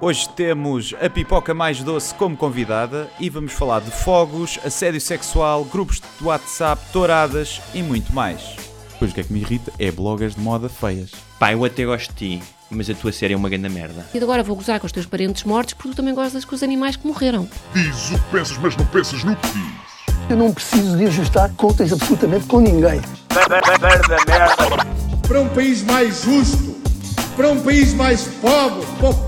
Hoje temos a pipoca mais doce como convidada e vamos falar de fogos, assédio sexual, grupos de WhatsApp, touradas e muito mais. Pois o que é que me irrita é bloggers de moda feias. Pá, eu até gosto de ti, mas a tua série é uma grande merda. E agora vou gozar com os teus parentes mortos porque tu também gostas com os animais que morreram. Diz o que pensas, mas não pensas no que dizes. Eu não preciso de ajustar contas absolutamente com ninguém. para um país mais justo, para um país mais pobre, po-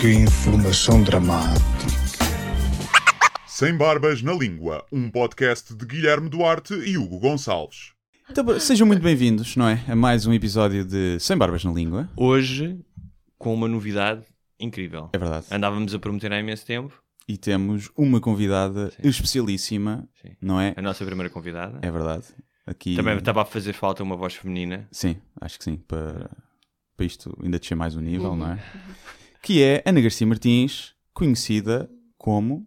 que informação dramática. Sem Barbas na Língua, um podcast de Guilherme Duarte e Hugo Gonçalves. Então, sejam muito bem-vindos, não é? A mais um episódio de Sem Barbas na Língua. Hoje, com uma novidade incrível. É verdade. Andávamos a prometer há imenso tempo. E temos uma convidada especialíssima, Sim. não é? A nossa primeira convidada. É verdade. Aqui... Também estava a fazer falta uma voz feminina. Sim, acho que sim, para, para isto ainda descer mais o nível, não é? Que é Ana Garcia Martins, conhecida como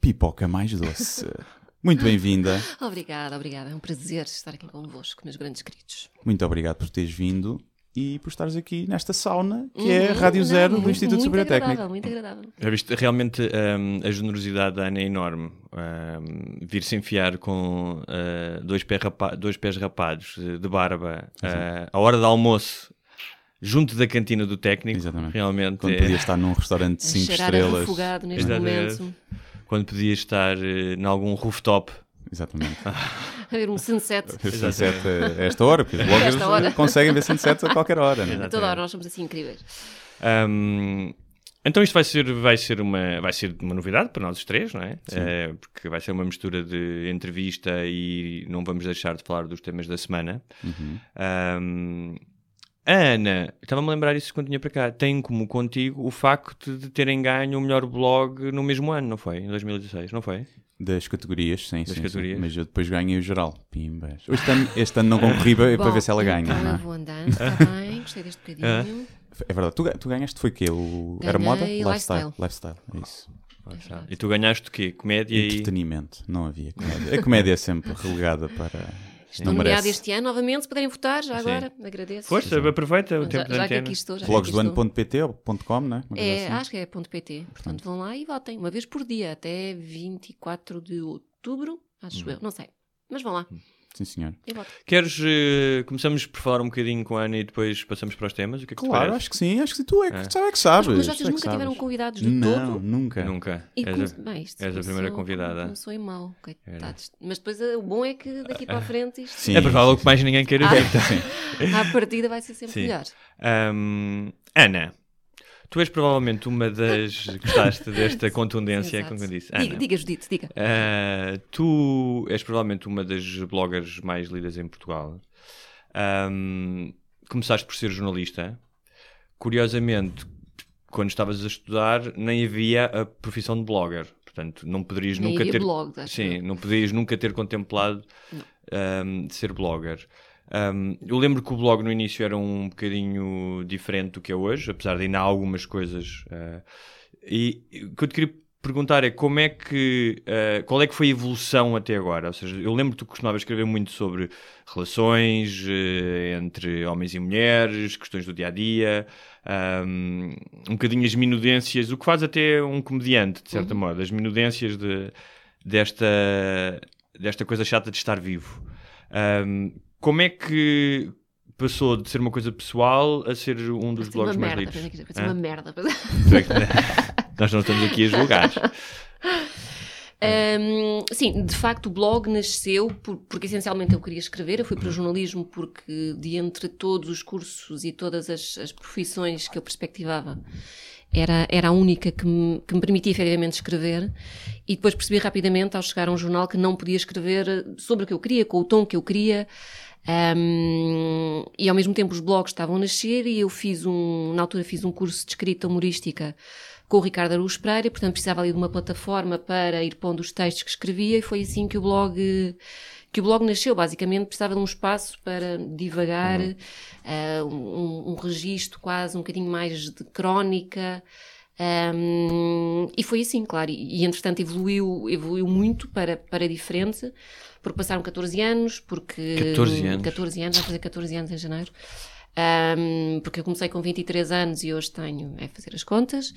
Pipoca Mais Doce. Muito bem-vinda, Obrigada, obrigada. É um prazer estar aqui convosco, meus grandes queridos. muito obrigado por teres vindo e por estares aqui nesta sauna que é a Uhum, Rádio não, Zero do muito- Instituto muito Superior agradável, Técnico. Muito agradável. Já viste? Realmente hum, a generosidade da Ana é enorme. Hum, Vir-se enfiar com ah, dois, pé rapa- dois pés rapados eh, de barba ah, à hora de almoço, junto da cantina do técnico. Exatamente. Realmente. Quando é- podia estar num restaurante de A 5 cheirar a estrelas. neste Exatamente. momento. quando podia estar eh, em algum rooftop. Exatamente. A ver um sunset. Sunset a esta hora, porque os bloggers hora. conseguem ver sunset a qualquer hora. Não é? A toda hora nós somos assim incríveis. Hum, então isto vai ser, vai, ser uma, vai ser uma novidade para nós os três, não é? Eh, porque vai ser uma mistura de entrevista e não vamos deixar de falar dos temas da semana. Uhum. Hum, a Ana, estava-me a lembrar isso quando vinha para cá, tem como contigo o facto de terem ganho o melhor blog no mesmo ano, não foi? Em 2016, não foi? Das categorias, sim, Das sim, categorias. sim. Mas eu depois ganhei o geral. Pimbas. Este ano, este ano não concorri para, para Bom, ver se ela ganha. Então não é? eu vou andando, está bem, gostei deste bocadinho. É verdade, tu, tu ganhaste foi o quê? O... Era moda? lifestyle. Lifestyle, é isso. E tu ganhaste o quê? Comédia e... Entretenimento, não havia comédia. A comédia é sempre relegada para. Nomeada merece. este ano novamente, se puderem votar, já agora, agradeço. Força, aproveita o Já, tempo já que antena. aqui estou, já que aqui estou. Blogsdoano.pt ou .com, não é? Uma coisa É, assim. acho que é ponto .pt. Portanto, vão lá e votem, uma vez por dia, até 24 de outubro, acho Uhum. eu, não sei. Mas vão lá Sim, senhor. Queres, eh, começamos por falar um bocadinho com a Ana e depois passamos para os temas? O que é que Claro, acho que sim, acho que sim. Tu é que, É. tu é que sabes. Mas vocês é nunca tiveram convidados de Não, todo? nunca. Nunca. E És a- Bem, isto és a primeira convidada. Começou em mau, coitados. Mas depois eh, o bom é que daqui para a frente isto, Sim. É provável que mais ninguém queira Ah. ver. Sim. à partida vai ser sempre Sim. melhor. Ahm, Ana, tu és provavelmente uma das. Gostaste desta contundência, Exato. como eu disse. Diga, Ana, diga, Judite, diga. ah, tu és provavelmente uma das bloggers mais lidas em Portugal. Ahm, começaste por ser jornalista. Curiosamente, quando estavas a estudar, nem havia a profissão de blogger. Portanto, não poderias Nem nunca ter. acho Sim, não poderias nunca ter contemplado ahm, ser blogger. Ahm, eu lembro que o blog no início era um bocadinho diferente do que é hoje, apesar de ainda há algumas coisas. ah, e o que eu te queria perguntar é como é que ah, qual é que foi a evolução até agora? Ou seja, eu lembro que tu costumavas escrever muito sobre relações eh, entre homens e mulheres, questões do dia a dia, um, um bocadinho as minudências, o que faz até um comediante, de certa modo, as minudências de, desta, desta coisa chata de estar vivo. Um, como é que passou de ser uma coisa pessoal a ser um dos blogs mais merda, lidos? dizer Hã? uma merda. Nós não estamos aqui a julgar. Hum, sim, de facto o blog nasceu por- porque essencialmente eu queria escrever, eu fui para o jornalismo porque de entre todos os cursos e todas as, as profissões que eu perspectivava era, era a única que me, que me permitia efetivamente escrever e depois percebi rapidamente ao chegar a um jornal que não podia escrever sobre o que eu queria, com o tom que eu queria hum, e ao mesmo tempo os blogs estavam a nascer e eu fiz um, na altura fiz um curso de escrita humorística com o Ricardo Araújo Pereira, portanto precisava ali de uma plataforma para ir pondo os textos que escrevia e foi assim que o blog que o blog nasceu, basicamente precisava de um espaço para divagar, uh, um, um registro quase um bocadinho mais de crónica, um, e foi assim, claro, e, e entretanto evoluiu, evoluiu muito para, para diferente, porque passaram 14 anos, porque... 14 anos. 14 anos, vai fazer 14 anos em janeiro. Um, porque eu comecei com 23 anos e hoje tenho é fazer as contas.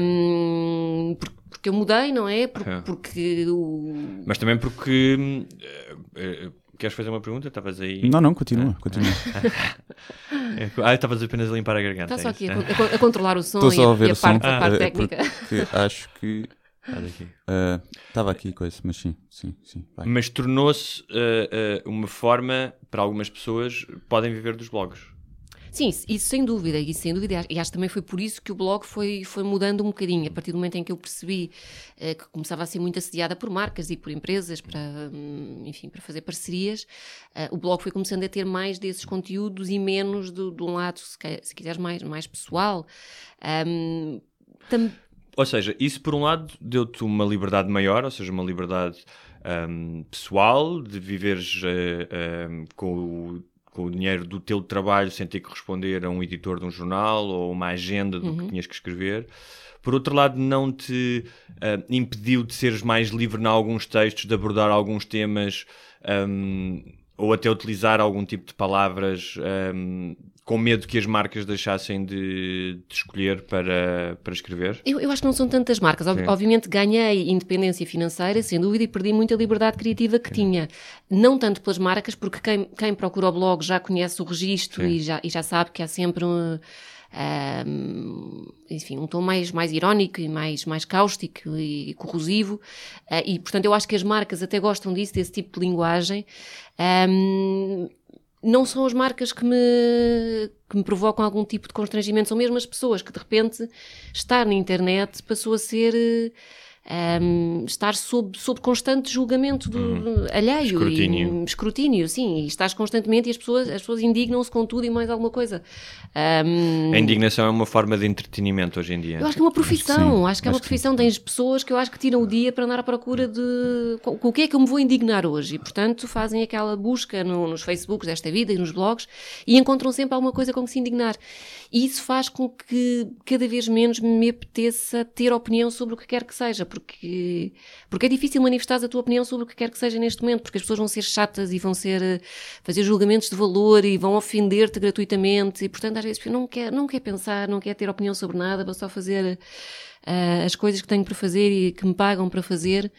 Um, porque, porque eu mudei, não é? Por, É. Porque o. Mas também porque. eh, eh, Queres fazer uma pergunta? Estavas aí. Não, não, continua, continua. É, Ah, estavas apenas a limpar a garganta. Está só é aqui a, a- a controlar o som Estou e só a, a ver e a o som. parte, a parte eh, técnica. Porque acho que Olha aqui. estava aqui coisa, mas sim, sim, sim. vai. Mas tornou-se eh, eh, uma forma para algumas pessoas podem viver dos blogs. Sim, isso sem dúvida, isso sem dúvida. E acho que também foi por isso que o blog foi, foi mudando um bocadinho. A partir do momento em que eu percebi eh, que começava a ser muito assediada por marcas e por empresas para, hum, enfim, para fazer parcerias, eh, o blog foi começando a ter mais desses conteúdos e menos do- de um lado, se, se quiseres, mais, mais pessoal. Tam- Ou seja, isso por um lado deu-te uma liberdade maior, ou seja, uma liberdade ahm, pessoal, de viveres eh, ahm, com, o, com o dinheiro do teu trabalho sem ter que responder a um editor de um jornal ou uma agenda do que tinhas que escrever. Por outro lado, não te ah, impediu de seres mais livre em alguns textos, de abordar alguns temas ahm, ou até utilizar algum tipo de palavras ahm, com medo que as marcas deixassem de, de escolher para, para escrever? Eu, eu acho que não são tantas marcas. Ob- Sim. Obviamente ganhei independência financeira, sem dúvida, e perdi muita liberdade criativa que tinha. Não tanto pelas marcas, porque quem, quem procura o blog já conhece o registro Sim. e já, e já sabe que há sempre um, um, enfim, um tom mais, mais irónico e mais, mais cáustico e corrosivo. Ah, e, portanto, eu acho que as marcas até gostam disso, desse tipo de linguagem. Um, não são as marcas que me, que me provocam algum tipo de constrangimento, são mesmo as pessoas que de repente estar na internet passou a ser eh, ehm, estar sob, sob constante julgamento do, alheio Uhum. Escrutínio. e escrutínio, sim, e estás constantemente e as pessoas, as pessoas indignam-se com tudo e mais alguma coisa. Ehm, A indignação é uma forma de entretenimento hoje em dia. eu acho que é uma profissão, acho sim, que é uma acho que profissão. Tens pessoas que eu acho que tiram o dia para andar à procura de com, com o que é que eu me vou indignar hoje. E, portanto, fazem aquela busca no- nos Facebooks desta vida e nos blogs e encontram sempre alguma coisa com que se indignar. E isso faz com que cada vez menos me apeteça ter opinião sobre o que quer que seja, porque, porque é difícil manifestar a tua opinião sobre o que quer que seja neste momento, porque as pessoas vão ser chatas e vão ser eh, fazer julgamentos de valor e vão ofender-te gratuitamente e, portanto, às vezes não quer, não quer pensar, não quer ter opinião sobre nada, vou só fazer ah, as coisas que tenho para fazer e que me pagam para fazer.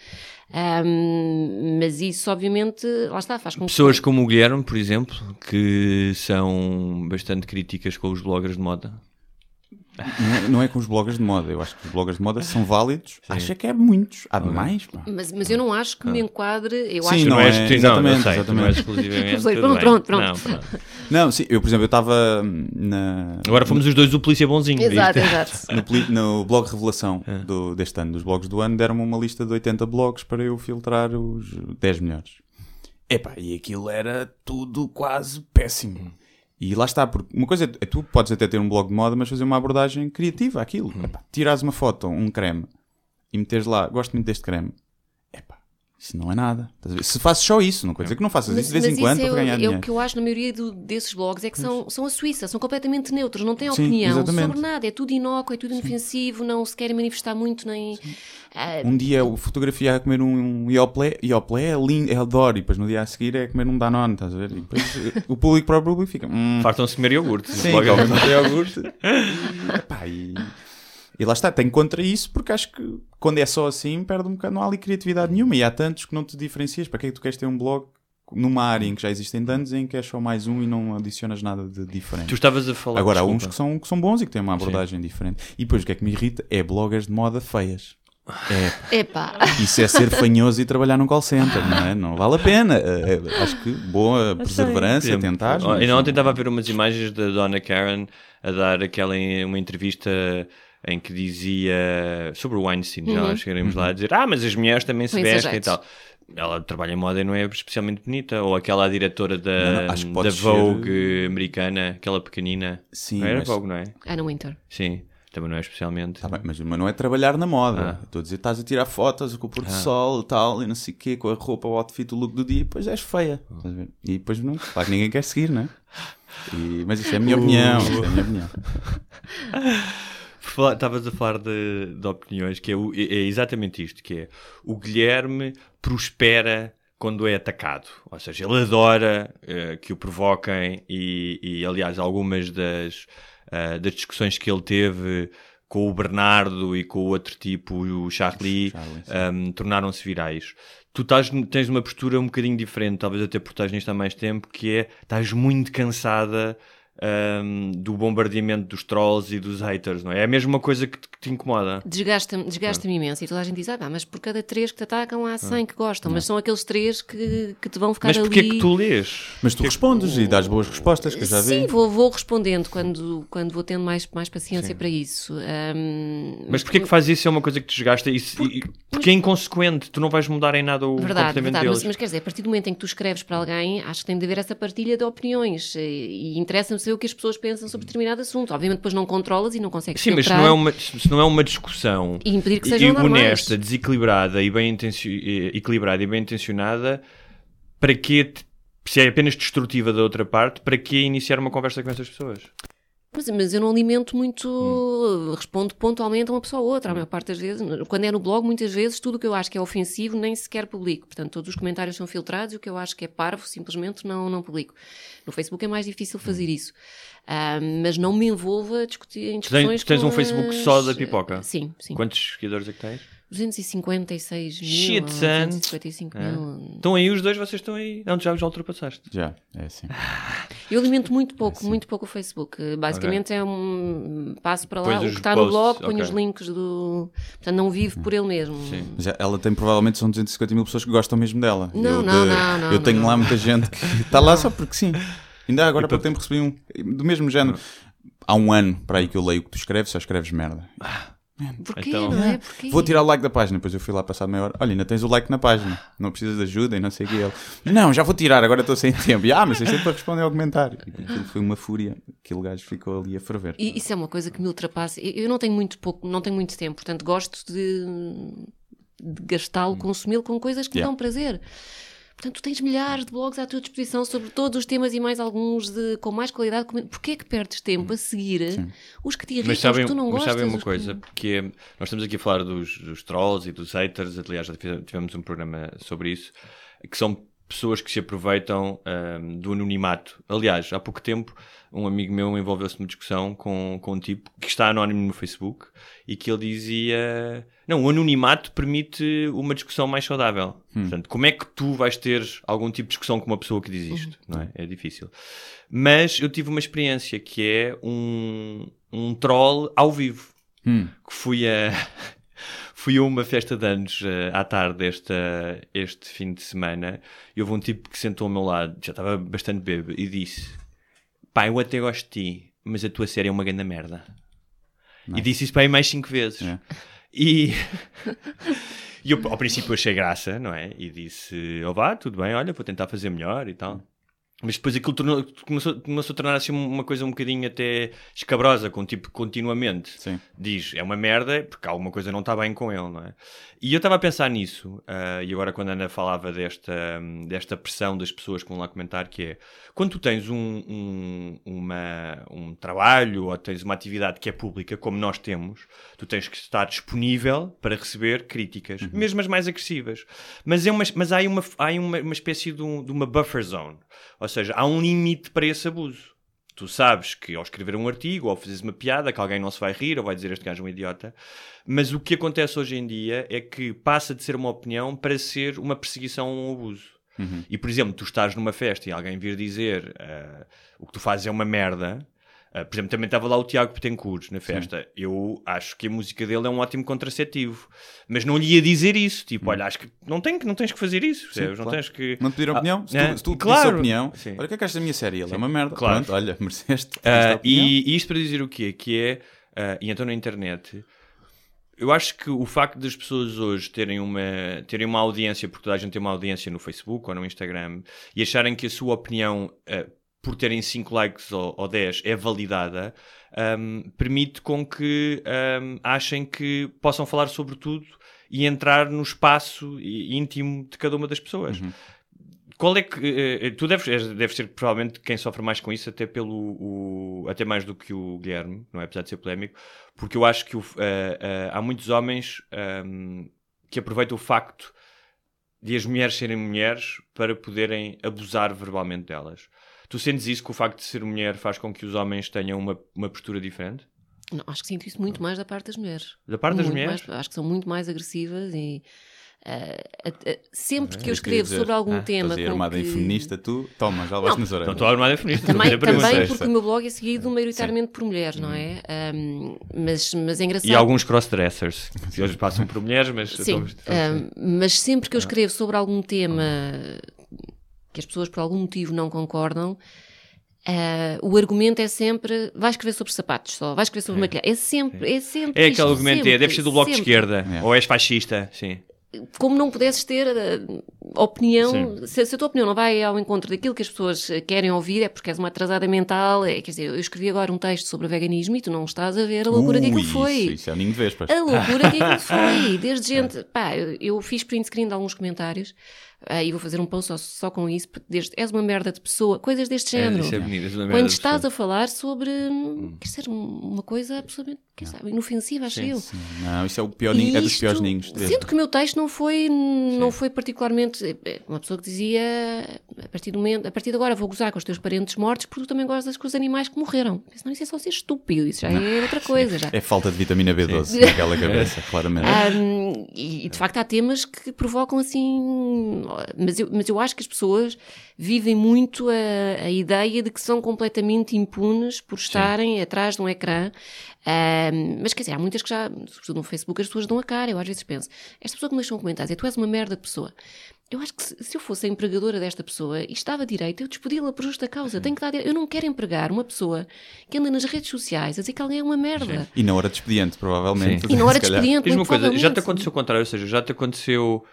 Ahm, mas isso, obviamente, lá está, faz com que- Pessoas como o Guilherme, por exemplo, que são bastante críticas com os bloggers de moda. Não é, não é com os bloggers de moda. Eu acho que os bloggers de moda são válidos. Acho é que é muitos. Há demais. pá. Mas, mas eu não acho que me enquadre. Eu Sim, acho não não é- tu- não, eu exatamente, sei, tu não exatamente. és exclusivamente. Pronto, pronto, pronto. Não, pronto. Não, sim, eu, por exemplo, eu estava hum, na. Agora fomos os dois o polícia bonzinho. Exato, viste? exato. No, no blog Revelação É. do- deste ano, dos blogs do ano, deram-me uma lista de 80 blogs para eu filtrar os 10 melhores. Epá, e aquilo era tudo quase péssimo. E lá está, porque uma coisa é, é tu podes até ter um blog de moda, mas fazer uma abordagem criativa àquilo. Epá, tirares uma foto, um creme, e meteres lá, gosto muito deste creme. Isso não é nada. Se fazes só isso, não quer dizer que não faças isso de vez em quando é, para ganhar o- é dinheiro. o que eu acho na maioria do- desses blogs é que são, são a Suíça, são completamente neutros, não têm Sim, opinião exatamente. sobre nada, é tudo inócuo, é tudo inofensivo, não se querem manifestar muito nem. Ah, Um dia eu fotografia a comer um, um Ioplé, Ioplé é lindo, eu adoro, e depois no dia a seguir é comer um Danone, estás a ver? E depois eh, o público para o público fica. Hum, Fartam-se comer iogurte. sim, ao- comer iogurte. E, epá, e, e lá está, tenho contra isso porque acho que quando é só assim perde um bocado, não há ali criatividade nenhuma e há tantos que não te diferencias. Para que é que tu queres ter um blog numa área em que já existem tantos em que é só mais um e não adicionas nada de diferente? Tu estavas a falar. Agora há desculpa. uns que são, que são bons e que têm uma abordagem diferente. E depois o que é que me irrita é bloggers de moda feias. É, epá. isso é ser fanhoso e trabalhar num call center, não é? Não vale a pena. É, é, acho que boa perseverança, tentar. Ainda ontem estava a ver umas imagens da Donna Karen a dar aquela uma entrevista em que dizia sobre o Weinstein, já lá chegaremos lá a dizer ah, mas as mulheres também se vestem e tal. Ela trabalha em moda e não é especialmente bonita. Ou aquela diretora da, Não, não, da pode ser- Vogue americana, aquela pequenina. Sim, Não era mas- Vogue, não é? Anna Winter. Sim. Também não é especialmente. Tá bem, mas, mas não é trabalhar na moda. Ah. Estou a dizer, estás a tirar fotos com o pôr do sol e tal, e não sei o quê, com a roupa, o outfit, o look do dia, e depois és feia. Estás a ver? E depois não, claro que ninguém quer seguir, não é? E- mas isso é a minha opinião. Isso é a minha opinião. Falar- Estavas a falar de, de opiniões, que é, o- é- é exatamente isto, que é o Guilherme prospera quando é atacado. Ou seja, ele adora eh, que o provoquem e, e, aliás, algumas das, ah, das discussões que ele teve com o Bernardo e com o outro tipo, o Charlie, Charlie, um, tornaram-se virais. Tu estás, tens uma postura um bocadinho diferente, talvez até por estás nisto há mais tempo, que é, estás muito cansada um, do bombardeamento dos trolls e dos haters, não é? É a mesma coisa que te, que te incomoda. Desgasta-me desgasta imenso e toda a gente diz, ah, pá, mas por cada três que te atacam há 100 que gostam, mas são aqueles três que, que te vão ficar Mas ali... porquê é que tu lês? Mas tu respondes e dás boas respostas, que eu já vi. Sim, vou, vou respondendo quando, quando vou tendo mais, mais paciência para isso. Ahm, Mas porquê que faz isso? É uma coisa que te desgasta? Isso, e- porque é inconsequente, tu não vais mudar em nada o Verdade, comportamento verdade. deles. Mas, mas quer dizer, a partir do momento em que tu escreves para alguém, acho que tem de haver essa partilha de opiniões e, e interessa-me saber o que as pessoas pensam sobre determinado assunto. Obviamente depois não controlas e não consegues Sim, mas se não, é uma, se não é uma discussão e impedir que sejam e normais. honesta, desequilibrada e bem intencio- equilibrada e bem intencionada, para que se é apenas destrutiva da outra parte, para que iniciar uma conversa com essas pessoas? Mas, mas eu não alimento muito, Hum. respondo pontualmente a uma pessoa ou outra, a maior parte das vezes. Quando é no blog, muitas vezes, tudo o que eu acho que é ofensivo nem sequer publico. Portanto, todos os comentários são filtrados e o que eu acho que é parvo, simplesmente não, não publico. No Facebook é mais difícil fazer isso. Ah, mas não me envolvo a discutir em discussões tu tens um Facebook as- só da pipoca? Sim, sim. Quantos seguidores é que tens? 256 mil, Shit, son. 255 mil. Estão aí os dois, vocês estão aí. Não, já, já ultrapassaste. Já, é assim. Eu alimento muito pouco, muito pouco o Facebook. Basicamente é um passo para lá. Pões o que está no posts, blog, ponho ok. os links do. Portanto, não vive por ele mesmo. Já, ela tem provavelmente são 250 mil pessoas que gostam mesmo dela. Não, eu, não, não, não, Eu tenho não. lá muita gente que está lá só porque sim. Ainda agora há pouco tempo recebi um do mesmo género. Há um ano para aí que eu leio o que tu escreves, só escreves merda. Porquê, Então- não é? Porquê? Vou tirar o like da página, depois eu fui lá passar meia hora. Olha, ainda tens o like na página, não precisas de ajuda e não sei o que. Ele, não, já vou tirar, agora estou sem tempo. E, ah, mas é sempre para responder ao comentário. E aquilo foi uma fúria. Aquele gajo ficou ali a ferver. E isso é uma coisa que me ultrapassa. Eu eu não tenho muito pouco, não tenho muito tempo, portanto gosto de, de gastá-lo, consumi-lo com coisas que me Yeah. dão prazer. Portanto, tu tens milhares de blogs à tua disposição sobre todos os temas e mais alguns de, com mais qualidade. Como- Porquê é que perdes tempo a seguir os que te irritam, Mas sabem, que tu não mas gostas? sabem uma os que- coisa, porque é- nós estamos aqui a falar dos, dos trolls e dos haters, aliás, já tivemos um programa sobre isso, que são pessoas que se aproveitam ahm, do anonimato. Aliás, há pouco tempo, um amigo meu envolveu-se numa discussão com, com um tipo que está anónimo no Facebook e que ele dizia: Não, o anonimato permite uma discussão mais saudável. Portanto, como é que tu vais ter algum tipo de discussão com uma pessoa que diz isto? Não é? É difícil. Mas eu tive uma experiência que é um, um troll ao vivo. Hum. Que fui a. Fui a uma festa de anos eh, à tarde esta, este fim de semana e houve um tipo que sentou ao meu lado, já estava bastante bêbado, e disse: Pá, eu até gosto de ti, mas a tua série é uma grande merda. E disse isso para aí mais cinco vezes. É. E, e eu, ao princípio, achei graça, não é? E disse: Ó vá, tudo bem, olha, vou tentar fazer melhor e tal. Mas depois aquilo tornou- começou, começou a tornar assim uma coisa um bocadinho até escabrosa, com tipo continuamente Sim. diz é uma merda porque alguma coisa não está bem com ele, não é? E eu estava a pensar nisso, ah, e agora quando a Ana falava desta, desta pressão das pessoas que vão lá comentar, que é quando tu tens um, um, uma, um trabalho ou tens uma atividade que é pública, como nós temos, tu tens que estar disponível para receber críticas, mesmo as mais agressivas. Mas, é uma, mas há, aí uma, há aí uma, uma espécie de, um- de uma buffer zone, ou seja, há um limite para esse abuso. Tu sabes que ao escrever um artigo ou fazeres uma piada, que alguém não se vai rir ou vai dizer este gajo é um idiota, mas o que acontece hoje em dia é que passa de ser uma opinião para ser uma perseguição ou um abuso. E, por exemplo, tu estás numa festa e alguém vir dizer ah, o que tu fazes é uma merda. Ah, por exemplo, também estava lá o Tiago Petencourt na festa. Eu acho que a música dele é um ótimo contraceptivo. Mas não lhe ia dizer isso. Tipo, olha, acho que não, tem, não tens que fazer isso. não claro. tens que... Não te pediram Ah, opinião? Se é, tu, se tu claro. opinião, Sim. olha o que é que achas da minha série? Ele é uma merda. claro. Pronto, olha, mereceste. Opinião. e, e isto para dizer o quê? Que é, ah, e então na internet, eu acho que o facto das pessoas hoje terem uma, terem uma audiência, porque toda a gente tem uma audiência no Facebook ou no Instagram, e acharem que a sua opinião ah, por terem 5 likes ou, ou 10 é validada, um, permite com que um, achem que possam falar sobre tudo e entrar no espaço íntimo de cada uma das pessoas. Qual é que. eh, tu deves, deves ser provavelmente quem sofre mais com isso, até pelo. o- até mais do que o Guilherme, não é? Apesar de ser polémico, porque eu acho que o- eh, eh, há muitos homens ehm, que aproveitam o facto de as mulheres serem mulheres para poderem abusar verbalmente delas. Tu sentes isso que o facto de ser mulher faz com que os homens tenham uma, uma postura diferente? Não, acho que sinto isso muito mais da parte das mulheres. Da parte das Muito mulheres? mais- acho que são muito mais agressivas e ah, a- a- sempre que eu escrevo dizer. sobre algum Ah, tema. Estás armada em que- feminista, tu, toma, já levaste nas Não orelhas. estou armado em feminista, Também, estou também porque o meu blog é seguido maioritariamente por mulheres, não é? Ahm, mas, mas é engraçado. E alguns crossdressers, que hoje passam por mulheres, mas... Sim, ahm, mas sempre Ah. que eu escrevo sobre algum tema que as pessoas por algum motivo não concordam, ah, o argumento é sempre vai escrever sobre sapatos só, vai escrever sobre maquilhagem. É sempre, é sempre. É isto, aquele argumento, é, sempre, deve ser do bloco de sempre. esquerda, É. ou és fascista, sim. como não pudesses ter uh, opinião, se, se a tua opinião não vai ao encontro daquilo que as pessoas uh, querem ouvir, é porque és uma atrasada mental. É, quer dizer, eu escrevi agora um texto sobre veganismo e tu não estás a ver a loucura que Ui, aquilo foi. Isso, isso é o ninho de vespas. A loucura que aquilo foi. Desde gente. Pá, eu, eu fiz print screen de alguns comentários uh, e vou fazer um post só, só com isso, porque desde és uma merda de pessoa, coisas deste género. isso é bonito, merda Quando estás a falar sobre. hum, Quer dizer, uma coisa absolutamente quer saber, inofensiva, acho eu. Não, isso é o pior ninho, é dos piores ninhos. de Sinto que o meu texto não foi, não foi particularmente. é, Uma pessoa que dizia a partir do momento, a partir de agora vou gozar com os teus parentes mortos porque tu também gostas com os animais que morreram. Penso, Não, isso é só ser estúpido, isso já é outra coisa. Já. É falta de vitamina B12 naquela cabeça, claramente. E, e, de facto há temas que provocam assim. Mas eu, mas eu acho que as pessoas vivem muito a, a ideia de que são completamente impunes por estarem atrás de um ecrã. Ahm, mas quer dizer, há muitas que já, sobretudo no Facebook, as pessoas dão a cara. Eu às vezes penso, esta pessoa que me deixou um comentário, tu és uma merda de pessoa. Eu acho que se, se eu fosse a empregadora desta pessoa e estava direito, eu despedi-la por justa causa. Tenho que dar, eu não quero empregar uma pessoa que anda nas redes sociais a dizer que alguém é uma merda. E na hora de expediente, provavelmente. E na hora de expediente, uma coisa, já te aconteceu o contrário, ou seja, já te aconteceu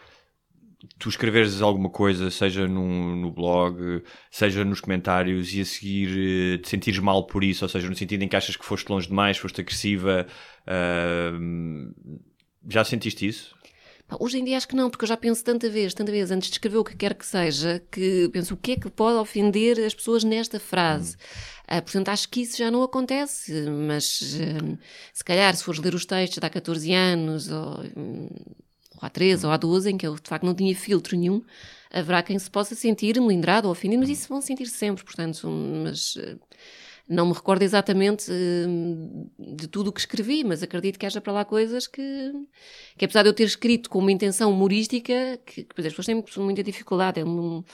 tu escreveres alguma coisa, seja no, no blog, seja nos comentários, e a seguir eh, te sentires mal por isso, ou seja, no sentido em que achas que foste longe demais, foste agressiva. ahm, já sentiste isso? Hoje em dia acho que não, porque eu já penso tanta vez, tanta vez antes de escrever o que quer que seja, que penso o que é que pode ofender as pessoas nesta frase. Ah, portanto, acho que isso já não acontece, mas hum, se calhar se fores ler os textos de há 14 anos, ou, hum, ou há 13 ou há 12, em que eu de facto não tinha filtro nenhum, haverá quem se possa sentir melindrado ou ofendido, mas isso vão sentir sempre, portanto, mas... eh, não me recordo exatamente hum, de tudo o que escrevi, mas acredito que haja para lá coisas que, que apesar de eu ter escrito com uma intenção humorística, que, que as pessoas têm muita dificuldade em,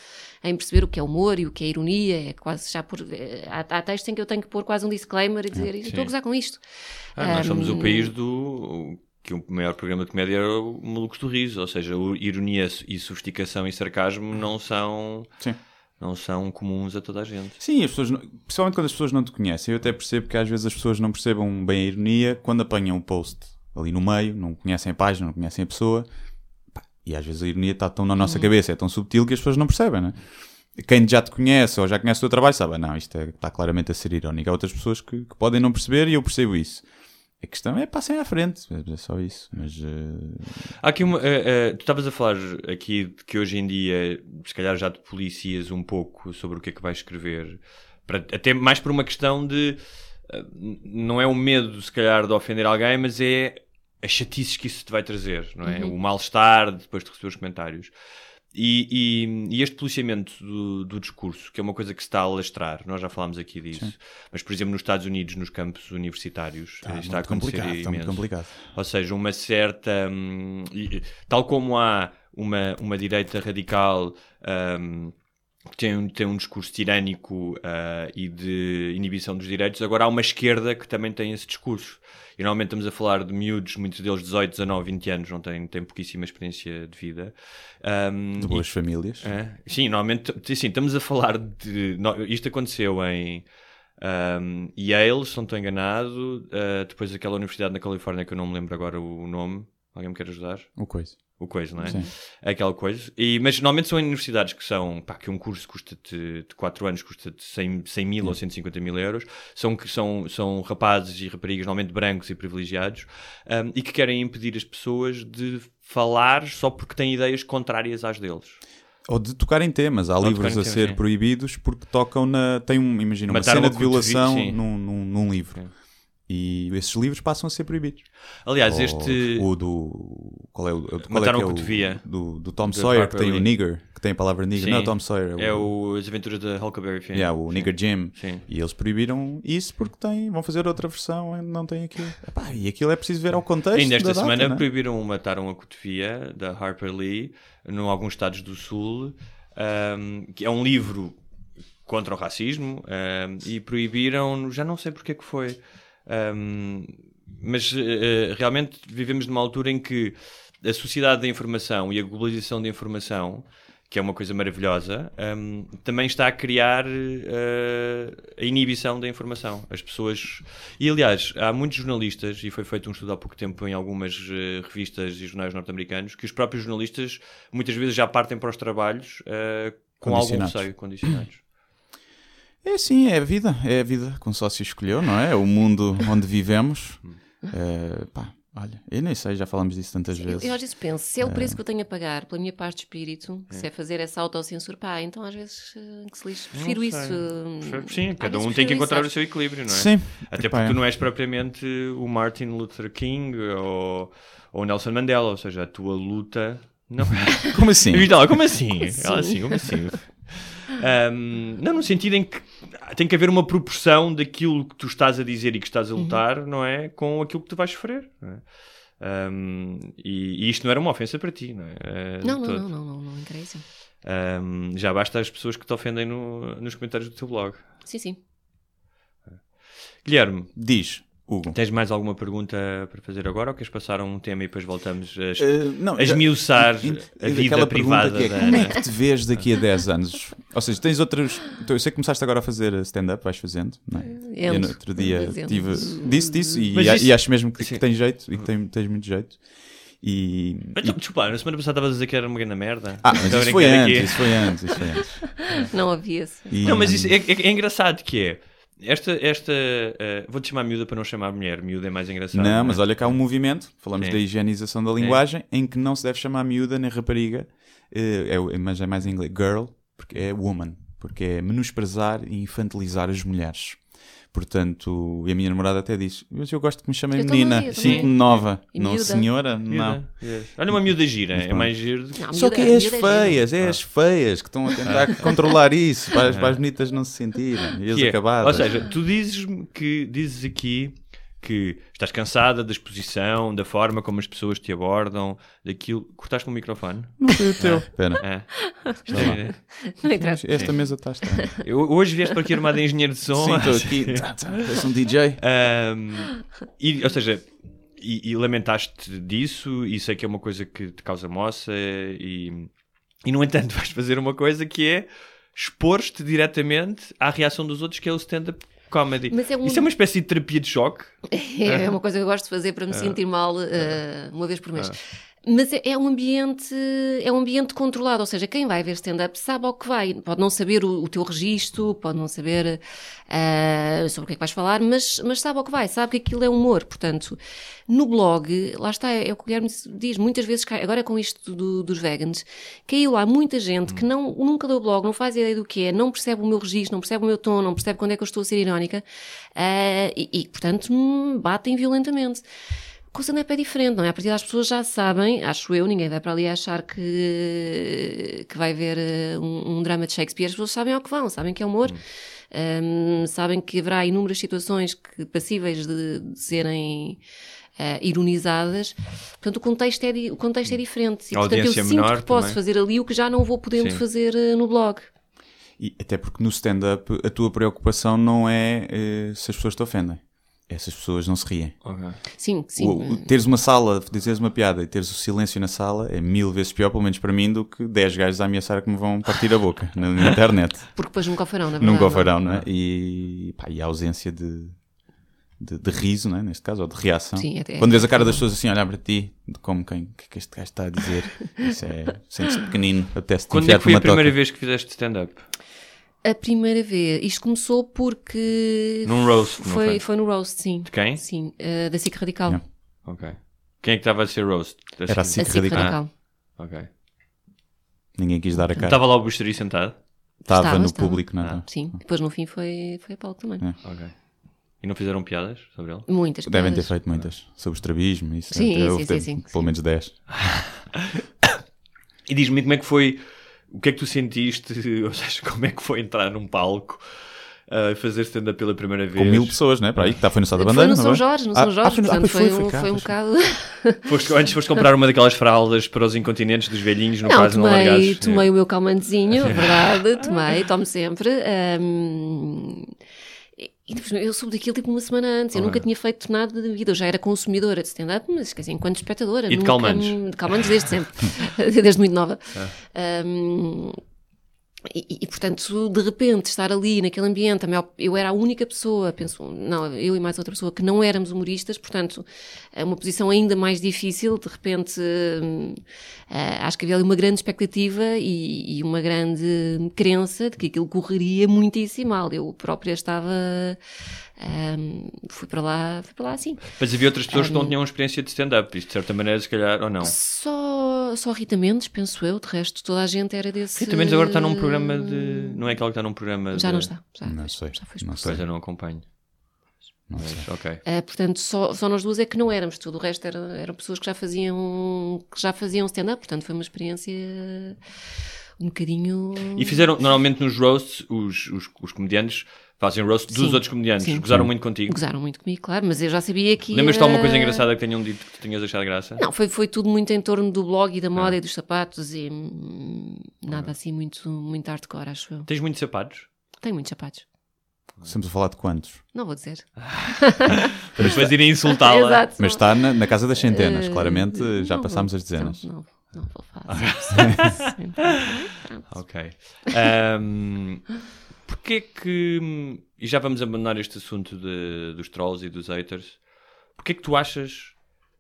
em perceber o que é humor e o que é ironia, é quase já por. é, há, há textos em que eu tenho que pôr quase um disclaimer e dizer estou a gozar com isto. Ah, nós somos o país do. Que o maior programa de comédia era o Malucos do Riso, ou seja, o- ironia e sofisticação e sarcasmo não são. Sim. Não são comuns a toda a gente. Sim, as pessoas, não- principalmente quando as pessoas não te conhecem, eu até percebo que às vezes as pessoas não percebam bem a ironia quando apanham o post ali no meio, não conhecem a página, não conhecem a pessoa, e às vezes a ironia está tão na nossa cabeça, é tão subtil que as pessoas não percebem, né? Quem já te conhece ou já conhece o teu trabalho sabe, "Ah, não, isto é- está claramente a ser irónico. Há outras pessoas que, que podem não perceber e eu percebo isso. A questão é passem à frente, é só isso. Mas eh, Há aqui uma. eh, eh, tu estavas a falar aqui de que hoje em dia, se calhar já te policias um pouco sobre o que é que vais escrever, para, até mais por uma questão de. não é o medo, se calhar, de ofender alguém, mas é as chatices que isso te vai trazer, não é? O mal-estar depois de receber os comentários. E, e- e este policiamento do, do discurso, que é uma coisa que se está a alastrar, nós já falámos aqui disso, mas por exemplo nos Estados Unidos, nos campos universitários, está, isto está a acontecer complicado, está muito imenso. complicado. Ou seja, uma certa. hum, tal como há uma, uma direita radical hum, tem, um- tem um discurso tirânico ah, e de inibição dos direitos, agora há uma esquerda que também tem esse discurso. E normalmente estamos a falar de miúdos, muitos deles 18, 19, 20 anos, não têm, têm pouquíssima experiência de vida. Hum, De boas famílias. é, sim, normalmente sim, estamos a falar de. isto aconteceu em um, Yale, se não estou enganado, uh, depois aquela universidade na Califórnia que eu não me lembro agora o nome. Alguém me quer ajudar? O coisa. O coisa, não é? Sim. Aquela coisa. E, mas normalmente são em universidades que são, pá, que um curso custa-te, de 4 anos, custa-te 100, 100 mil ou 150 mil euros. São, que são, são rapazes e raparigas, normalmente brancos e privilegiados, um, e que querem impedir as pessoas de falar só porque têm ideias contrárias às deles. Ou de tocar em temas. Há Ou livros a temas, ser sim. proibidos porque tocam na. Tem um, imagina, uma cena de violação sim. num, num, num livro. E esses livros passam a ser proibidos. Aliás, Ou este. O do. Qual é o. Qual Mataram é que a é o- cotovia. do, do Tom Do Sawyer, que tem o Lee. nigger, que tem a palavra nigger. Sim. Não é o Tom Sawyer. É o As Aventuras da Huckleberry Finn. Yeah, o Sim. Nigger Jim. Sim. E eles proibiram isso porque têm, vão fazer outra versão não tem aquilo. Epá, e aquilo é preciso ver ao contexto. Ainda esta data, semana né? proibiram, mataram a cotovia da Harper Lee em alguns estados do Sul, um, que é um livro contra o racismo, um, e proibiram, já não sei porque é que foi, um, mas eh, realmente vivemos numa altura em que a sociedade da informação e a globalização da informação que é uma coisa maravilhosa, um, também está a criar eh, a inibição da informação. As pessoas. E aliás, há muitos jornalistas, e foi feito um estudo há pouco tempo em algumas eh, revistas e jornais norte-americanos, que os próprios jornalistas muitas vezes já partem para os trabalhos com algum receio, condicionados. É sim, é a vida. É a vida que um sócio escolheu, não é? É o mundo onde vivemos. Eh, pá, olha, eu nem sei, já falamos disso tantas Eu, vezes. eu às vezes penso, se é o preço que eu tenho a pagar pela minha parte de espírito, se é fazer essa autocensura, pá, então às vezes eh, que se lixe. Prefiro isso. hum, Sim, cada um tem que encontrar isso, o seu equilíbrio, não é? Sim. Até porque tu é. não és propriamente o Martin Luther King ou, ou Nelson Mandela, ou seja, a tua luta. Não. Como assim? Ela, como assim? assim? Ela assim, como assim? Um, não, no sentido em que tem que haver uma proporção daquilo que tu estás a dizer e que estás a Uhum. lutar, não é? Com aquilo que tu vais sofrer. Não é? Um, e, e isto não era uma ofensa para ti, não é? De Não, não, não, não, não, não interessa. Um, já basta as pessoas que te ofendem no- nos comentários do teu blog. Sim, sim. Guilherme, Diz, Hugo. tens mais alguma pergunta para fazer agora ou queres passar a um tema e depois voltamos a es- Eh, não, a esmiuçar in- a vida aquela privada que é, da Como é Ana? que te vês daqui a 10 anos? Ou seja, tens outras. então, Eu sei que começaste agora a fazer stand-up, vais fazendo, não é? Eu no Ento. outro dia tive, disse disso e, Mas e isso- acho mesmo que, que tens jeito e que tem- tens muito jeito. E, Então, desculpa, na semana passada estavas a dizer que era uma grande merda. Ah, mas isso foi antes, aqui. isso foi antes, isso foi antes. Não havia esse. E- Não, mas isso é, é- é engraçado que é. Esta, esta eh, vou-te chamar miúda para não chamar mulher. Miúda é mais engraçado. Não, é? mas olha que há um movimento, falamos É. da higienização da linguagem, em que não se deve chamar miúda nem rapariga, eh, é, mas é mais em inglês, girl, porque é woman, porque é menosprezar e infantilizar as mulheres. Portanto, e a minha namorada até diz: Mas eu gosto que me chamem menina, também. nova, E não miúda. senhora, não. Miúda, yes. Olha uma miúda gira, é mais giro. do que- Não, Só miúda- que é as miúda feias, é Ah. as feias que estão a tentar controlar isso, para as, para as bonitas não se sentirem, e as é, acabadas. Ou seja, tu dizes-me que dizes aqui que estás cansada da exposição, da forma como as pessoas te abordam, daquilo. Cortaste o microfone? não foi o teu. Espera, É- Não interessa. esta mesa está estranha. Eu- hoje vieste para aqui armado em engenheiro de som. Sim, estou aqui, tá, tá, parece um DJ. Ahm, e, ou seja, e, e lamentaste disso, e sei que é uma coisa que te causa moça, e, e no entanto vais fazer uma coisa que é expor-te diretamente à reação dos outros, que é o stand-up comedy. Mas é um- Isso é uma espécie de terapia de choque. É uma coisa que eu gosto de fazer para me sentir mal eh, uma vez por mês. Mas é, é um ambiente é um ambiente controlado, ou seja, quem vai ver stand-up sabe ao que vai. Pode não saber o, o teu registro, pode não saber eh, sobre o que é que vais falar, mas, mas sabe ao que vai, sabe que aquilo é humor. Portanto, no blog, lá está, é o que o Guilherme diz, muitas vezes, agora com isto do- dos vegans, caiu lá muita gente que não, nunca leu o blog, não faz ideia do que é, não percebe o meu registro, não percebe o meu tom, não percebe quando é que eu estou a ser irónica eh, e, e, portanto, batem violentamente. Com o stand-up é diferente, não é? A partir das pessoas já sabem, acho eu, ninguém vai para ali achar que, que vai ver eh, um, um drama de Shakespeare, as pessoas sabem ao que vão, sabem que é humor, Hum, sabem que haverá inúmeras situações que, passíveis de, de serem eh, ironizadas, portanto o contexto é, o contexto é diferente. E portanto eu audiência sinto que posso também. fazer ali o que já não vou podendo Sim. fazer eh, no blog. E até porque no stand-up a tua preocupação não é eh, se as pessoas te ofendem. É se as pessoas não se riem. Sim, sim. O- o- teres uma sala, dizeres uma piada e teres o silêncio na sala é mil vezes pior, pelo menos para mim, do que 10 gajos a ameaçar que me vão partir a boca na, na internet. Porque depois nunca o farão, na verdade. Nunca o não é? farão, não é? E, pá, e a ausência de, de, de riso, né? neste caso, ou de reação. Sim, é- é- Quando vês a cara das pessoas assim, olhar para ti, como quem, o que é que este gajo está a dizer? Isso é, sentes-te pequenino, apetece-te Quando é que foi a primeira toca. vez que fizeste stand-up? A primeira vez, isto começou porque. Num roast, não foi, foi? foi no roast, sim. De quem? Sim, eh, da SIC Radical. Yeah. Ok. Quem é que estava a ser roast? Era a SIC Radical. Radical. Ok. Ninguém quis dar a cara. Estava lá o Buxeri sentado? Estava Estava, no estava. público, não é? Ah. Sim, depois no fim foi, foi a Paulo também. É. Ok. E não fizeram piadas sobre ele? Muitas Devem ter piadas. feito muitas. Sobre estrabismo, isso. Sim, sim, sim, ter sim, Pelo sim. menos 10. E diz-me como é que foi, o que é que tu sentiste, ou seja, como é que foi entrar num palco a fazer stand-up pela primeira vez? Com mil pessoas, não é? Para aí, que está, foi no Estado da Foi Bandeira, no não São é? Jorge, no Ah, São ah, Jorge, foi no- ah, portanto pois foi, um, cá, foi um bocado. Foste, antes foste comprar uma daquelas fraldas para os incontinentes dos velhinhos, no Não, quase não tomei, largados. tomei o meu calmantezinho, é verdade, tomei, tomo sempre. ahm, e depois eu soube daquilo tipo uma semana antes. Eu Ah. nunca tinha feito nada da vida. Eu já era consumidora de stand-up, mas quer dizer, enquanto espectadora. E de nunca calmantes? De calmantes desde sempre. desde muito nova. Ah. Ahm, e, e, portanto, de repente, estar ali naquele ambiente, maior- eu era a única pessoa, penso, não, eu e mais outra pessoa, que não éramos humoristas, portanto, é uma posição ainda mais difícil. De repente, hum, ah, acho que havia ali uma grande expectativa e, e uma grande crença de que aquilo correria muitíssimo mal. Eu própria estava. Hum, fui para lá, fui para lá assim. Mas havia outras pessoas que não tinham experiência de stand-up, isto de certa maneira, se calhar, ou não. Só, só Rita Mendes, penso eu, de resto, toda a gente era desse. Rita Mendes agora está num programa de. Não é aquela que está num programa Já de... não está. Já, Não pois, sei. já foi Não sei. Pois eu não acompanho. Não Mas, sei. ok. Uh, portanto, só, só nós duas é que não éramos, tudo o resto era, eram pessoas que já faziam, que já faziam stand-up, portanto foi uma experiência um bocadinho. E fizeram, normalmente nos roasts, os, os, os comediantes fazem roast dos Sim. outros comediantes. Sim. Gozaram muito contigo. Gozaram muito comigo, claro, mas eu já sabia que. Lembras-te de alguma coisa engraçada que tenham dito que tu tinhas achado graça? Não, foi, foi tudo muito em torno do blog e da Ah. moda e dos sapatos e hum, nada assim muito, muito hardcore, acho eu. Tens muitos sapatos? Tenho muitos sapatos. Estamos a falar de quantos? Não vou dizer. Para depois irem insultá-la. Exato. Mas está na, na casa das centenas, Uh, claramente já não passámos vou- as dezenas. Não, não, não vou falar. Ok. Ahm, Porquê que. E já vamos abandonar este assunto de- dos trolls e dos haters. Porquê que tu achas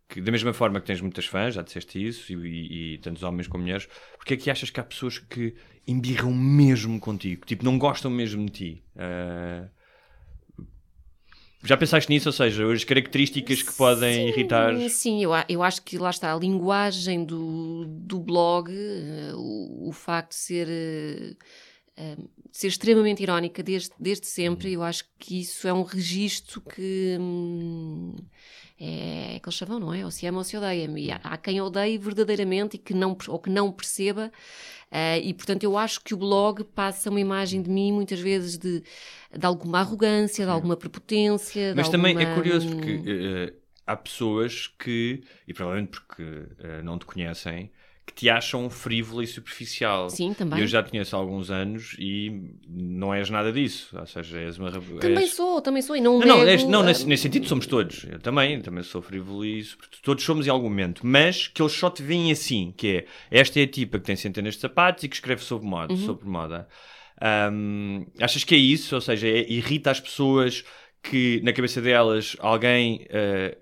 que, da mesma forma que tens muitas fãs, já disseste isso, e, e- e tantos homens como mulheres, porquê que achas que há pessoas que embirram mesmo contigo? Tipo, não gostam mesmo de ti? Ah, já pensaste nisso? Ou seja, as características que podem irritar. Sim, eu, eu acho que lá está a linguagem do, do blog, eh, o, o facto de ser, eh, ser extremamente irónica desde, desde sempre, eu acho que isso é um registro que hum, é aquele chavão, não é? Ou se ama ou se odeia. E há, há quem odeie verdadeiramente e que não, ou que não perceba. eh, e portanto eu acho que o blog passa uma imagem de mim muitas vezes de, de alguma arrogância, de alguma prepotência. Mas também é alguma- curioso porque eh, há pessoas que, e provavelmente porque eh, não te conhecem, que te acham frívola e superficial. Sim, também. Eu já te conheço há alguns anos e não és nada disso. Ou seja, és uma. Também és... sou, também sou, e não Não, não, nego, és- não ah, nesse, nesse sentido somos todos. Eu também, também sou frívolo e todos somos em algum momento. Mas que eles só te veem assim, que é, esta é a tipa que tem centenas de sapatos e que escreve sobre moda. Uhum. Sobre moda. Ahm, achas que é isso? Ou seja, é- irrita as pessoas que na cabeça delas alguém ah,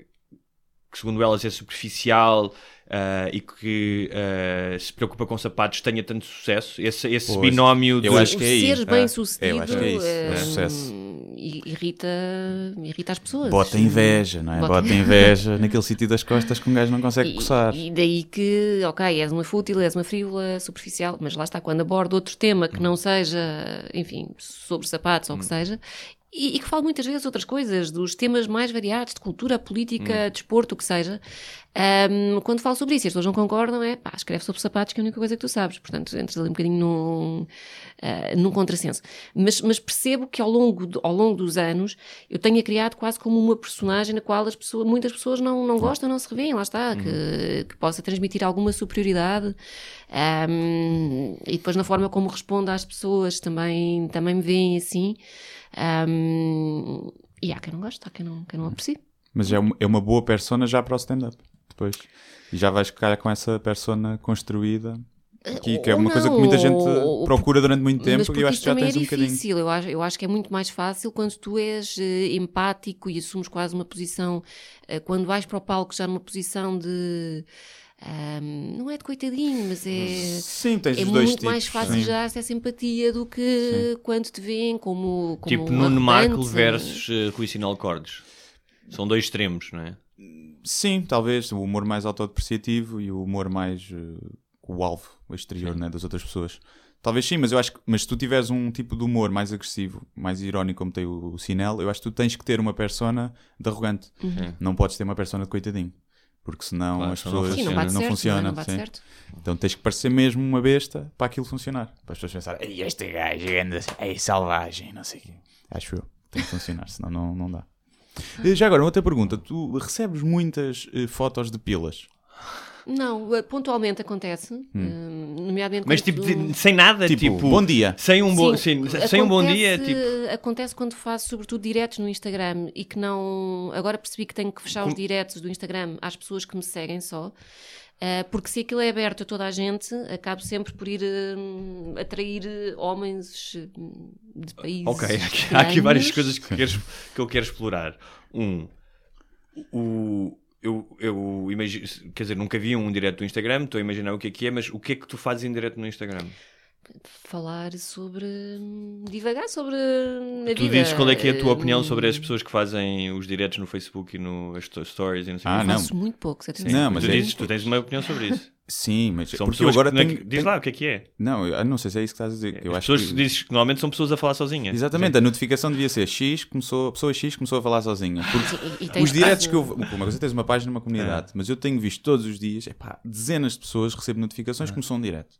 que segundo elas é superficial ah, e que ah, se preocupa com sapatos tenha tanto sucesso? Esse, esse Pois, binómio eu de... acho que é isso. ser bem É, sucedido eu acho que é isso, é hum, sucesso. i- irrita, irrita as pessoas. Bota inveja, não é? Bota- Bota inveja naquele sítio das costas que um gajo não consegue E, coçar. e daí que, ok, és uma fútil, és uma frívola, superficial, mas lá está, quando aborda outro tema que não seja, enfim, sobre sapatos ou o que seja, e, e que fala muitas vezes outras coisas, dos temas mais variados, de cultura, política, desporto, o que seja, ahm, quando falo sobre isso e as pessoas não concordam, é pá, escreve sobre sapatos, que é a única coisa que tu sabes. Portanto, entras ali um bocadinho num, ah, num contrassenso. Mas, mas percebo que ao longo, do- ao longo dos anos eu tenha criado quase como uma personagem na qual as pessoas, muitas pessoas não, não gostam, não se revêem, lá está, que, que possa transmitir alguma superioridade. ahm, e depois na forma como respondo às pessoas também, também me veem assim. Ahm, e há quem não gosta, há quem não, quem não aprecie. Mas é uma, é uma boa persona já para o stand-up. Depois. E já vais ficar com essa persona construída Que, que é uma coisa que não, muita gente ou- procura durante muito tempo e eu acho que já tens é um bocadinho. difícil. Eu acho, eu acho que é muito mais fácil quando tu és eh, empático e assumes quase uma posição. eh, quando vais para o palco já numa posição de. Ahm, não é de coitadinho, mas é. Sim, tens É os dois muito mais tipos, fácil sim. gerar-se essa empatia do que quando te veem como. como tipo um Nuno Marco arrogante. versus uh, Rui Sinal Cordes. São dois extremos, não é? Sim, talvez. O humor mais autodepreciativo e o humor mais. eh, o alvo, o exterior né, das outras pessoas. Talvez sim, mas eu acho que. Mas se tu tiveres um tipo de humor mais agressivo, mais irónico, como tem o, o Sinel, eu acho que tu tens que ter uma persona de arrogante. Uhum. Não podes ter uma persona de coitadinho. Porque senão Claro, as pessoas não não não, é? certo. Então tens que parecer mesmo uma besta para aquilo funcionar. Para as pessoas pensarem, "Ei, este gajo anda é selvagem, não sei o quê. Acho eu. Tem que funcionar, senão não, não dá. Eh, Já agora, outra pergunta. Tu recebes muitas eh, fotos de pilas? Não, eh, pontualmente acontece, eh, nomeadamente Mas tipo, tu- sem nada, Tipo, tipo, bom dia. Sem um bom, Sim, sem, sem um bom dia, acontece- tipo. Acontece quando faço, sobretudo, diretos no Instagram e que não. Agora percebi que tenho que fechar os diretos do Instagram às pessoas que me seguem só. eh, porque se aquilo é aberto a toda a gente, acabo sempre por ir atrair homens de países. Ok, aqui- há aqui várias estranhos. coisas que, queres- que eu quero explorar. Um, o, eu, eu imagino, quer dizer, nunca vi um direto do Instagram, estou a imaginar o que é que é, mas o que é que tu fazes em direto no Instagram? Falar sobre. hum, divagar sobre a Tu vida. dizes qual é que é a tua opinião Hum, sobre as pessoas que fazem os diretos no Facebook e no as sto- stories e não sei o Ah, não. Faço muito poucos, atenção. Não, mas tu, é- dizes, tu tens uma opinião sobre isso. Sim, mas São porque eu pessoas agora que, tenho, Diz tenho- lá o que é que é. Não, eu não sei se é isso que estás a dizer. Eu As acho pessoas que... dizes que normalmente são pessoas a falar sozinhas. Exatamente, a notificação devia ser X, começou, a pessoa X começou a falar sozinha. Porque Sim, e- e tens os diretos que eu. Uma coisa é tens uma página numa comunidade, É. mas eu tenho visto todos os dias, epá, dezenas de pessoas recebo É. notificações que começam um direto.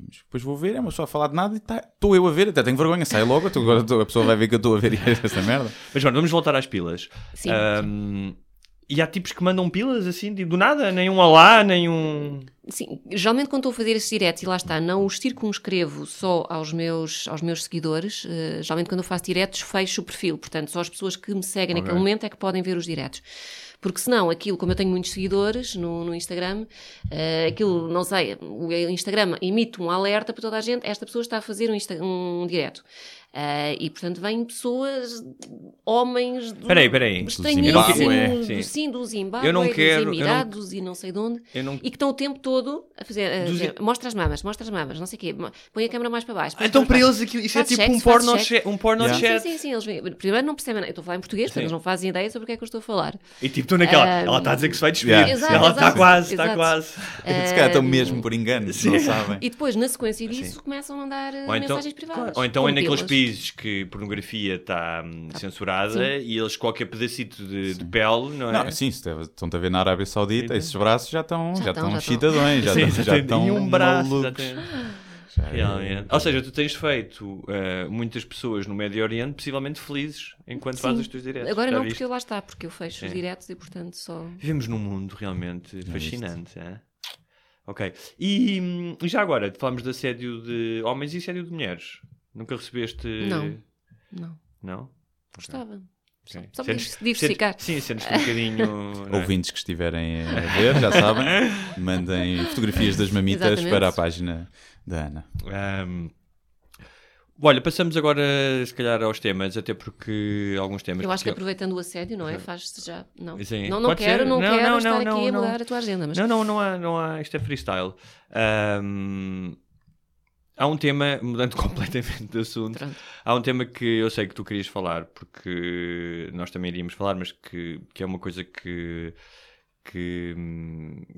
Mas Depois vou ver, é uma pessoa a falar de nada e estou eu a ver, até tenho vergonha, sai logo, agora a pessoa vai ver que eu estou a ver esta merda. Mas bom, vamos voltar às pilas. Sim. Ahm, e há tipos que mandam pilas assim, tipo, do nada, nem um alá, nem um. Sim, geralmente quando estou a fazer esses diretos, e lá está, não os circunscrevo só aos meus, aos meus seguidores, eh, geralmente quando eu faço diretos fecho o perfil, portanto só as pessoas que me seguem naquele momento é que podem ver os diretos. Porque senão, aquilo, como eu tenho muitos seguidores no, no Instagram, eh, aquilo, não sei, o Instagram emite um alerta para toda a gente, esta pessoa está a fazer um, Insta- um direto. Eh, e portanto vêm pessoas, homens do, Peraí, peraí. estranhíssimos, Zimbábue, do- sim. do Zimbábue, Eu não dos eu não- Emirados e não sei de onde Eu não... e que estão o tempo todo a fazer, a Dos- dizer, mostra as mamas, mostra as mamas, não sei o quê, põe a câmera mais para baixo. Ah, então para eles aquilo, isso é tipo um porno, chat, um porno Yeah. chat. Sim, sim, sim, eles vêm. Primeiro não percebem, eu estou a falar em português, portanto Sim. eles não fazem ideia sobre o que é que eu estou a falar. E tipo, estou naquela. Ela está a dizer que se vai despedir. Yeah. Exato, ela está quase, está quase. Se calhar estão mesmo por engano, não sabem. E depois, na sequência disso, começam a mandar eh, então, mensagens privadas. ou então é naqueles. Países que pornografia está hum, censurada e eles qualquer pedacito de, de pele, não é? Não, sim, estão-te a ver na Arábia Saudita, esses braços já estão já Já estão já excitadões, já Sim, estão- já estão e um braço. é- Realmente. Ou seja, tu tens feito eh, muitas pessoas no Médio Oriente possivelmente felizes enquanto Sim. fazes os teus diretos. Agora Já não, viste? porque eu lá está, porque eu fecho os Sim. diretos e portanto só. Vivemos num mundo realmente fascinante. É? Ok. E, hum, e já agora, falamos de assédio de homens e assédio de mulheres. Nunca recebeste. Não. Não, Não? gostava. Só, Ok. só para Sentes- diversificar. sentes- sim, sentes-te um bocadinho. é? Ouvintes que estiverem a ver, já sabem, mandem fotografias das mamitas Exatamente. para a página da Ana. Ahm, olha, passamos agora, se calhar, aos temas, até porque alguns temas. Eu acho que aproveitando o assédio, não é? Faz-se já. Não, Sim. não, não Pode quero, ser. não, Não, quero não, estar não, aqui não, a não. mudar a tua agenda. Mas Não, não, não há, não há. Isto é freestyle. Ahm, há um tema, mudando completamente de assunto, Pronto. há um tema que eu sei que tu querias falar, porque nós também iríamos falar, mas que, que é uma coisa que, que,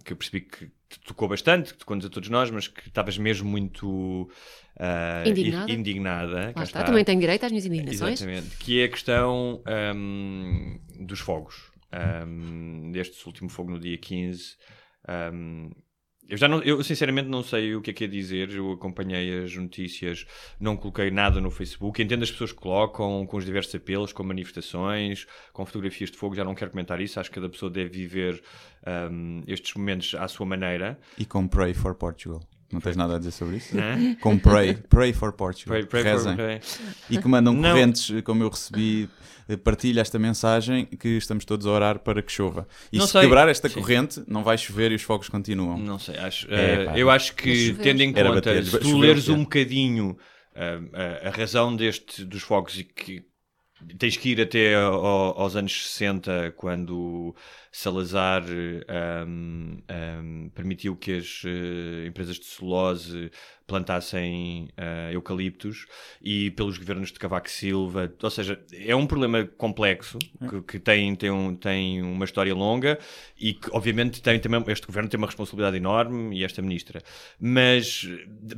que eu percebi que te tocou bastante, que tocou-nos a todos nós, mas que estavas mesmo muito ah, Indignada. indignada. Lá está, também tenho direito às minhas indignações. Exatamente. Que é a questão hum, dos fogos. Hum, deste último fogo no dia 15. Hum, eu já não, eu sinceramente não sei o que é que é dizer. Eu acompanhei as notícias, não coloquei nada no Facebook. Entendo as pessoas que colocam com os diversos apelos, com manifestações, com fotografias de fogo. Já não quero comentar isso. Acho que cada pessoa deve viver hum, estes momentos à sua maneira. E com Pray for Portugal. Não tens nada a dizer sobre isso? Hã? Com Pray, Pray for Portugal. Pray- pray for- Rezem. pray. E que mandam Não. correntes, como eu recebi, eh, partilha esta mensagem que estamos todos a orar para que chova. E Não se sei. quebrar esta Sim. corrente, não vai chover e os fogos continuam. Não sei, acho. É, eh, eu acho que, tendo em conta, bater-lhe. se tu leres um bocadinho ah, a, a razão deste, dos fogos e que tens que ir até ao- aos anos 60, quando Salazar ahm, ahm, permitiu que as eh, empresas de celulose plantassem ah, eucaliptos e pelos governos de Cavaco Silva, ou seja, é um problema complexo que, que tem, tem, um- tem uma história longa e que obviamente tem também, este governo tem uma responsabilidade enorme e esta ministra, mas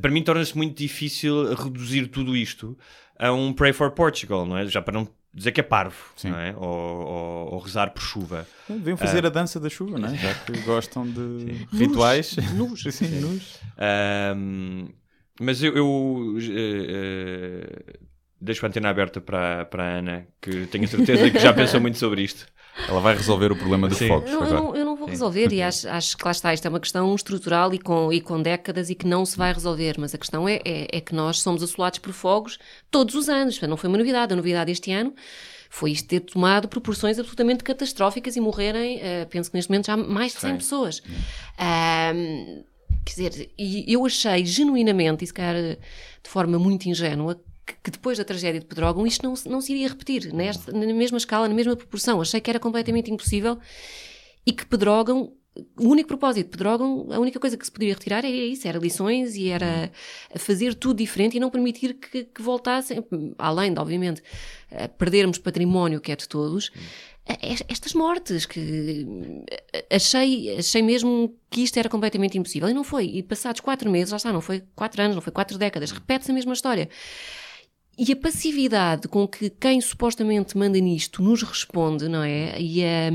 para mim torna-se muito difícil reduzir tudo isto a um Pray for Portugal, não é? Já para não dizer que é parvo, Sim. não é? Ou, ou- ou rezar por chuva. Deviam fazer Ah. a dança da chuva, não é? Já que gostam de rituais. Nus. Sim, nus. Ahm, mas eu, eu, eh, deixo a antena aberta para, para a Ana, que tenho a certeza que já pensou muito sobre isto. Ela vai resolver o problema dos Sim. fogos Não, eu, agora. não, eu não vou resolver e acho, acho que lá está, isto é uma questão estrutural e com, e com décadas e que não se vai resolver, mas a questão é, é, é que nós somos assolados por fogos todos os anos, não foi uma novidade, a novidade este ano foi isto ter tomado proporções absolutamente catastróficas e morrerem, eh, penso que neste momento já mais de 100 Sim. pessoas. Quer dizer, e eu achei genuinamente, e se calhar de forma muito ingênua, que, depois da tragédia de Pedrógão isto não, não se iria repetir, nesta, na mesma escala, na mesma proporção. Achei que era completamente impossível e que Pedrógão, o único propósito de Pedrógão, a única coisa que se poderia retirar era isso, era lições e era fazer tudo diferente e não permitir que, que voltassem, além de, obviamente, perdermos património que é de todos, es- estas mortes que achei, achei mesmo que isto era completamente impossível e não foi. E passados quatro meses, já está, não foi quatro anos, não foi quatro décadas, repete-se a mesma história. E a passividade com que quem supostamente manda nisto nos responde, não é? E a, a,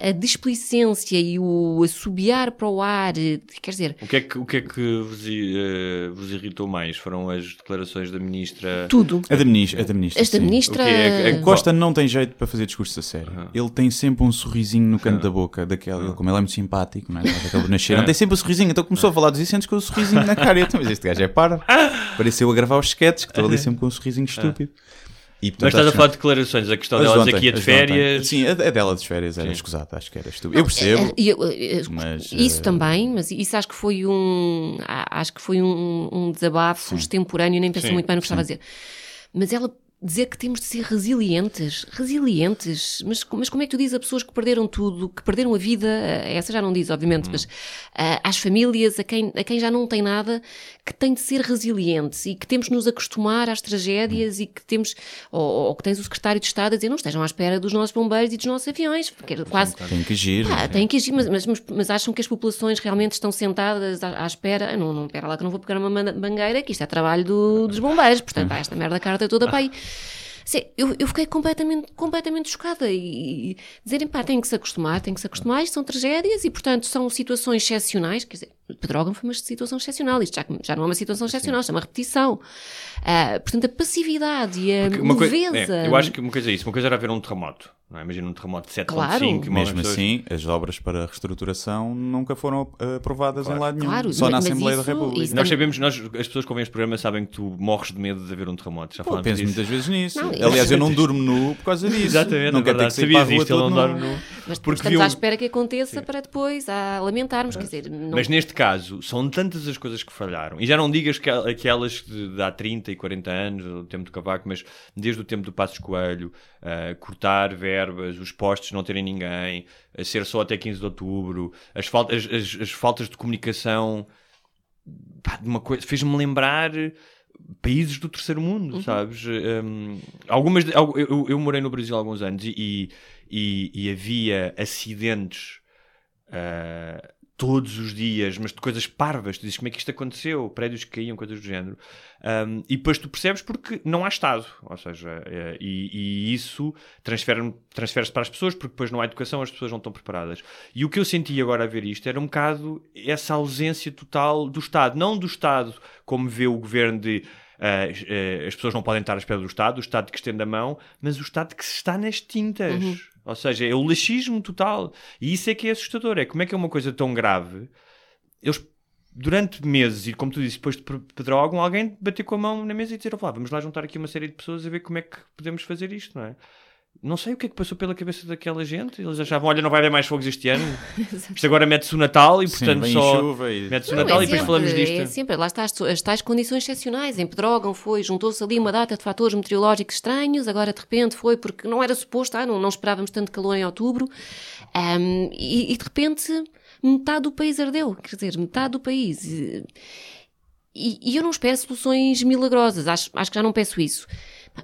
a displicência e o assobiar para o ar, eh, quer dizer, O que é que, o que, é que vos, eh, vos irritou mais? Foram as declarações da ministra? tudo. A da ministra. A da ministra, Esta sim. ministra. É é- Costa não tem jeito para fazer discurso a sério. Ele tem sempre um sorrisinho no canto da boca, daquele, Ah. ele, como ele é muito simpático, não é? Daquele bonacheiro. Tem sempre um sorrisinho, então começou a falar dos incêndios com o sorrisinho na cara. Eu, "Então, mas este gajo é para. Pareceu a gravar os sketches, que estou ali sempre com um sorrisinho estúpido. E, portanto, Mas estás a falar de declarações, a questão as delas ontem, aqui é de as ontem. férias. Sim, a, a dela de férias era escusada, acho que era estúpido. Eu percebo. É, eu- eu- mas, isso eh, também, mas isso acho que foi um acho que foi um, um desabafo extemporâneo, nem pensei Sim, muito bem no que estava a dizer. Mas ela dizer que temos de ser resilientes, resilientes, mas, mas como é que tu dizes a pessoas que perderam tudo, que perderam a vida, eh, essa já não diz, obviamente, mas ah, às famílias, a quem, a quem já não tem nada, que tem de ser resilientes e que temos de nos acostumar às tragédias e que temos, ou, ou que tens o secretário de Estado a dizer não estejam à espera dos nossos bombeiros e dos nossos aviões, porque quase Tem que agir. ah, tem que agir, mas, mas, mas- acham que as populações realmente estão sentadas à, à espera? Não, não, espera lá que não vou pegar uma man- bangueira, que isto é trabalho do- dos bombeiros, portanto, há esta merda carta toda para aí. Eu, eu fiquei completamente, completamente chocada e, e dizerem, pá, tem que se acostumar, tem que se acostumar, isto são tragédias e, portanto, são situações excepcionais, quer dizer, Pedrógão foi uma situação excepcional, isto já, já não é uma situação excepcional, isto é uma repetição. Ah, portanto, a passividade e a uma leveza. é, eu acho que uma coisa é isso. Uma coisa era haver um terremoto. Não é? Imagina um terremoto de 7.5. Claro. Mesmo pessoas. assim, as obras para a reestruturação nunca foram eh, aprovadas em lado nenhum. Claro, Só na Assembleia isso- da República. isso Nós também- sabemos, nós, as pessoas que ouvem este programa sabem que tu morres de medo de haver um terremoto. Já Pô, falamos penso disso. muitas vezes nisso. Não, Aliás, eu não durmo nu por causa disso. Exatamente, não é quero ter que sair para a Sabias rua isto, ele não dorme nu. Mas Porque estamos viu- à espera que aconteça para depois a lamentarmos, quer dizer, não... Mas neste caso, são tantas as coisas que falharam. E já não digas que aquelas de, de há 30 e 40 anos, do tempo do Cavaco, mas desde o tempo do Passos Coelho, ah, cortar verbas, os postos não terem ninguém, ser só até 15 de outubro, as, faltas, as, as faltas de comunicação, pá, de uma coisa, fez-me lembrar países do terceiro mundo, sabes? Um, algumas, de- eu, eu morei no Brasil há alguns anos e, e, e havia acidentes ah, todos os dias, mas de coisas parvas. Tu dizes como é que isto aconteceu? Prédios que caíam, coisas do género. Um, e depois tu percebes porque não há Estado. Ou seja, eh, e, e isso transfere- transfere-se para as pessoas, porque depois não há educação, as pessoas não estão preparadas. E o que eu senti agora a ver isto era um bocado essa ausência total do Estado. Não do Estado como vê o governo de. ah, eh, as pessoas não podem estar à espera do Estado, o Estado que estende a mão, mas o Estado que se está nas tintas. Ou seja, é o laxismo total. E isso é que é assustador. É como é que é uma coisa tão grave. Eles durante meses, e como tu disse, depois de pedrógão, alguém bater com a mão na mesa e dizer: "Ó, vamos lá juntar aqui uma série de pessoas a ver como é que podemos fazer isto, não é? Não sei o que é que passou pela cabeça daquela gente. Eles achavam: olha, não vai haver mais fogos este ano. Isto agora mete-se o Natal e, Sim, portanto, vem só. chuva e- Mete-se o Não, Natal é e depois sempre, falamos disto. É sempre, lá está as, as tais condições excepcionais. Em Pedrógão foi, juntou-se ali uma data de fatores meteorológicos estranhos, agora de repente foi porque não era suposto, ah, não, não esperávamos tanto calor em outubro, Ahm, e, e de repente metade do país ardeu, quer dizer, metade do país. E, e eu não espero soluções milagrosas, acho, acho que já não peço isso.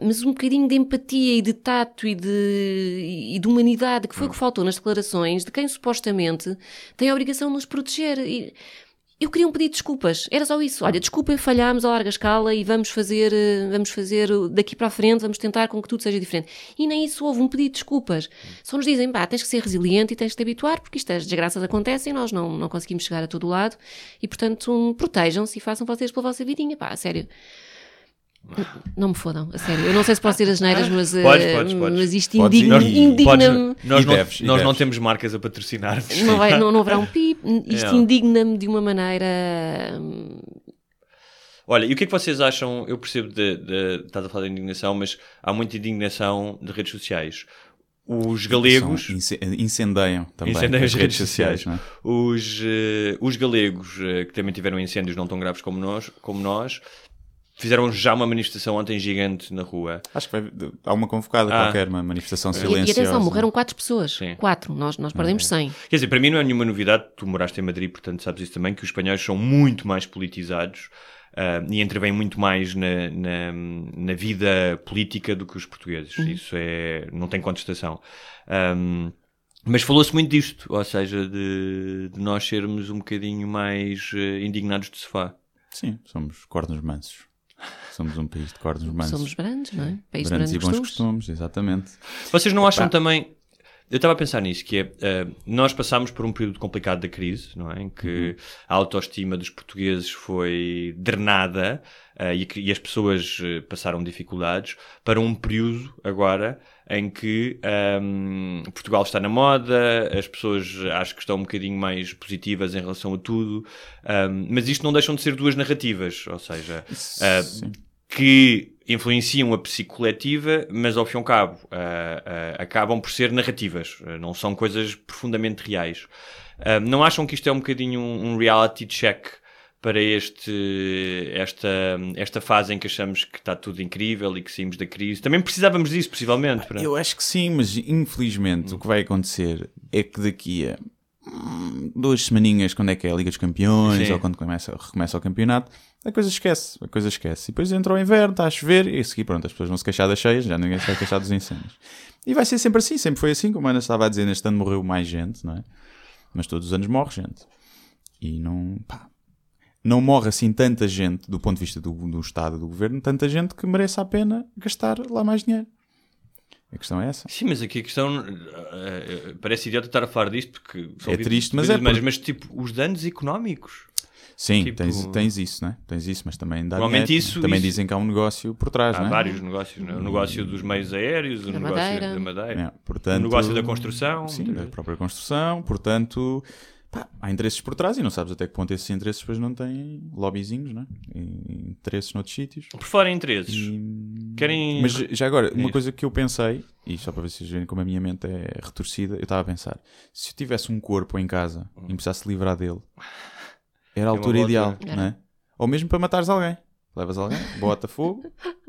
Mas um bocadinho de empatia e de tato e de, e de humanidade, que foi o que faltou nas declarações de quem supostamente tem a obrigação de nos proteger. E eu queria um pedido de desculpas, era só isso. Olha, desculpem, falhámos a larga escala e vamos fazer, eh, vamos fazer daqui para a frente, vamos tentar com que tudo seja diferente. E nem isso houve um pedido de desculpas. Só nos dizem, pá, tens que ser resiliente e tens que te habituar, porque isto, as desgraças acontecem e nós não, não conseguimos chegar a todo lado. E, portanto, um, protejam-se e façam vocês pela vossa vidinha, pá, sério. Não me fodam, a sério. Eu não sei se posso ter as neiras, mas, eh, Podes, podes, podes. mas isto indigna- ir. indigna-me. Podes- nós não, deves, nós não temos marcas a patrocinar. Não, vai, não, não haverá um pip. Isto É. indigna-me de uma maneira. hum, Olha, e o que é que vocês acham? Eu percebo de, de, estás a falar de indignação, mas há muita indignação de redes sociais. Os galegos. São- ince- Incendeiam também Incendeiam as redes sociais. não é? Os, eh, os galegos, eh, que também tiveram incêndios não tão graves como nós, como nós, fizeram já uma manifestação ontem gigante na rua. Acho que vai, há uma convocada Ah. qualquer, uma manifestação E, silenciosa. e atenção, morreram quatro pessoas. Sim. Quatro. Nós, nós perdemos 100. Quer dizer, para mim não é nenhuma novidade, tu moraste em Madrid, portanto sabes isso também, que os espanhóis são muito mais politizados ah, e intervêm muito mais na, na, na vida política do que os portugueses. Isso é, não tem contestação. Ahm, mas falou-se muito disto, ou seja, de, de nós sermos um bocadinho mais eh, indignados de sofá. Sim, somos cornos mansos. Somos um país de cornos mansos. Somos brandos, não é? País de Grandes grandes e bons costumes. costumes, exatamente. Vocês não acham também. Eu estava a pensar nisso, que é. eh, nós passámos por um período complicado da crise, não é? Em que a autoestima dos portugueses foi drenada eh, e, que- e as pessoas eh, passaram dificuldades, para um período agora em que ehm, Portugal está na moda, as pessoas acho que estão um bocadinho mais positivas em relação a tudo, ehm, mas isto não deixam de ser duas narrativas, ou seja, Sim. que influenciam a psicoletiva, mas ao fim e ao cabo ah, ah, acabam por ser narrativas, não são coisas profundamente reais. Não acham que isto é um bocadinho um, um reality check para este, esta, esta fase em que achamos que está tudo incrível e que saímos da crise? Também precisávamos disso, possivelmente. para- Eu acho que sim, mas infelizmente o que vai acontecer é que daqui a hum, duas semaninhas, quando é que é a Liga dos Campeões Sim. ou quando começa, recomeça o campeonato, a coisa esquece, a coisa esquece. E depois entra o inverno, está a chover e a seguir, pronto, as pessoas vão se queixar das cheias, já ninguém se vai queixar dos incêndios. E vai ser sempre assim, sempre foi assim, como a Ana estava a dizer, neste ano morreu mais gente, não é? Mas todos os anos morre gente. E não, pá, não morre assim tanta gente, do ponto de vista do, do Estado, do Governo, tanta gente que mereça a pena gastar lá mais dinheiro. A questão é essa. Sim, mas aqui a questão eh, parece idiota estar a falar disto porque são É triste, mas é humanas, porque- mas tipo os danos económicos. Sim, Tipo- tens, tens isso, né? Tens isso, mas também dá dinheiro. isso- Também isso- dizem que há um negócio por trás, Há não é? vários negócios, não é? o negócio dos meios aéreos, o Da negócio madeira. da madeira. É, portanto, O negócio da construção, Sim, da própria construção. Portanto, pá, há interesses por trás e não sabes até que ponto esses interesses depois não têm lobbyzinhos, não é? E interesses noutros sítios. Por fora interesses, E- querem. Mas já agora, uma Isso. coisa que eu pensei, e só para ver se vocês verem como a minha mente é retorcida, eu estava a pensar: se eu tivesse um corpo em casa e me precisasse livrar dele, era a uma altura ideal, não é? Ou mesmo para matares alguém. Levas alguém, bota fogo,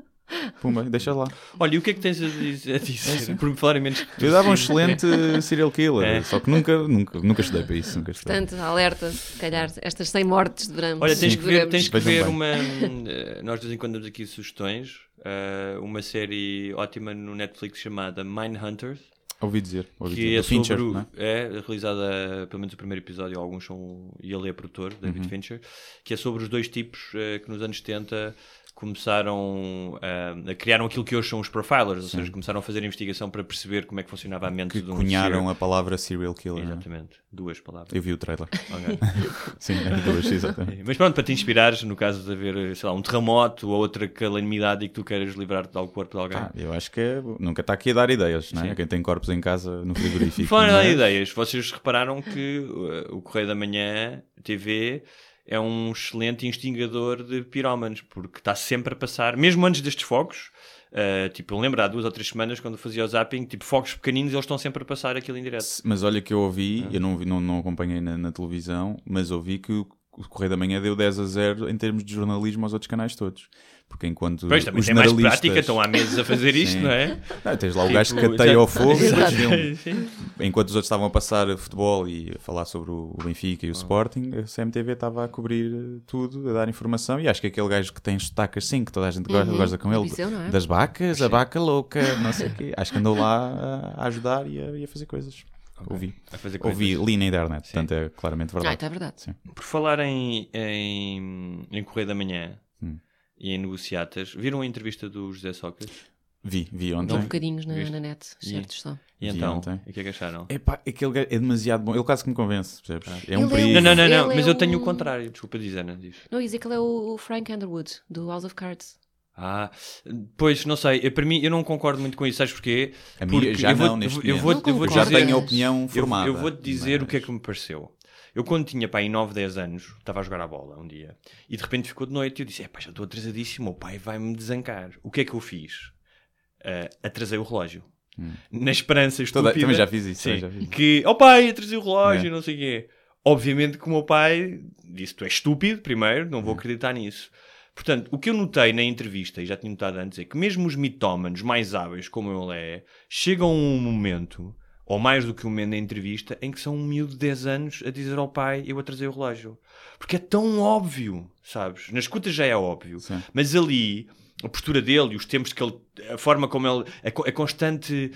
pumba, deixa lá. Olha, e o que é que tens a dizer? A dizer? Por me falar em menos que Eu dava um excelente serial killer, É. só que nunca, nunca, nunca estudei para isso. Nunca estudei. Portanto, alerta, se calhar, estas 100 mortes de verão. Olha, tens que ver, tens que ver uma. eh, Nós de vez em quando damos aqui sugestões. eh, uma série ótima no Netflix chamada Mindhunters. Ouvi dizer, ouvi que dizer. é Do Fincher, sobre o- não é? é realizada pelo menos o primeiro episódio alguns são e ele é produtor David Uhum. Fincher que é sobre os dois tipos eh, que nos anos 70 começaram eh, a criaram aquilo que hoje são os profilers ou seja começaram a fazer investigação para perceber como é que funcionava a mente Que de um cunharam serial- a palavra serial killer. é? exatamente duas palavras Eu vi o trailer. Ok. Sim, duas, exatamente. mas pronto para te inspirares no caso de haver sei lá um terremoto ou outra calamidade e que tu queiras livrar-te ao corpo de alguém Ah, eu acho que é, nunca está aqui a dar ideias, não é? Sim. Quem tem corpos em casa no frigorífico. Fora não dar é? ideias, vocês repararam que uh, o Correio da Manhã, TV, é um excelente instigador de pirómanos, porque está sempre a passar, mesmo antes destes fogos. uh, tipo, eu lembro há duas ou três semanas quando fazia o zapping, tipo, fogos pequeninos, eles estão sempre a passar aquilo em direto. Mas olha que eu ouvi, Ah. eu não, vi- não, não acompanhei na, na televisão, mas ouvi que o, Correio da Manhã deu 10 a 0 em termos de jornalismo aos outros canais todos. Porque enquanto Pois também os tem mais jornalistas... prática, estão há meses a fazer isto, não é? Não, tens lá o Tipo, gajo que cateia ao fogo. Sim. Enquanto os outros estavam a passar futebol e a falar sobre o Benfica e Ah. o Sporting, a CMTV estava a cobrir eh, tudo, a dar informação. E acho que aquele gajo que tem destacas sim, que toda a gente gosta, Uhum. gosta com ele, Viseu, é? das vacas, a vaca louca, não sei o quê. Acho que andou lá a, a ajudar e a, e a fazer coisas. Ouvi. A fazer Ouvi, li na internet, portanto é claramente Ah, verdade. está verdade. Sim. Por falar em, em, em Correio da Manhã Hum. e em negociatas, viram a entrevista do José Sócrates? Vi, vi Dão ontem. bocadinhos na, na net, E- certos só. E então, ontem. o que é que acharam? Epá, aquele gajo é demasiado bom. Ele quase que me convence, percebes? É um Ele é perigo. Não, não, não, não, Ele mas é eu tenho um- o contrário, desculpa dizer, não diz. Não, ia dizer que ele é o Frank Underwood, do House of Cards. Ah, pois, não sei, eu, para mim eu não concordo muito com isso, sabes porquê? A mim Porque já eu vou- não, neste eu momento. vou- Não eu vou Eu já dizer- tenho a opinião Eu, formada. eu vou-te dizer mas- o que é que me pareceu. Eu, quando tinha pá, em 9, 10 anos, estava a jogar a bola um dia e de repente ficou de noite e eu disse: "Epá, já estou atrasadíssimo, o pai vai-me desancar. O que é que eu fiz? Ah, atrasei o relógio. Na esperança Toda- estúpida. também já fiz isso, Sim, já fiz que, oh pai, atrasei o relógio, É. não sei o quê. Obviamente que o meu pai disse: Tu és estúpido, primeiro, não Hum. vou acreditar nisso. Portanto, o que eu notei na entrevista, e já tinha notado antes, é que mesmo os mitómanos mais hábeis, como ele é, chegam a um momento, ou mais do que um momento na entrevista, em que são um miúdo de 10 anos a dizer ao pai: Eu atrasei o relógio. Porque é tão óbvio, sabes? Na escuta já é óbvio. Sim. Mas ali, a postura dele e os tempos que ele. a forma como ele. a, a constante.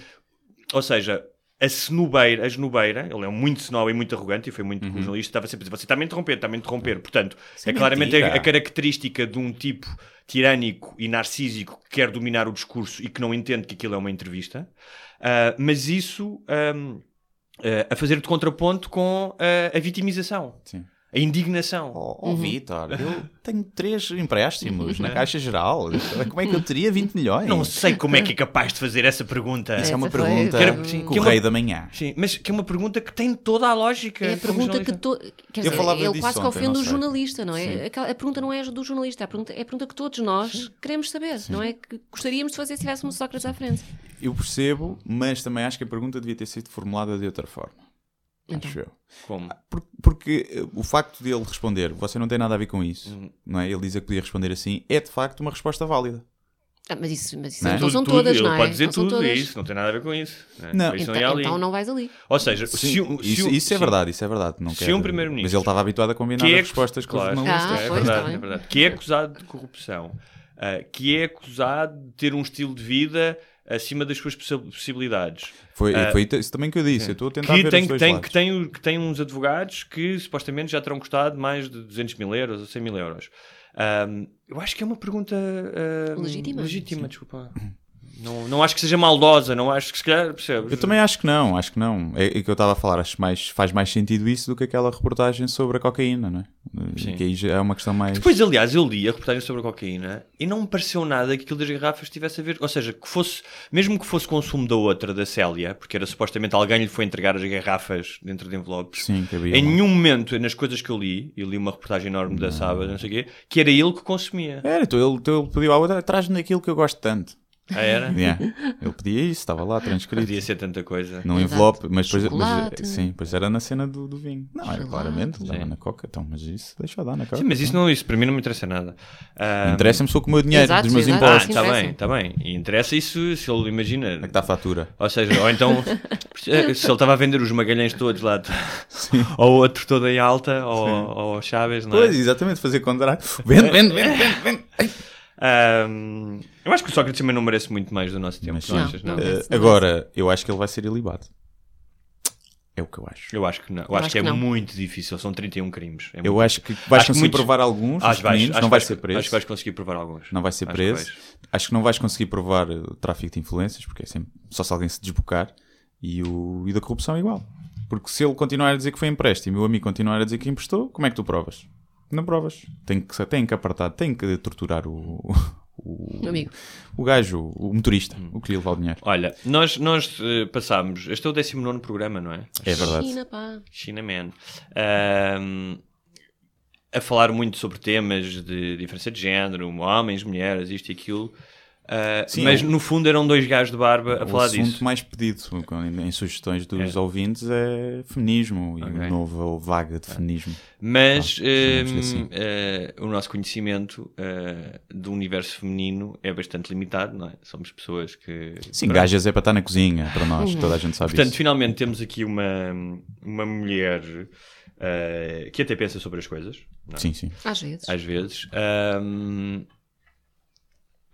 Ou seja. A cenubeira, a ele é muito snob e muito arrogante, e foi muito Uhum. jornalista estava sempre a dizer: Você está-me a interromper, está-me a interromper. Portanto, Isso é claramente a, a característica de um tipo tirânico e narcísico que quer dominar o discurso e que não entende que aquilo é uma entrevista. Ah, mas isso ahm, ah, a fazer de contraponto com ah, a vitimização, Sim. A indignação. Oh, oh Vitor, eu tenho três empréstimos na Caixa Geral. Como é que eu teria 20 milhões? Não sei como é que é capaz de fazer essa pergunta. Isso é uma foi- pergunta Quero- sim, que é uma- da Manhã. Sim, mas que é uma pergunta que tem toda a lógica. É a pergunta que to... Quer Eu dizer, falava ele quase que ofende o jornalista, não é? Sim. Aquela- A pergunta não é do jornalista, a pergunta, é a pergunta que todos nós queremos saber, não é? Que gostaríamos de fazer se tivéssemos Sócrates à frente. Eu percebo, mas também acho que a pergunta devia ter sido formulada de outra forma. Então. Acho eu. Como? Por- Porque eh, o facto de ele responder, você não tem nada a ver com isso, Uhum. não é? Ele dizer que podia responder assim, é de facto uma resposta válida. Ah, mas isso, mas isso Não é? não são Tudo- todas, ele não é? pode dizer não tudo todas. e isso, não tem nada a ver com isso. né? Não. Isso Então, ali. então não vais ali. Ou seja, Sim, se, um- se isso, um- isso é verdade, isso é verdade. Não Se quero- um primeiro-ministro- Mas ele estava habituado a combinar que é as respostas com claro, os jornalistas. Ah, é verdade, é verdade. Que é acusado de corrupção, ah, que é acusado de ter um estilo de vida acima das suas possi- possibilidades. Foi, Ah, foi isso também que eu disse. Eu estou a tentar que ver tem, os que, dois tem, lados. que, tem, que tem uns advogados que supostamente já terão custado mais de 200 mil euros ou 100 mil euros. Ahm, eu acho que é uma pergunta ahm, Legítima. legítima desculpa. Não, não acho que seja maldosa, não acho que se calhar, percebes? Eu também acho que não, acho que não. É, é que eu estava a falar, acho mais, faz mais sentido isso do que aquela reportagem sobre a cocaína, não é? Sim. Que aí já é uma questão mais. Depois, aliás, eu li a reportagem sobre a cocaína e não me pareceu nada que aquilo das garrafas tivesse a ver. Ou seja, que fosse, mesmo que fosse consumo da outra, da Célia, porque era supostamente alguém lhe foi entregar as garrafas dentro de envelopes. Sim, Em uma- nenhum momento, nas coisas que eu li, eu li uma reportagem enorme da sábado, não sei o quê, que era ele que consumia. Era, então ele, então ele pediu à outra, traz-me daquilo que eu gosto tanto. Ah, era? Yeah. Ele pedia isso, estava lá transcrito. Podia ser tanta coisa. Num Exato. envelope, mas depois, mas, sim, pois era na cena do, do vinho. Não, era claramente, Sim. na coca, então, mas isso deixa eu dar na coca. Sim, mas isso, não, isso para mim não me interessa nada. Ah, Interessa-me só com o meu dinheiro, Exato, dos meus exato. Ah, impostos. está interessa. bem, está bem. E interessa isso se ele imagina. É que está a fatura? Ou seja, ou então se ele estava a vender os magalhães todos lá, ou o outro todo em alta, ou, ou Chaves, não é? Pois, exatamente, fazer contrato. Vende, vende, vende, vende, vende. Ahm, eu acho que o Sócrates também não merece muito mais do nosso tempo, Mas não achas? Não, Não. Eh, não agora, eu acho que ele vai ser ilibado. É o que eu acho. Eu acho que não. Eu, acho, acho que é que não. muito difícil, são 31 crimes. É Eu acho que vais Acho que conseguir muitos- provar alguns, Acho que vais- acho não que vai vais- ser preso. Acho que vais conseguir provar alguns. Não vai ser Acho que preso. vais. Acho que não vais conseguir provar eh, o tráfico de influências, porque é sempre só se alguém se desbocar. E, o, e da corrupção é igual. Porque se ele continuar a dizer que foi empréstimo e o amigo continuar a dizer que emprestou, como é que tu provas? Não provas. Tem que, tem que apartar, tem que torturar o, o, amigo. o gajo, o motorista, Hum. o que lhe levar o dinheiro. Olha, nós, nós eh, passámos. Este é o 19 programa, não é? É verdade. China, pá. China Man. Ahm, a falar muito sobre temas de diferença de género, homens, mulheres, isto e aquilo. Uh, Sim, mas o- no fundo eram dois gajos de barba a o falar assunto disso. mais pedido em sugestões dos É. ouvintes é feminismo e Ok. a nova vaga de feminismo. Mas Ah, hum, assim. eh, o nosso conhecimento eh, do universo feminino é bastante limitado, não é? Somos pessoas que. Sim, Pronto. gajas é para estar na cozinha, para nós, toda a gente sabe Portanto, isso. finalmente temos aqui uma, uma mulher eh, que até pensa sobre as coisas. não é? Sim, sim. Às vezes. Às vezes. Ahm,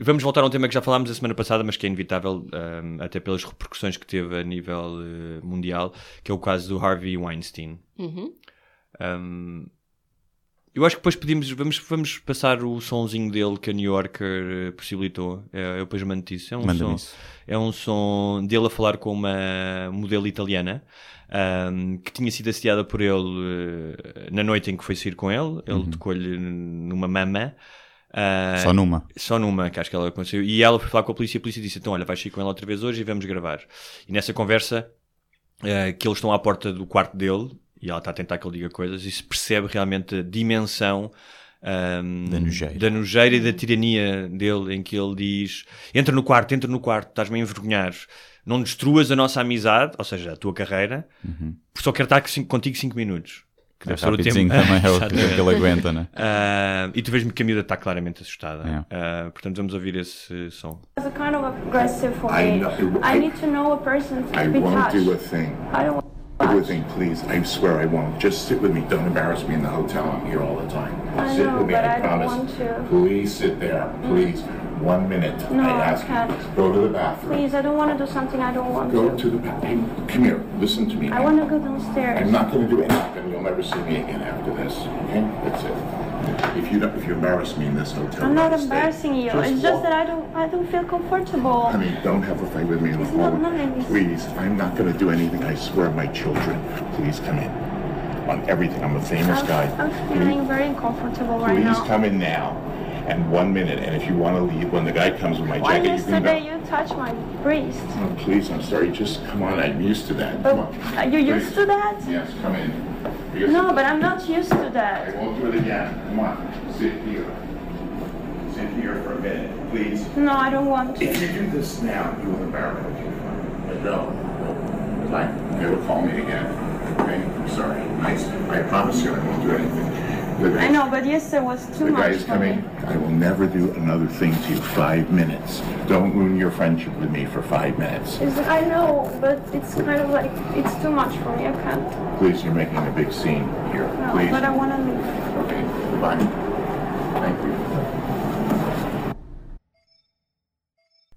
Vamos voltar a um tema que já falámos a semana passada, mas que é inevitável, ahm, até pelas repercussões que teve a nível eh, mundial, que é o caso do Harvey Weinstein. Uhum. Um, eu acho que depois pedimos, vamos, vamos passar o sonzinho dele que a New Yorker eh, possibilitou. É, eu depois mando isso. É um, Manda-me som, isso. é um som dele a falar com uma modelo italiana um, que tinha sido assediada por ele eh, na noite em que foi sair com ele. Ele tocou-lhe numa mama. Ah, Só numa. só numa, que acho que ela aconteceu. E ela foi falar com a polícia e a polícia disse: Então, olha, vais sair com ela outra vez hoje e vamos gravar. E nessa conversa, eh, que eles estão à porta do quarto dele e ela está a tentar que ele diga coisas, e se percebe realmente a dimensão. ahm, Da nojeira. da nojeira e da tirania dele, em que ele diz: Entra no quarto, entra no quarto, estás-me a envergonhar. Não destruas a nossa amizade, ou seja, a tua carreira, porque só quero estar contigo 5 minutos. Que É deve ser o rapidinho tempo. também é o Exatamente. que ele aguenta, né? Ah, e tu vês-me que a miúda está claramente assustada. É. Ah, portanto, vamos ouvir esse som. It's kind of aggressive for I me. know- I need to know a person to I be touched. do a thing. I don't Do a please. I swear I won't. Just sit with me. Don't embarrass me in the hotel. I'm here all the time. I sit know, with me. but I, I don't promise. want to. Please sit there. Mm. Please. One minute. No, I I ask can't. you. Go to the bathroom. Please, I don't want to do something I don't want Go to. Go to the bathroom. Come here. Listen to me. I want to go downstairs. I'm not going to do anything. You'll never see me again after this. Okay? That's it. If you don't, if you embarrass me in this hotel, I'm not I'll stay. embarrassing you. Just it's just that I don't I don't feel comfortable. I mean, don't have a fight with me in the hallway. nice. Please, I'm not going to do anything. I swear, my children. Please come in. On everything, I'm a famous I'm, guy. I'm feeling very uncomfortable right Please now. come in now. And one minute. And if you want to leave, when the guy comes with my Why jacket, you can yesterday you touched my breast? Oh, please, I'm sorry. Just come on. I'm used to that. But Come on. are you used to that? Yes, come in. Because No, but I'm not used to I that. won't do it again. Come on. Sit here. Sit here for a minute, please. No, I don't want to. If you do this now, you will embarrass me. But no, no. Like, never call me again. Okay? I'm sorry. I, I promise you I won't do anything. The I know, but yesterday was too the guy much is for me. coming. I will never do another thing to you. Five minutes. Don't ruin your friendship with me for five minutes. It's, I know, but it's kind of like it's too much for me. I can't. Please, you're making a big scene here. No, Please. but I want to leave. Okay, goodbye. Thank you.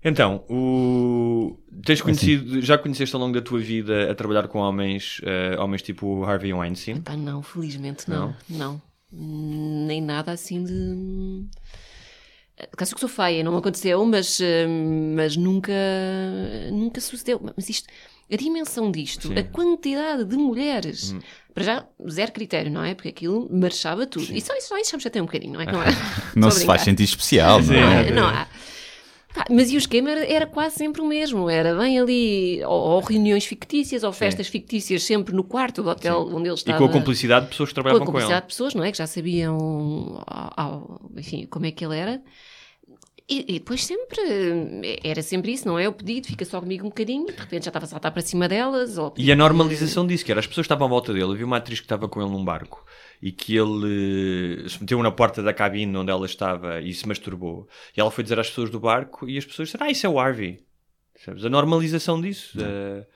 Então, o... tens conhecido, já conheceste ao longo da tua vida a trabalhar com homens, eh, homens tipo Harvey Weinstein? Pá, não, felizmente não. Não. Nem nada assim de. Caso que sou feia, não me aconteceu, mas, eh, mas nunca, nunca sucedeu. Mas isto, a dimensão disto, Sim. a quantidade de mulheres, para já, zero critério, não é? Porque aquilo marchava tudo. E só isso, só isso já me chateia um bocadinho, não é? Não, é? Não se a faz brincar. sentir especial, não é- não há. Mas e o esquema era, era quase sempre o mesmo. Era bem ali, ou, ou reuniões fictícias, ou festas fictícias, sempre no quarto do hotel onde ele E estava. com a complicidade de pessoas que com a trabalhavam com complicidade ele. de pessoas, não é? Que já sabiam, ao- ao- enfim, como é que ele era. E, e depois sempre, eh, era sempre isso, não é? O pedido, fica só comigo um bocadinho, de repente já estava a saltar para cima delas. Ou E a normalização disso, que era as pessoas estavam à volta dele. Vi uma atriz que estava com ele num barco e que ele eh, se meteu na porta da cabine onde ela estava e se masturbou. E ela foi dizer às pessoas do barco e as pessoas disseram: Ah, isso é o Harvey. Sabes? A normalização disso. eh,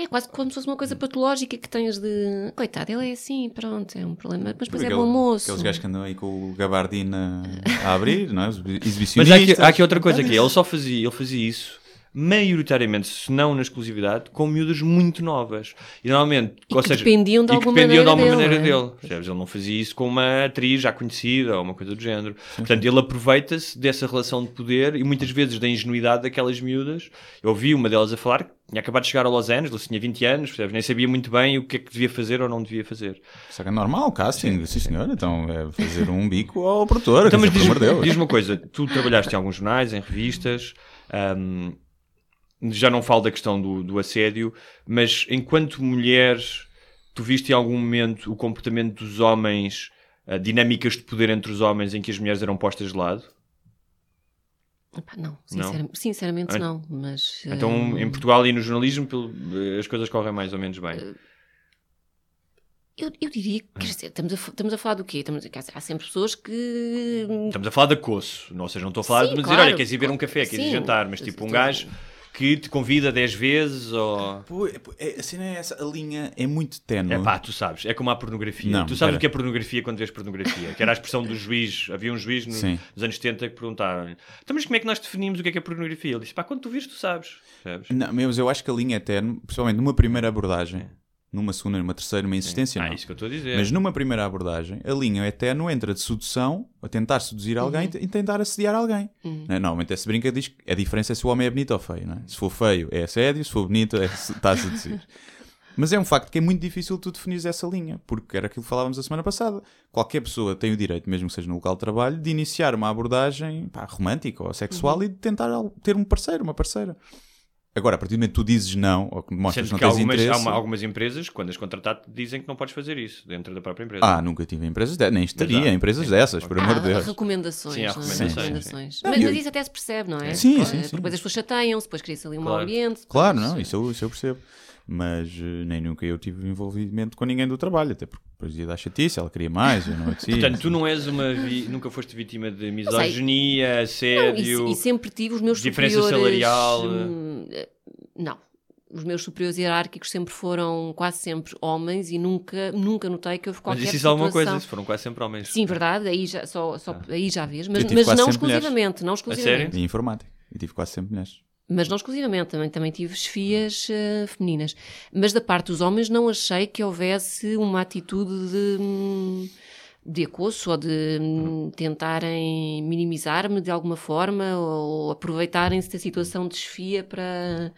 É quase como se fosse uma coisa patológica que tens de. Coitado, ele é assim, pronto, é um problema. Mas depois é Aquele- bom moço. Aqueles gajos que andam aí com o gabardina a abrir, não é? Os Mas exibicionistas. há aqui, há aqui outra coisa aqui. Ele só fazia, ele fazia isso maioritariamente, se não na exclusividade, com miúdas muito novas. E normalmente, E ou que seja, dependiam de e alguma dependiam de alguma maneira maneira dele, dele. Percebes? Ele não fazia isso com uma atriz já conhecida ou uma coisa do género. Portanto, ele aproveita-se dessa relação de poder e muitas vezes da ingenuidade daquelas miúdas. Eu ouvi uma delas a falar que tinha acabado de chegar a Los Angeles, tinha 20 anos, percebes? nem sabia muito bem o que é que devia fazer ou não devia fazer. Isso é normal, casting, sim, senhor. Então é fazer um bico ao produtor. Então, mas diz-me diz uma coisa, tu trabalhaste em alguns jornais, em revistas, ahm, já não falo da questão do, do assédio, mas enquanto mulher, tu viste em algum momento o comportamento dos homens uh, dinâmicas de poder entre os homens em que as mulheres eram postas de lado? Epá, não, sincer- sinceramente Ah, não, mas... Então, eh, em Portugal e no jornalismo, pelo- as coisas correm mais ou menos bem. Eu, eu diria que, dizer, estamos a, estamos a falar do quê? Estamos, dizer, há sempre pessoas que... Estamos a falar de acosso, ou seja, não estou a falar Sim, de dizer, claro. olha, queres ir ver um café, queres ir jantar, mas tipo um gajo que te convida 10 vezes ou. Pô, é- é- A cena é essa, a linha é muito tenue. É pá, tu sabes, é como a pornografia. Não, tu sabes o que é pornografia quando vês pornografia? Que era a expressão do juiz. Havia um juiz no- nos anos 70 que perguntaram então, mas como é que nós definimos o que é que é pornografia? Ele disse, pá, quando tu vires, tu sabes. Percebes? Não, mas eu acho que a linha é tenue, principalmente numa primeira abordagem, numa segunda, numa terceira, numa insistência, Ah, não. isso que eu estou a dizer. Mas numa primeira abordagem, a linha é tenue entre a de sedução, a tentar seduzir alguém e tentar assediar alguém. Uhum. Não é? Normalmente esse brinca diz que a diferença é se o homem é bonito ou feio. Não é? Se for feio é assédio, se for bonito é, está a seduzir. Mas é um facto que é muito difícil tu definires essa linha, porque era aquilo que falávamos a semana passada. Qualquer pessoa tem o direito, mesmo que seja no local de trabalho, de iniciar uma abordagem pá, romântica ou sexual Uhum. e de tentar ter um parceiro, uma parceira. Agora, a partir do momento que tu dizes não, ou que mostras Sendo que não tens algumas, há interesse... uma- algumas empresas, quando as contratar, dizem que não podes fazer isso dentro da própria empresa. Ah, nunca tive empresas dessas, nem estaria Mas há. em empresas Sim. dessas, por amor Há de Deus. recomendações, Sim, há é? recomendações, Recomendações. sim. Mas, Não, mas eu- isso até se percebe, não é? Sim, sim, sim. Porque depois as pessoas chateiam-se, depois cria-se ali um mau Claro. ambiente. Claro, não, isso eu, isso eu percebo. Mas eh, nem nunca eu tive envolvimento com ninguém do trabalho, até porque depois ia dar chatice, ela queria mais, eu não apetecia. Portanto, tu não és uma. vi- nunca foste vítima de misoginia, Não, e, assédio. e sempre tive os meus diferença superiores... salarial. hum, eh, Não. Os meus superiores hierárquicos sempre foram quase sempre homens e nunca, nunca notei que houve qualquer Mas isso é alguma situação... coisa, se foram quase sempre homens. Sim, verdade, aí já, só, só, aí já vês, mas, mas não exclusivamente, não exclusivamente. E informática. E tive quase sempre mulheres. Mas não exclusivamente, também, também tive chefias eh, femininas. Mas da parte dos homens não achei que houvesse uma atitude de, hum, de acosso ou de hum, tentarem minimizar-me de alguma forma ou aproveitarem-se da situação de chefia para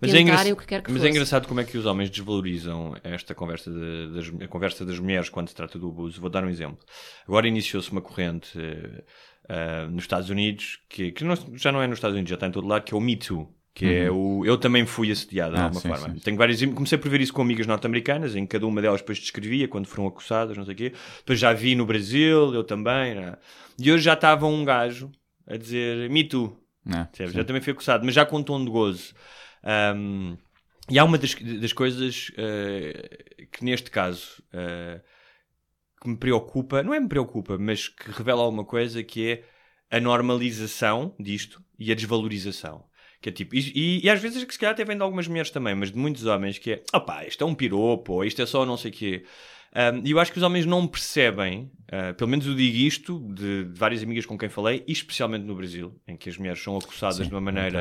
Mas, é, tentarem engra- o que quer que mas é fosse. engraçado como é que os homens desvalorizam esta conversa, de- das, a conversa das mulheres quando se trata do abuso. Vou dar um exemplo. Agora iniciou-se uma corrente eh, ah, nos Estados Unidos, que, que não- já não é nos Estados Unidos, já está em todo lado, que é o Me Too. Que é o Eu também fui assediado, de Ah, alguma sim, forma. sim. Tenho vários. Comecei por ver isso com amigas norte-americanas, em que cada uma delas depois descrevia quando foram acossadas, não sei o quê. Depois já vi no Brasil, eu também. né? E hoje já estava um gajo a dizer Me Too. É, sim. Já também fui acusado, mas já com um tom de gozo. Um, e há uma das, das coisas eh, que neste caso eh, que me preocupa, não é me preocupa, mas que revela alguma coisa que é a normalização disto e a desvalorização. Que é tipo, e, e- e às vezes que se calhar até vem de algumas mulheres também, mas de muitos homens, que é opá, isto é um piropo, ou isto é só não sei o quê. Um, e eu acho que os homens não percebem, uh, pelo menos eu digo isto de, de várias amigas com quem falei, e especialmente no Brasil, em que as mulheres são acossadas Sim, de uma outra maneira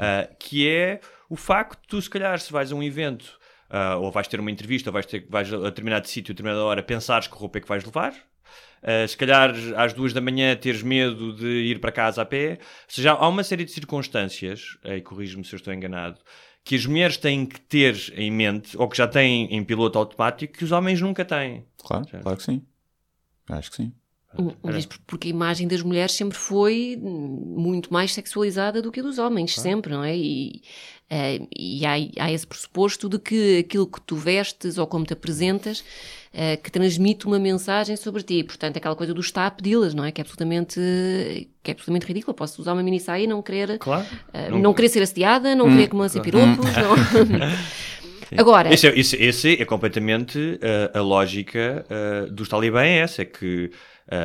uh, que é o facto de tu, se calhar, se vais a um evento uh, ou vais ter uma entrevista ou vais, ter, vais a determinado sítio, a determinada hora, pensares que roupa é que vais levar. Uh, se calhar às duas da manhã teres medo de ir para casa a pé. Ou seja, há uma série de circunstâncias, e corrijo-me se eu estou enganado, que as mulheres têm que ter em mente, ou que já têm em piloto automático, que os homens nunca têm. Claro, claro que sim. Acho que sim. Mas porque a imagem das mulheres sempre foi hum, muito mais sexualizada do que a dos homens, sempre, não é? E, eh, e há, há esse pressuposto de que aquilo que tu vestes ou como te apresentas eh, que transmite uma mensagem sobre ti. Portanto, aquela coisa do está a pedi-las, não é? Que é absolutamente, que é absolutamente ridícula. Posso usar uma mini saia e não querer, Claro. eh, Não- não, querer ser assediada, não Hum. querer que me lancem piropos. não- Agora, Esse é, esse, esse é completamente uh, a lógica uh, dos talibã é essa, é que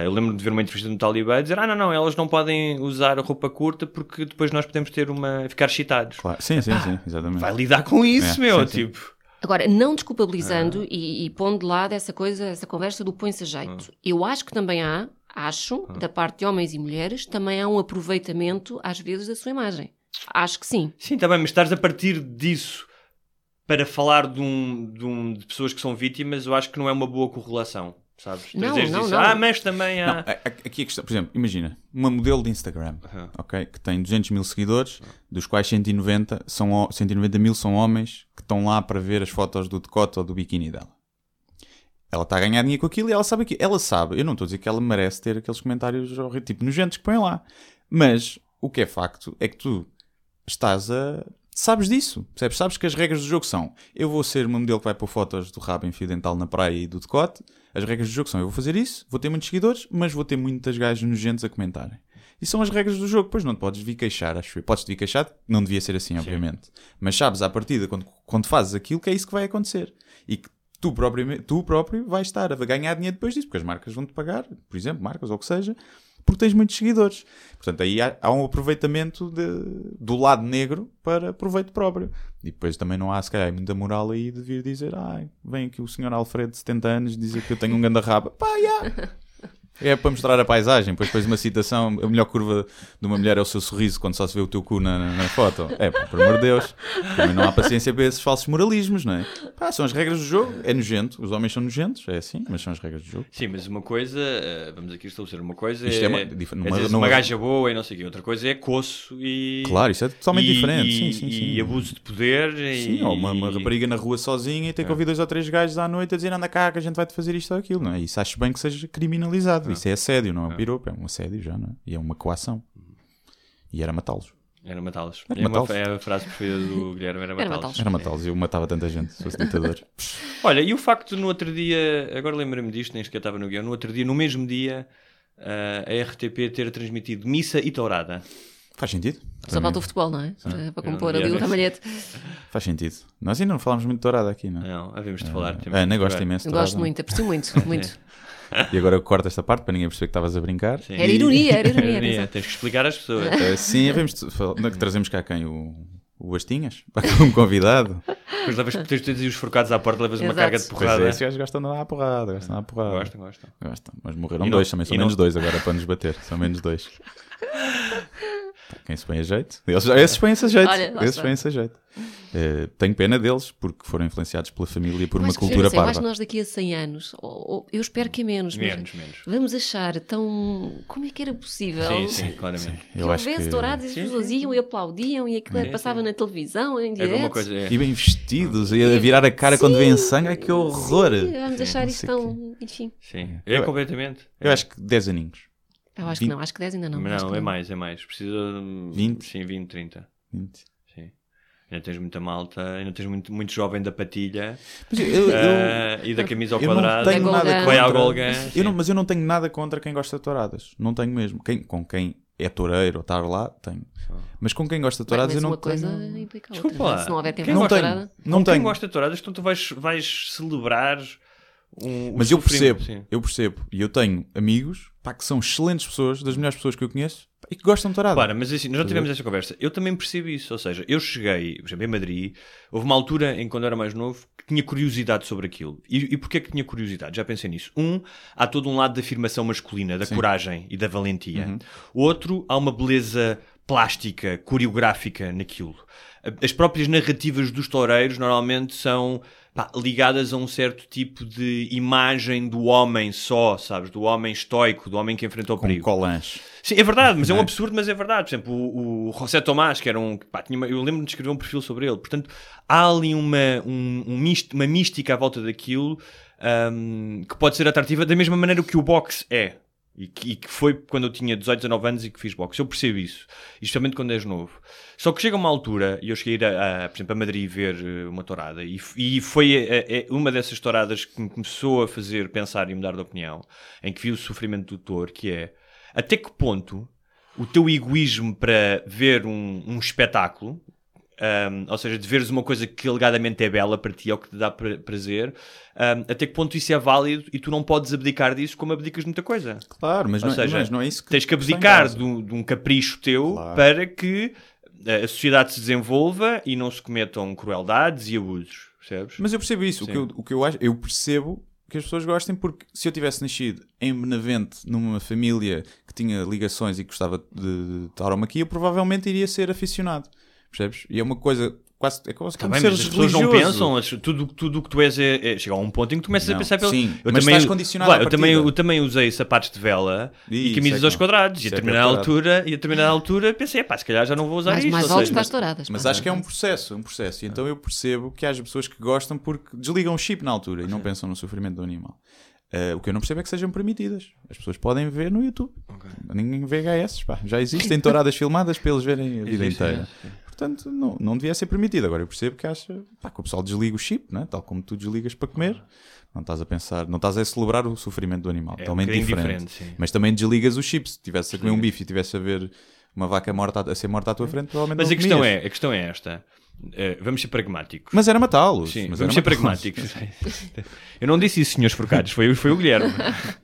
eu lembro de ver uma entrevista do talibã dizer, ah não, não, elas não podem usar a roupa curta porque depois nós podemos ter uma... ficar excitados. Claro. Sim, sim, sim, exatamente. Vai lidar com isso, É, meu, sim, sim. tipo... Agora, não desculpabilizando e, e pondo de lado essa coisa, essa conversa do põe-se a jeito. Eu acho que também há, acho, da parte de homens e mulheres, também há um aproveitamento, às vezes, da sua imagem. Acho que sim. Sim, está bem, mas estás a partir disso para falar de, um, de, um- de pessoas que são vítimas, eu acho que não é uma boa correlação, sabes? Tu Não, dizes não, não. Ah, mas também Não, há... a- a- aqui a questão, por exemplo, imagina, uma modelo de Instagram, ok, que tem 200 mil seguidores, dos quais 190, são, ho- 190 mil são homens que estão lá para ver as fotos do decote ou do biquíni dela. Ela está a ganhar dinheiro com aquilo e ela sabe aquilo. Ela sabe, eu não estou a dizer que ela merece ter aqueles comentários tipo nojentos que põem lá. Mas o que é facto é que tu estás a, sabes disso, percebes? Sabes que as regras do jogo são: eu vou ser uma modelo que vai pôr fotos do rabo em fio dental na praia e do decote. As regras do jogo são: eu vou fazer isso, vou ter muitos seguidores, mas vou ter muitas gajas nojentas a comentarem. E são as regras do jogo, pois não te podes vir queixar, acho eu. Podes te vir queixar, não devia ser assim, obviamente. Mas sabes à partida, quando, quando fazes aquilo, que é isso que vai acontecer. E que tu próprio, tu próprio vais estar a ganhar dinheiro depois disso, porque as marcas vão-te pagar, por exemplo, marcas ou o que seja, porque tens muitos seguidores. Portanto, aí há, há um aproveitamento de- do lado negro para proveito próprio. E depois também não há, se calhar, muita moral aí de vir dizer, ai, vem aqui o senhor Alfredo de 70 anos dizer que eu tenho um ganda raba. Pá, já! É para mostrar a paisagem, depois depois uma citação, a melhor curva de uma mulher é o seu sorriso quando só se vê o teu cu na, na- foto. É, pá, por amor de Deus. Também não há paciência para esses falsos moralismos, não é? Pá, são as regras do jogo, é nojento, os homens são nojentos, é assim, mas são as regras do jogo. Sim, mas uma coisa, eh, vamos aqui estabelecer uma coisa, Isto é, é uma- é numa- uma gaja boa e não sei o quê. Outra coisa é coço e... Claro, isso é totalmente e- diferente, E, sim, sim, sim. e abuso de poder Sim, e... ou uma, uma rapariga na rua sozinha e tem que ouvir dois ou três gajos à noite a dizer anda cá que a gente vai-te fazer isto ou aquilo, não é? Isso acho bem que seja criminalizado. Isso é assédio, não é um piropo, é um assédio já, não é? E é uma coação. E era matá-los. Era matá-los. Era É, uma, matá-los. é a frase preferida do Guilherme, era matá-los. Era matá-los. Eu matava tanta gente se fosse ditador. Olha, e o facto de no outro dia, agora lembro-me disto, nem sequer estava no guião, no outro dia, no mesmo dia, ah, a RTP ter transmitido missa e tourada. Faz sentido. Só falta o futebol, não é? Para, para compor não ali o ramalhete. Faz sentido. Nós ainda não falámos muito de dourada aqui, não é? Não, havemos de falar. temos A Ana gosta imenso Eu de gosto muito, aprecio muito, muito. E agora eu corto esta parte para ninguém perceber que estavas a brincar. Sim. Era ironia, era ironia. Ironia, atenção. Tens que explicar às pessoas. Eh, sim, havemos de fal- não, que trazemos cá quem? O, o Astinhas? Para como convidado. Depois levas, tens de ter os forcados à porta, levas uma Exato. carga de Pois porrada. é, esses gajos gostam de dar a porrada. Gostam de dar a porrada. Gostam, gostam. Gostam. Mas morreram E não- dois, também são e não- menos dois agora para nos bater. São menos dois. Quem se põe a jeito? Eles, esses põem-se a jeito. Olha, esses põem-se a jeito. Eh, tenho pena deles porque foram influenciados pela família e por Eu uma acho que- cultura eu sei, eu acho parva. que nós daqui a 100 anos, ou- ou- eu espero que é menos, mas Menos, menos. vamos achar tão. Como é que era possível? Sim, sim, claramente. Que Eu acho houvesse que... dourados e as pessoas iam e aplaudiam e aquilo Sim, passava na televisão, em É direto. coisa. É. E bem vestidos, e a virar a cara quando vêem sangue, ai que horror! Sim, vamos achar isso tão. Enfim. Sim. É Eu- completamente. Eu acho que 10 aninhos. Eu acho que não, acho que 10 ainda não. Não, acho que é mais, é mais. Precisa. de- 20? Sim, 20, 30. 20. Sim. Ainda tens muita malta, ainda tens muito, muito jovem da patilha Mas eu, eu- eu- ah, e da camisa ao eu não quadrado. tenho Da nada contra. Vai ao Golgã, Eu não, mas eu não tenho nada contra quem gosta de touradas. Não tenho mesmo. Quem, com quem é toureiro ou estar lá, tenho. Mas com quem gosta de touradas eu não uma coisa tenho. implica a Desculpa outra. lá. Se não houver tempo Quem Não uma tenho. Não Com quem tenho. gosta de touradas, então tu vais, vais celebrar um, Mas eu percebo, sim. eu percebo. E eu tenho amigos pá, que são excelentes pessoas, das melhores pessoas que eu conheço, pá, e que gostam de tourada. Para, mas assim, nós já tivemos esta conversa. Eu também percebo isso. Ou seja, eu cheguei, por exemplo, em Madrid, houve uma altura em quando eu era mais novo que tinha curiosidade sobre aquilo. E, e porquê que tinha curiosidade? Já pensei nisso. Um, há todo um lado da afirmação masculina, da coragem e da valentia. Uhum. Outro, há uma beleza plástica, coreográfica naquilo. As próprias narrativas dos toureiros normalmente são pá, ligadas a um certo tipo de imagem do homem só, sabes? Do homem estoico, do homem que enfrentou o com perigo. colãs. Sim, é verdade, mas é um é? absurdo, mas é verdade. Por exemplo, o, o José Tomás, que era um. pá, uma- eu lembro-me de escrever um perfil sobre ele. Portanto, há ali uma, um, um mist- uma mística à volta daquilo ahm, que pode ser atrativa da mesma maneira que o boxe é. E que, e que foi quando eu tinha 18, 19 anos e que fiz boxe. Eu percebo isso. Especialmente quando és novo. Só que chega uma altura, e eu cheguei a a, a, por exemplo, a Madrid ver eh, uma tourada, e, e foi eh, eh, uma dessas touradas que me começou a fazer pensar e mudar de opinião, em que vi o sofrimento do touro, que é até que ponto o teu egoísmo para ver um, um espetáculo, um, ou seja, de veres uma coisa que alegadamente é bela para ti, é o que te dá pra- prazer, um, até que ponto isso é válido e tu não podes abdicar disso como abdicas de muita coisa. Claro, mas Ou não, é- seja, mas não é isso que Tens que abdicar de um, de um capricho teu Claro. para que a sociedade se desenvolva e não se cometam crueldades e abusos, percebes? Mas eu percebo isso. O que, eu, o que eu acho, eu percebo que as pessoas gostem porque se eu tivesse nascido em Benavente, numa família que tinha ligações e que gostava de, de tauromaquia, eu provavelmente iria ser aficionado. Percebes? E é uma coisa quase. É quase Tá como bem, seres mas as pessoas não pensam, tudo tudo o que tu és é, é- chega a um ponto em que tu começas a Não, pensar pelo... sim, eu mas também, estás condicionado Claro, eu também, eu também usei sapatos de vela Ih, e isso camisas é que aos quadrados e a é determinada altura e a determinada altura pensei, pá, se calhar já não vou usar Mais, isto. mais altos seja, para as touradas. Mas acho que é um processo, um processo. E então eu percebo que haja pessoas que gostam porque desligam o chip na altura e não pensam no sofrimento do animal. Eh, o que eu não percebo é que sejam permitidas. As pessoas podem ver no YouTube. Ninguém vê VHS, pá. Já existem touradas filmadas para eles verem a vida Existe, inteira. Portanto não, não devia ser permitido. Agora eu percebo que acha pá, que o pessoal desliga o chip, né? tal como tu desligas para comer. Não estás a pensar, não estás a celebrar o sofrimento do animal. É um totalmente bocadinho diferente. diferente. Mas também desligas o chip. Se estivesse a comer um bife e estivesse a ver uma vaca morta a ser morta à tua frente, provavelmente Mas não a questão, comias. é, a questão é esta. Eh, vamos ser pragmáticos. Mas era matá-los. Sim, mas vamos ser pragmáticos. Eu não disse isso, senhores forcados, foi, foi o Guilherme.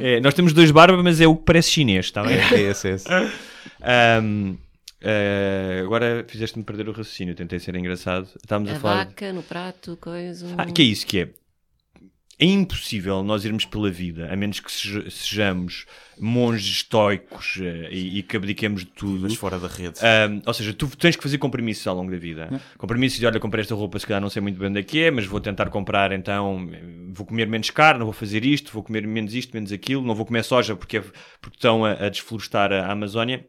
É, nós temos dois barbas, mas é o que parece chinês, está bem? É esse, é esse. Ahm, eh, agora fizeste-me perder o raciocínio, tentei ser engraçado. Estávamos a, A falar. vaca no prato, coisa. Ah, que é isso que é? É impossível nós irmos pela vida, a menos que seja- sejamos monges estoicos eh, e, e que abdiquemos de tudo. Mas fora da rede. Ou seja, tu tens que fazer compromissos ao longo da vida. Compromissos de, olha, comprei esta roupa, se calhar não sei muito bem onde é que é, mas vou tentar comprar, então vou comer menos carne, vou fazer isto, vou comer menos isto, menos aquilo, não vou comer soja porque, é- porque estão a, a desflorestar a, a Amazónia.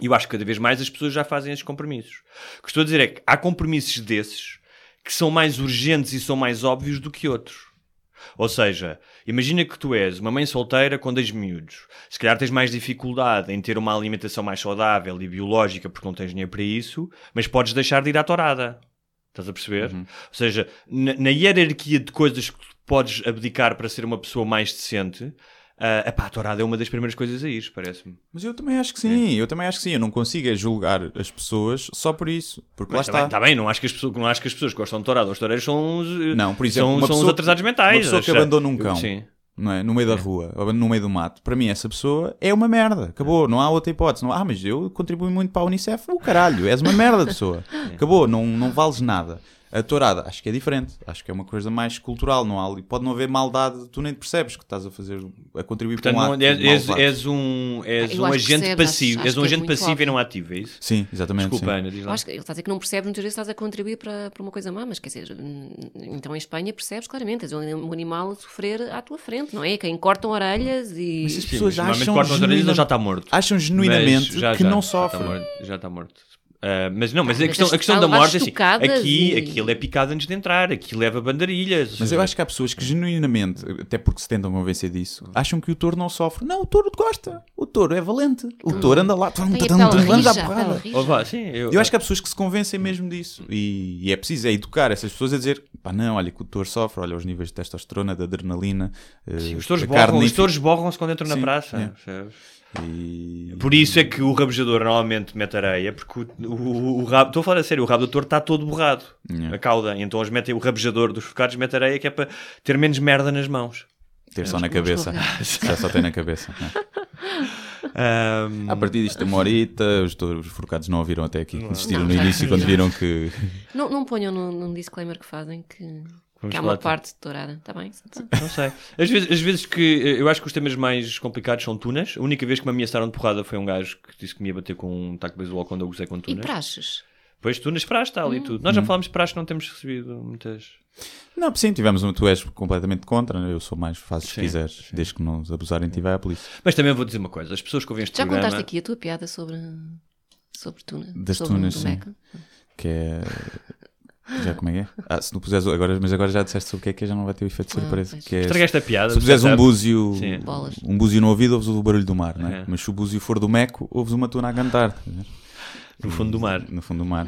E eu acho que cada vez mais as pessoas já fazem esses compromissos. O que estou a dizer é que há compromissos desses que são mais urgentes e são mais óbvios do que outros. Ou seja, imagina que tu és uma mãe solteira com dois miúdos. Se calhar tens mais dificuldade em ter uma alimentação mais saudável e biológica porque não tens dinheiro para isso, mas podes deixar de ir à torada. Estás a perceber? Ou seja, na, na hierarquia de coisas que tu podes abdicar para ser uma pessoa mais decente, ah, epá, a torada é uma das primeiras coisas a ir, parece-me. Mas eu também acho que sim, eu também acho que sim. Eu não consigo é julgar as pessoas só por isso. Porque Mas lá também, está. tá bem, não acho que as pessoas, não acho que as pessoas que gostam de tourada, os toureiros são os, Não, por exemplo, são, são os pessoa atrasados que- mentais. Uma pessoa que abandona um cão. Sim. Não é? No meio da rua, ou no meio do mato. Para mim, essa pessoa é uma merda. Acabou. Não há outra hipótese. Não, ah, mas eu contribuo muito para a Unicef. O caralho, és uma merda, pessoa. Acabou. Não, não vales nada. A tourada, acho que é diferente. Acho que é uma coisa mais cultural. Não há, ali- pode não haver maldade. Tu nem te percebes que estás a fazer, a contribuir Portanto, para um ato és, és, és um, és um agente percebes, passivo. acho- és um acho que é agente muito passivo e óbvio. não ativo, é isso? Sim, exatamente. Desculpa, sim. Ana, diz Eu lá. acho que ele está a dizer que não percebe, muitas vezes estás a contribuir para, para uma coisa má, mas quer dizer, hum, então em Espanha percebes claramente, tens um, um animal a sofrer à tua frente, não é? Quem cortam orelhas e. Mas as Sim, pessoas mas normalmente acham, cortam as orelhas, genuina- ele já está morto. acham genuinamente Mas já- que já- não já sofre. está morto, Já está morto. Ah, mas não, mas, Ah, a mas questão, a questão da morte é assim, aqui, e- aquilo é picado antes de entrar, aquilo leva bandarilhas. Mas eu acho que há pessoas que genuinamente, até porque se tentam convencer disso, acham que o touro não sofre. Não, o touro gosta. O touro é valente. O touro anda lá. tum, Tem tum, a pele tum, vamos à porrada. Oh, eu, Eu acho que há pessoas que se convencem mesmo disso. E, e é preciso é educar essas pessoas a dizer: pá, não, olha que o touro sofre, olha os níveis de testosterona, de adrenalina. Sim, os touros a borram, carne os touros borram-se quando entram na Sim, praça. é. E... Por isso é que o rabejador normalmente mete areia, porque o, o, o rabo, estou a falar a sério, o rabo do touro está todo borrado, Yeah. a cauda. Então eles metem o rabejador dos focados, mete areia que é para ter menos merda nas mãos. Ter só na cabeça. Já só tem na cabeça. é. Ahm, A partir disto, uma horita, os touros forcados não ouviram até aqui. Desistiram no início quando viram que. Não, não ponham num, num disclaimer que fazem que, que há falar uma de- parte dourada, está bem? Não sei. Às vezes, às vezes que eu acho que os temas mais complicados são tunas. A única vez que me ameaçaram de porrada foi um gajo que disse que me ia bater com um taco de beisebol quando eu gozei com E tunas. praxes? Pois tunas, praxe, tal e tudo. Nós já falámos de praxe, não temos recebido muitas. Não, sim, tivemos uma. Tu és completamente contra, né? eu sou mais, fazes se Sim, quiseres. Desde que não os abusarem, vai à polícia. Mas também vou dizer uma coisa: as pessoas que ouvem este Já programa. contaste aqui a tua piada sobre, sobre tuna? Das sobre tunas, sim. Que é. Já como é que é? Ah, se não puseres. Agora, mas agora já disseste sobre o que é que é, já não vai ter o efeito de Ah, surpresa. pois. que é, Estragaste a piada. se puseres um búzio, Sim. Bolas. um búzio no ouvido, ouves o barulho do mar, não é? É. Mas se o búzio for do Meco, ouves uma tuna a cantar. ver? No fundo do mar. No fundo do mar.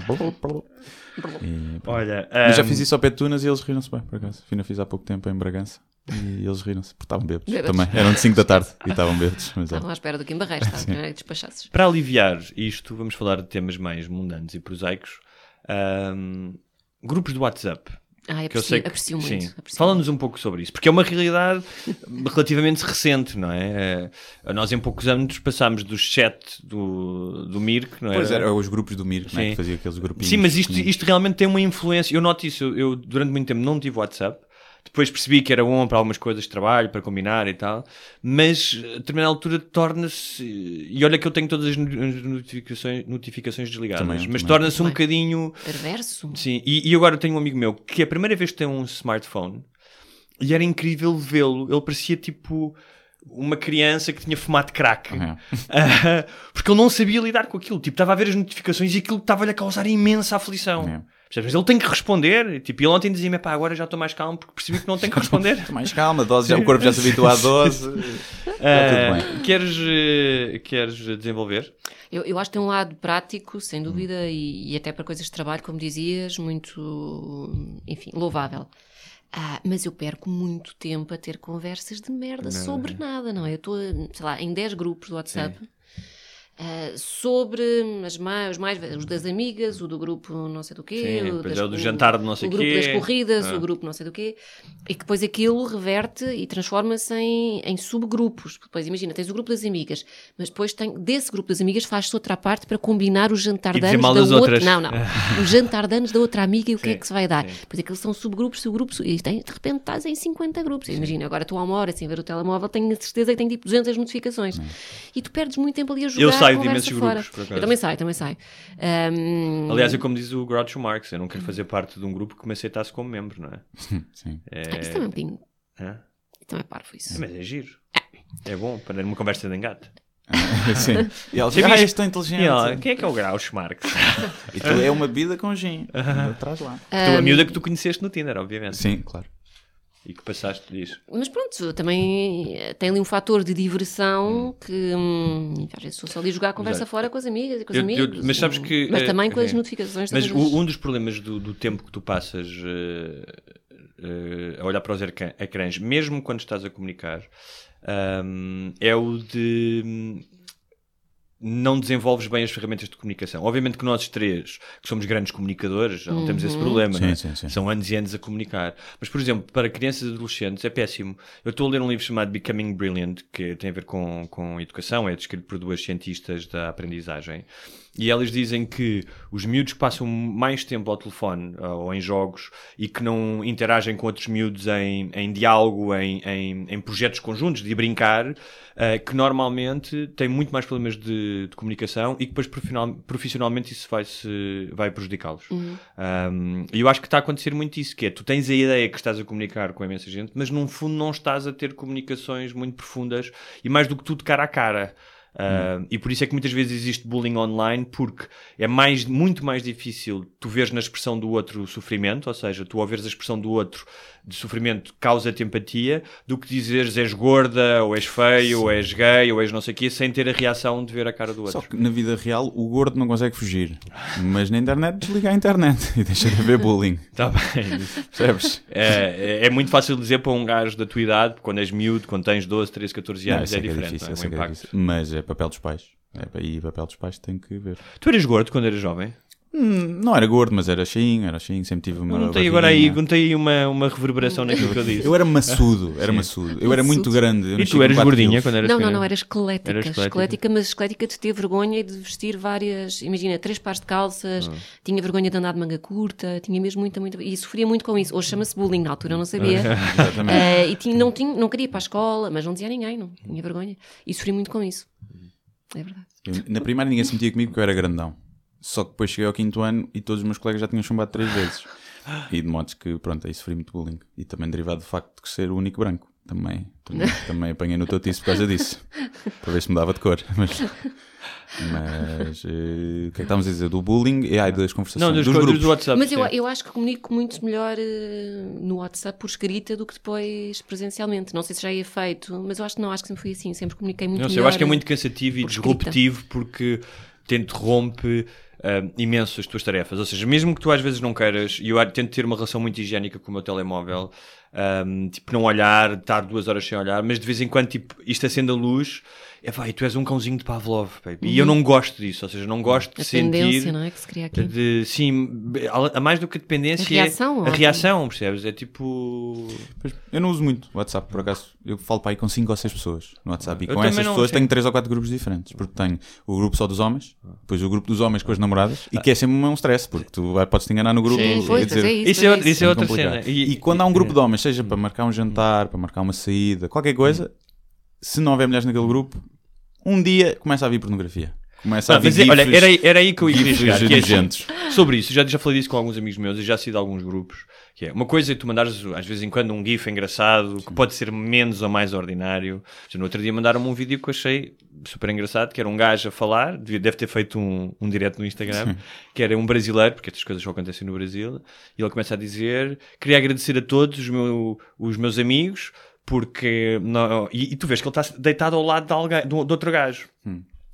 E. Olha, Mas já fiz isso ao pé de tunas e eles riram-se bem, por acaso. Ainda fiz há pouco tempo em Bragança e eles riram-se, porque estavam bêbados. Bêbados. Também. Eram de 5 da tarde e estavam bêbados. Mas, é. Estavam à espera do Kim Barreiros, estava a despachasses. Para aliviar isto, vamos falar de temas mais mundanos e prosaicos. Ahm, grupos de WhatsApp. Ah, que eu sei aprecio, que, aprecio muito. sim. aprecio Fala-nos um pouco sobre isso, porque é uma realidade relativamente recente, não é? Eh, Nós em poucos anos passámos do chat do, do Mirk, não é? Pois era, os grupos do Mir, não é? Que fazia aqueles grupinhos. Sim, mas isto, isto realmente tem uma influência. Eu noto isso. Eu, eu, durante muito tempo não tive WhatsApp. Depois percebi que era bom para algumas coisas de trabalho, para combinar e tal. Mas a determinada altura torna-se. E olha que eu tenho todas as no- as notificações, notificações desligadas. Também, mas torna-se um bocadinho. Perverso? Sim, e, e agora tenho um amigo meu que é a primeira vez que tem um smartphone e era incrível vê-lo. Ele parecia tipo uma criança que tinha fumado crack. É. Ah, porque ele não sabia lidar com aquilo. Tipo, estava a ver as notificações e aquilo estava-lhe a causar imensa aflição. É. Mas ele tem que responder. Tipo, ele ontem dizia-me, pá, agora já estou mais calmo porque percebi que não tenho que responder. Estou mais calma, a dose, já, o corpo já se habituou à dose. Ah, tudo bem. Queres, eh, queres desenvolver? Eu, eu acho que tem um lado prático, sem dúvida, e, e até para coisas de trabalho, como dizias, muito, enfim, louvável. Ah, mas eu perco muito tempo a ter conversas de merda sobre nada, não é? Eu estou, sei lá, em 10 grupos do WhatsApp ah, sobre as mais, os mais os das amigas, o do grupo não sei do quê, Sim, o, das- é do jantar de não sei o grupo quê. das corridas, Ah. o grupo não sei do quê, e que depois aquilo reverte e transforma-se em, em subgrupos. Depois imagina, tens o grupo das amigas, mas depois tem, desse grupo das amigas faz-se outra parte para combinar o jantar E de anos da outra. outras. Não, não. o jantar de anos da outra amiga e o que é Sim, que se vai dar. sim. Pois aqueles são subgrupos, subgrupos, e tem, de repente estás em 50 grupos. Imagina, agora estou há uma hora sem ver o telemóvel, tenho a certeza que tenho tipo 200 notificações. E tu perdes muito tempo ali a jogar saio de imensos fora. grupos, por acaso. Eu também saio, também saio. Ahm, Aliás, é como diz o Groucho Marx, eu não quero fazer parte de um grupo que me aceitasse como membro, não é? Sim. é... ah, isso também é um bocadinho. Hã? É parvo isso. Mas é giro. É bom para uma conversa de engate. Sim. E ela diz, ah, és tão inteligente. E ela, quem é que é o Groucho Marx? E tu é uma bebida com gin. Traz lá. Tu, a miúda que tu conheceste no Tinder, obviamente. Sim, claro. E que passaste disso. Mas pronto, também eh, tem ali um fator de diversão que hum, às vezes estou só ali jogar a conversa Exato. fora com as amigas e com os Eu- amigos. eu- mas sabes hum, que. Mas eh, também com as sim. notificações. Mas o- um dos problemas do, do tempo que tu passas eh, eh, a olhar para os ecrã- ecrãs, mesmo quando estás a comunicar, ahm, é o de. Não desenvolves bem as ferramentas de comunicação. Obviamente que nós três, que somos grandes comunicadores, já não temos esse problema, Sim, não é? sim, sim. São anos e anos a comunicar. Mas, por exemplo, para crianças e adolescentes é péssimo. Eu estou a ler um livro chamado Becoming Brilliant, que tem a ver com, com educação, é descrito por duas cientistas da aprendizagem. E elas dizem que os miúdos que passam mais tempo ao telefone ah, ou em jogos e que não interagem com outros miúdos em, em diálogo, em, em, em projetos conjuntos, de brincar, ah, que normalmente têm muito mais problemas de, de comunicação e que depois profissional- profissionalmente isso vai, -se, vai prejudicá-los. Um, E eu acho que está a acontecer muito isso, que é, tu tens a ideia que estás a comunicar com a imensa gente, mas num fundo não estás a ter comunicações muito profundas e mais do que tudo cara a cara. Uh, E por isso é que muitas vezes existe bullying online, porque é mais, muito mais difícil tu veres na expressão do outro o sofrimento, ou seja, tu ao a expressão do outro de sofrimento causa-te empatia, do que dizeres és gorda, ou és feio, ou és gay, ou és não sei o quê, sem ter a reação de ver a cara do outro. Só que na vida real o gordo não consegue fugir. Mas na internet desliga a internet e deixa de haver bullying. Está Tá bem. Percebes? É, é, é muito fácil dizer para um gajo da tua idade, quando és miúdo, quando tens 12, 13, 14 Não, anos, é diferente. difícil, não eu é? sei O que é impacto. difícil. Mas é papel dos pais. É, e papel dos pais tem que ver. Tu eras gordo quando eras jovem? Hum, não era gordo, mas era cheinho, era cheinho, sempre tive uma. Não tem agora aí, não tem uma, uma reverberação naquilo que eu disse. Eu era maçudo, era maçudo. Eu era muito grande. eu E tu eras gordinha quilos. quando eras Não, não, não, era esquelética, Era esquelética. esquelética, mas esquelética de ter vergonha de vestir várias, imagina, três pares de calças, tinha vergonha de andar de manga curta, tinha mesmo muita, muita, e sofria muito com isso. Hoje chama-se bullying, na altura eu não sabia. Exatamente. Eh, e tinha, não, tinha, não queria ir para a escola, mas não dizia a ninguém, não, tinha vergonha. E sofri muito com isso. É verdade. Eu- na primária ninguém se metia comigo porque eu era grandão. Só que depois cheguei ao quinto ano e todos os meus colegas já tinham chumbado três vezes. E de modos que, pronto, aí sofri muito bullying. E também derivado do facto de ser o único branco. Também, também, também apanhei no totiço por causa disso. Para ver se mudava de cor. Mas, mas eh, o que é que estávamos a dizer? Do bullying e ai, das conversações. Não, dos, dos grupos. do WhatsApp. Mas eu, sim. eu acho que comunico muito melhor eh, no WhatsApp por escrita do que depois presencialmente. Não sei se já ia feito, mas eu acho que não, acho que sempre fui assim. Sempre comuniquei muito Não sei, melhor. eu acho que é muito cansativo e por escrita. disruptivo porque te interrompe ah, imenso as tuas tarefas. Ou seja, mesmo que tu às vezes não queiras, e eu tento ter uma relação muito higiênica com o meu telemóvel, ah, tipo, não olhar, estar duas horas sem olhar, mas de vez em quando, tipo, isto acende a luz, é vai, tu és um cãozinho de Pavlov, baby. e eu não gosto disso, ou seja, não gosto de Uhum. A sentir. tendência, não é? Que se cria aqui. De, sim, a mais do que a dependência A reação, é a reação, percebes? É tipo. Pois, Eu não uso muito o WhatsApp, por acaso. Eu falo para aí com 5 ou 6 pessoas no WhatsApp. E Eu com essas não, pessoas sim. tenho 3 ou 4 grupos diferentes. Porque tenho o grupo só dos homens, depois o grupo dos homens com as namoradas, e que é sempre um stress, porque tu vai- podes te enganar no grupo. Sim. Pois, dizer, é isso. Isso é, outra- isso é muito outra complicado. cena. E, quando há um grupo de homens, seja para marcar um jantar, para marcar uma saída, qualquer coisa, se não houver mulheres naquele grupo, um dia começa a vir pornografia. Começa a Não, vir mas olha, era, aí- era aí que eu ia chegar. que é assim, sobre isso, já, já falei disso com alguns amigos meus e já sido alguns grupos. Que é uma coisa é tu mandares às vezes em quando um GIF engraçado que pode ser menos ou mais ordinário. No outro dia mandaram-me um vídeo que eu achei super engraçado, que era um gajo a falar, deve ter feito um, um direto no Instagram, que era um brasileiro, porque estas coisas só acontecem no Brasil, e ele começa a dizer, queria agradecer a todos os, meu- os meus amigos, porque... não- e, e tu vês que ele está deitado ao lado de, alguém, de, de outro gajo.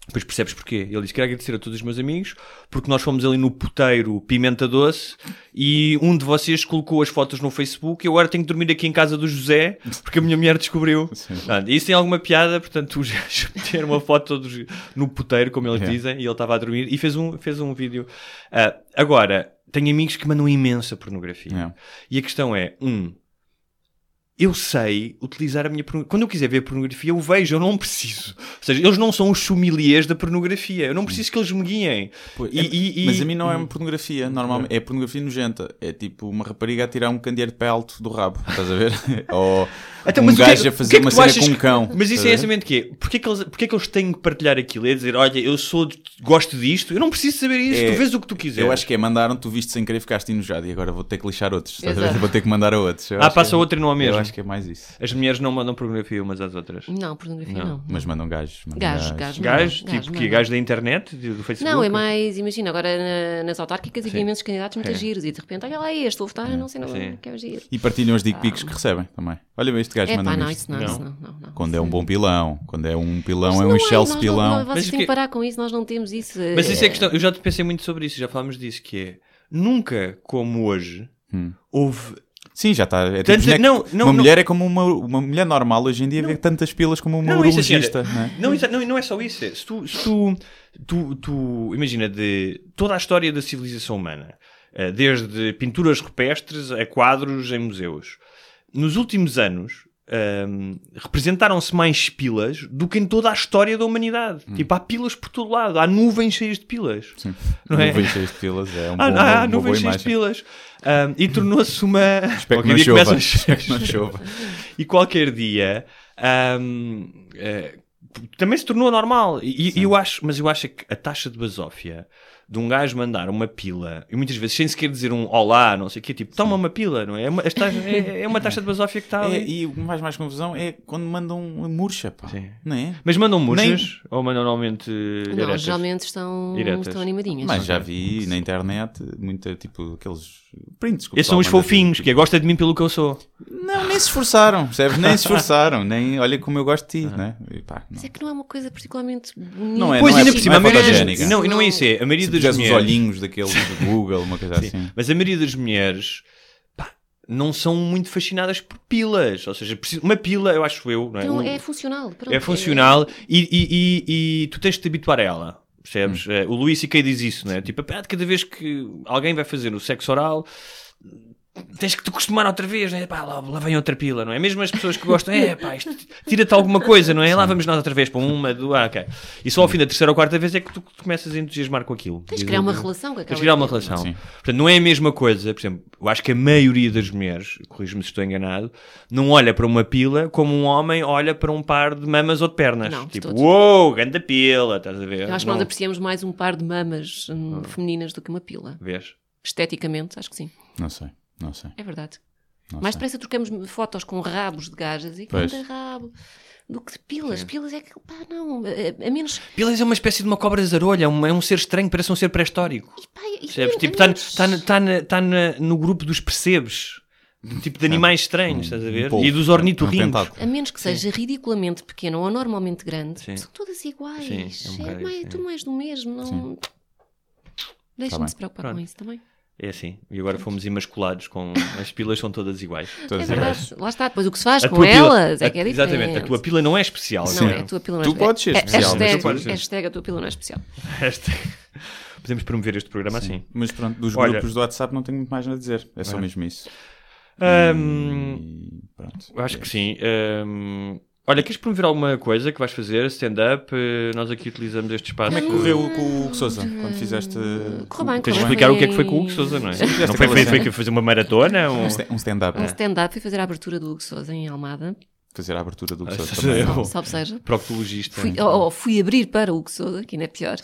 Depois percebes porquê. Ele disse: Quero agradecer a todos os meus amigos porque nós fomos ali no puteiro Pimenta Doce e um de vocês colocou as fotos no Facebook e eu agora tenho que dormir aqui em casa do José porque a minha mulher descobriu. Portanto, isso tem alguma piada, portanto, os gajos meteram uma foto todos no puteiro, como eles É. dizem, e ele estava a dormir e fez um, fez um vídeo. Ah, agora, tenho amigos que mandam imensa pornografia. É. E a questão é: um, eu sei utilizar a minha pornografia. Quando eu quiser ver pornografia, eu vejo, eu não preciso. Ou seja, eles não são os sommeliers da pornografia. Eu não preciso que eles me guiem. Pô, E- é- e- e- mas a mim não é uma pornografia, normalmente é pornografia nojenta. É tipo uma rapariga a tirar um candeeiro de pé alto do rabo, estás a ver? Ou Então, um que é- gajo a o fazer que é que uma cena achas com um que- cão. Mas isso é a exatamente o quê? Porquê que, eles, porquê que eles têm que partilhar aquilo? É dizer, olha, eu sou, de- gosto disto, eu não preciso saber isso, É- tu vês o que tu quiseres. Eu acho que é mandaram, tu viste sem querer, ficaste enojado e agora vou ter que lixar outros. a. Vou ter que mandar a outros. Eu Ah, passa que é- outra e não há mesmo. Eu acho que é mais isso. As mulheres não mandam pornografia umas às outras. Não, pornografia Não. não. Mas mandam gajos. mandam Gajos, gajos. gajos. Gajos, Gajo, tipo que gajo, gajos da internet, do Facebook. Não, é mais, imagina, agora na- nas autárquicas havia imensos candidatos muito É. giros e de repente, olha lá este, vou votar, não sei, não, que é giro. E partilham os dick pics que recebem também. Olha bem, este gajo É manda pá, não, isto. isso não, Não. isso não, não, não. Quando é um bom pilão, quando é um pilão, Mas é não um é, nós não- pilão. não, Vocês Mas têm que- que parar com isso, nós não temos isso. Mas isso é Eh, questão, eu já pensei muito sobre isso, já falámos disso, que é nunca como hoje Hum. houve Sim, já está. É tipo, não, não, uma não. mulher é como uma, uma mulher normal hoje em dia vê tantas pilas como uma Não, assim, urologista. olha, não é? não, não, não é só isso. é, Se tu, se tu, tu, tu- imagina de toda a história da civilização humana, eh, desde pinturas rupestres a quadros em museus, nos últimos anos ahm, representaram-se mais pilas do que em toda a história da humanidade. Tipo, há pilas por todo lado, há nuvens cheias de pilas. Hum. Sim. Não é? Nuvens cheias de pilas é um bom, Há, há nuvens cheias de pilas. Ahm, e tornou-se uma. Espero que não chova. começam a- Espero que não chova. e qualquer dia ahm, eh, também se tornou normal. E, eu acho, mas eu acho que a taxa de basófia de um gajo mandar uma pila, e muitas vezes sem sequer dizer um olá, não sei o quê, tipo, toma uma pila, não é? É uma, as taxas- é, é uma taxa de basófia que está É, ali. e o que me faz mais confusão é quando mandam uma murcha, pá. Sim. Não é? Mas mandam Nem- murchas ou mandam normalmente Não, diretas? geralmente estão, estão animadinhas. Mas já vi na internet muito tipo aqueles prints. Esses são os fofinhos, tipo, que é gosta de mim pelo que eu sou. Não, nem se esforçaram, percebes? Nem se esforçaram, nem olha como eu gosto de ti, né? E pá, não. Mas é que não é uma coisa particularmente bonita. Não é, Pois, não ainda é- por cima, não é a maioria das... fotogénica. Não, e não é isso, é. A maioria Se das puseres os mulheres... olhinhos daqueles do Google, uma coisa assim. Mas a maioria das mulheres pá, não são muito fascinadas por pilas. Ou seja, uma pila, eu acho eu, não é? Então, Um- é funcional. pronto, é funcional e, e- e- e tu tens de te habituar a ela. Percebes? Hum. Eh, O Luís C.K. diz isso, não é? Tipo, cada vez que alguém vai fazer o sexo oral, tens que te acostumar outra vez, não é? Pá, lá, lá vem outra pila, não é? Mesmo as pessoas que gostam, é pá, isto tira-te alguma coisa, não é? Lá vamos nós outra vez para uma, duas, ah, ok. E só ao fim da terceira ou quarta vez é que tu, tu começas a entusiasmar com aquilo. Tens de criar uma relação com aquela Tens criar uma relação. Sim. Portanto, não é a mesma coisa, por exemplo, eu acho que a maioria das mulheres, corrijo-me se estou enganado, não olha para uma pila como um homem olha para um par de mamas ou de pernas. Não, tipo, uou, ganda pila, estás a ver? Eu acho que Não- nós apreciamos mais um par de mamas hum, Ah. femininas do que uma pila. Vês? Esteticamente, acho que sim. Não sei, não sei. É verdade. Não Mais sei. depressa trocamos fotos com rabos de gajas e Pois. cada rabo do que de pilas. Pilas é que, pá, não. A, a menos. Pilas é uma espécie de uma cobra zarolha, é um, é um ser estranho, parece um ser pré-histórico. E- Percebes? Tipo, está menos- tá, tá, tá na- no grupo dos percebes. Do tipo de animais estranhos, estás a ver? polvo, e dos um ornitorrincos. tentáculo. A menos que seja ridiculamente pequena ou anormalmente grande, Sim. são todas iguais. Sim, é um é mais, tudo mais do mesmo. Não... Deixa-me bem. se preocupar Pronto. com isso também. É assim. E agora fomos emasculados com. As pilas são todas iguais. Todas é iguais. Lá está. Depois o que se faz A com tua pila- elas é que é diferente. Exatamente, a tua pila não é especial. Não Sim. é, a tua pila não é Tu podes ser É- especial, mas hashtag, tu podes ser. hashtag a tua pila não é especial. Hashtag. Podemos promover este programa assim. Mas pronto, dos Olha. grupos do WhatsApp não tenho muito mais nada a dizer. É só mesmo isso. Ahm, E pronto. Eu acho que sim. Olha, queres promover alguma coisa que vais fazer? Stand-up? Eh, Nós aqui utilizamos este espaço. Como é que correu com o Hugo Sousa quando fizeste. Correu bem, Tens de explicar bem. o que é que foi com o Hugo Sousa, não é? Não foi, foi, foi fazer uma maratona? Um... Um sta- um stand-up. Um stand-up, fui fazer a abertura do Hugo Sousa em Almada. Fazer a abertura do Hugo Ah, Sousa sim. também. Eu- Salve seja. Proctologista. Fui, ou, ou fui abrir para o Hugo Sousa, que ainda é pior.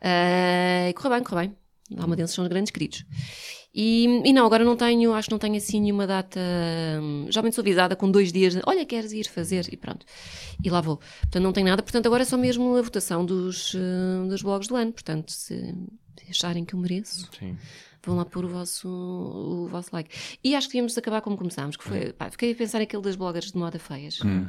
Ah, e correu bem, correu bem. Almadenses são os grandes queridos. E, e não, agora não tenho, acho que não tenho assim nenhuma data. hum, Geralmente sou avisada com dois dias, de, olha, queres ir fazer? E pronto. E lá vou. Portanto, não tenho nada. Portanto, agora é só mesmo a votação dos, eh, dos blogs do ano. Portanto, se, se acharem que eu mereço, Sim. vão lá pôr o vosso, o vosso like. E acho que devíamos acabar como começámos, que foi, pá, fiquei a pensar naquele das bloggers de moda feias. Hum,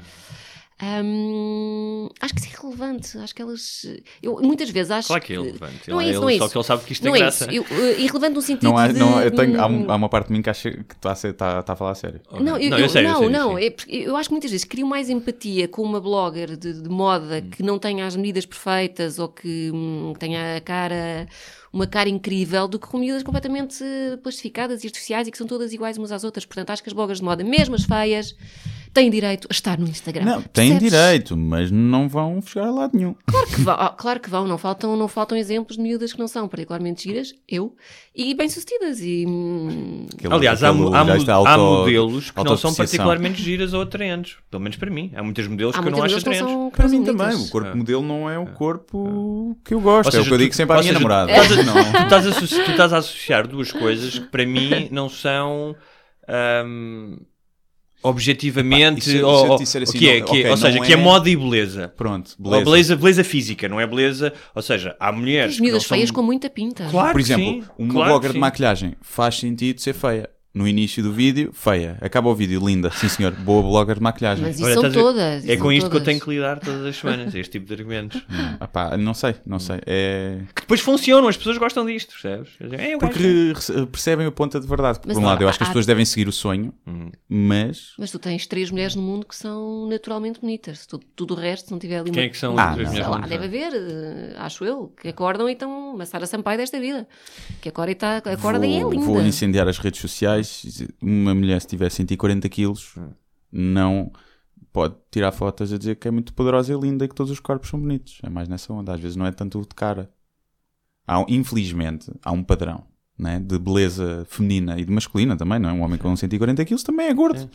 acho que isso é relevante. Acho que elas. Eu, muitas vezes acho Claro que é relevante. Não é isso, não é só isso. que ele sabe que isto não é graça. isso. Eu, eh, irrelevante no sentido Não há, de. não, eu tenho, há, um- há uma parte de mim que acha que está a, ser- está, está a falar a sério. Não, eu, Não, eu- eu sei, eu não, sei, não, sim. é eu acho que muitas vezes crio mais empatia com uma blogger de, de moda Hum. que não tenha as medidas perfeitas ou que hum, tenha a cara, uma cara incrível do que com miúdas completamente eh, plastificadas e artificiais e que são todas iguais umas às outras. Portanto, acho que as bloggers de moda, mesmo as feias, têm direito a estar no Instagram. Não, têm Percebes? direito, mas não vão chegar a lado nenhum. Claro que vão, ah, claro que vão, não faltam, não faltam exemplos de miúdas que não são particularmente giras, eu, e bem-sucedidas. E, hum, Aquele- Aliás, há, há, está há auto- modelos que não são particularmente giras ou atraentes. Pelo menos para mim. Há muitas modelos há que eu não acho não atraentes. Para mim também, o corpo Ah. modelo não é o corpo que eu gosto. Ou é o seja, que eu digo sempre à minha seja, tu- namorada. Tu, estás a, Não. tu estás a tu estás a associar duas coisas que para mim não são ahm, objetivamente. Epá, se- se eu ou, ou- disser assim, que é, não, que é- ok, ou seja, não que é é- moda e beleza. Pronto, Ou beleza. beleza, beleza física, não é beleza. Ou seja, há mulheres. As miúdas são- feias com muita pinta. Claro Por exemplo, sim, uma claro blogger de maquilhagem faz sentido ser feia. No início do vídeo, feia. Acaba o vídeo, linda. Sim, senhor. Boa blogger de maquilhagem. Mas isso Olha, são todas. É com são isto que eu todas. tenho que lidar todas as semanas, este tipo de argumentos. Ah, pá, não sei, não sei. É... Que depois funcionam, as pessoas gostam disto, percebes? É, eu Porque percebem a ponta de verdade. Por Mas um não, lado, eu acho que as pessoas devem seguir o sonho, Hum. mas. Mas tu tens três mulheres no mundo que são naturalmente bonitas. Tudo, tudo o resto, se não tiver ali Quem é que são uma- as três mulheres lá, deve haver, eh, acho eu, que acordam e estão uma Sara Sampaio desta vida. Que acorda e, tá, acorda e é vou, linda. vou incendiar as redes sociais. Uma mulher, se tiver 140 quilos, não pode tirar fotos a dizer que é muito poderosa e linda e que todos os corpos são bonitos. É mais nessa onda. Às vezes não é tanto o de cara. Há, infelizmente, há um padrão né, de beleza feminina e de masculina também. Não é? Um homem com 140 quilos também é gordo.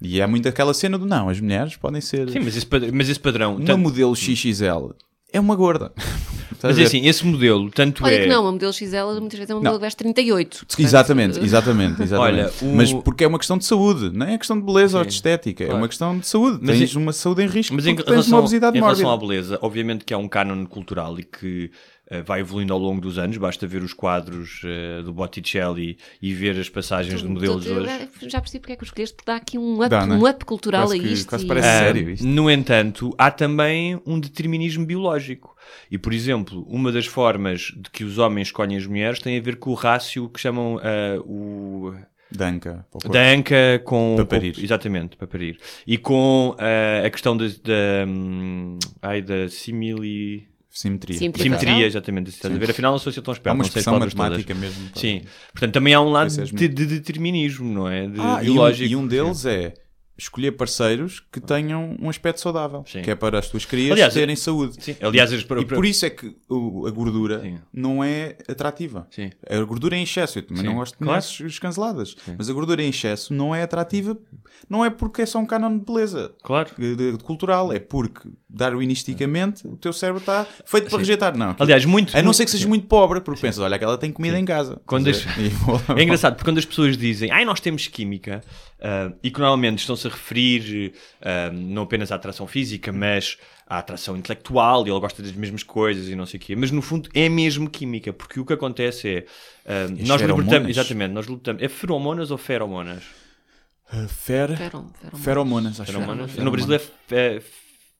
E é muito aquela cena do não, as mulheres podem ser. Sim, mas esse, mas esse padrão. Uma tanto- modelo XXL é uma gorda. Mas a é ver? assim, esse modelo, tanto Olha é. que não, uma modelo XL muitas vezes é uma Não. modelo que veste 38. portanto, Exatamente, exatamente, exatamente. Olha, o- Mas porque é uma questão de saúde, não é questão de beleza ou de estética, é claro. uma questão de saúde. Mas tens em- uma saúde em risco Mas em tens relação, uma obesidade em mórbida. relação à beleza, obviamente que há um cânone cultural e que vai evoluindo ao longo dos anos. Basta ver os quadros eh, do Botticelli e ver as passagens de modelos tu- tu- hoje. Já percebi porque é que os escolheste, porque dá aqui um up, Dá, né? um up cultural Quase a que- isto. quase e- parece Ah, sério isto. no entanto, há também um determinismo biológico. E, por exemplo, uma das formas de que os homens escolhem as mulheres tem a ver com o rácio que chamam ah, o Danca. para o corpo. da anca com Para com- parir. exatamente para parir e com ah, a questão da da, hum, ai, da simili Simetria. Simetria. simetria exatamente estás a ver afinal não sou assim tão Há esperto uma não sei as expressão matemática todas. mesmo. sim portanto também há um lado é, de, de determinismo não é de Ah, e um, e um deles é escolher parceiros que tenham um aspecto saudável, Sim. que é para as tuas crias Aliás, terem saúde. sim aliás as- E por isso é que o- a gordura Sim. não é atrativa. Sim. A gordura em excesso, eu também Sim, não gosto de claro. escanceladas, mas a gordura em excesso não é atrativa, não é porque é só um cânone de beleza claro de- de- cultural, é porque darwinisticamente o teu cérebro está feito para Sim. rejeitar. Não, aliás muito a não ser que sejas muito pobre, porque pensas, olha, aquela tem comida em casa. Quando Estás a ver? Vou- É engraçado, porque quando as pessoas dizem ai, nós temos química, ah, e que normalmente estão-se a referir ah, não apenas à atração física, mas à atração intelectual, e ele gosta das mesmas coisas e não sei o quê, mas no fundo é mesmo química, porque o que acontece é as nós libertamos, feromonas? exatamente, nós lutamos, é feromonas ou feromonas? Uh, Fer... Ferom- ferom- Feromonas, acho. Feromonas? Feromonas. No Brasil é, fe- é.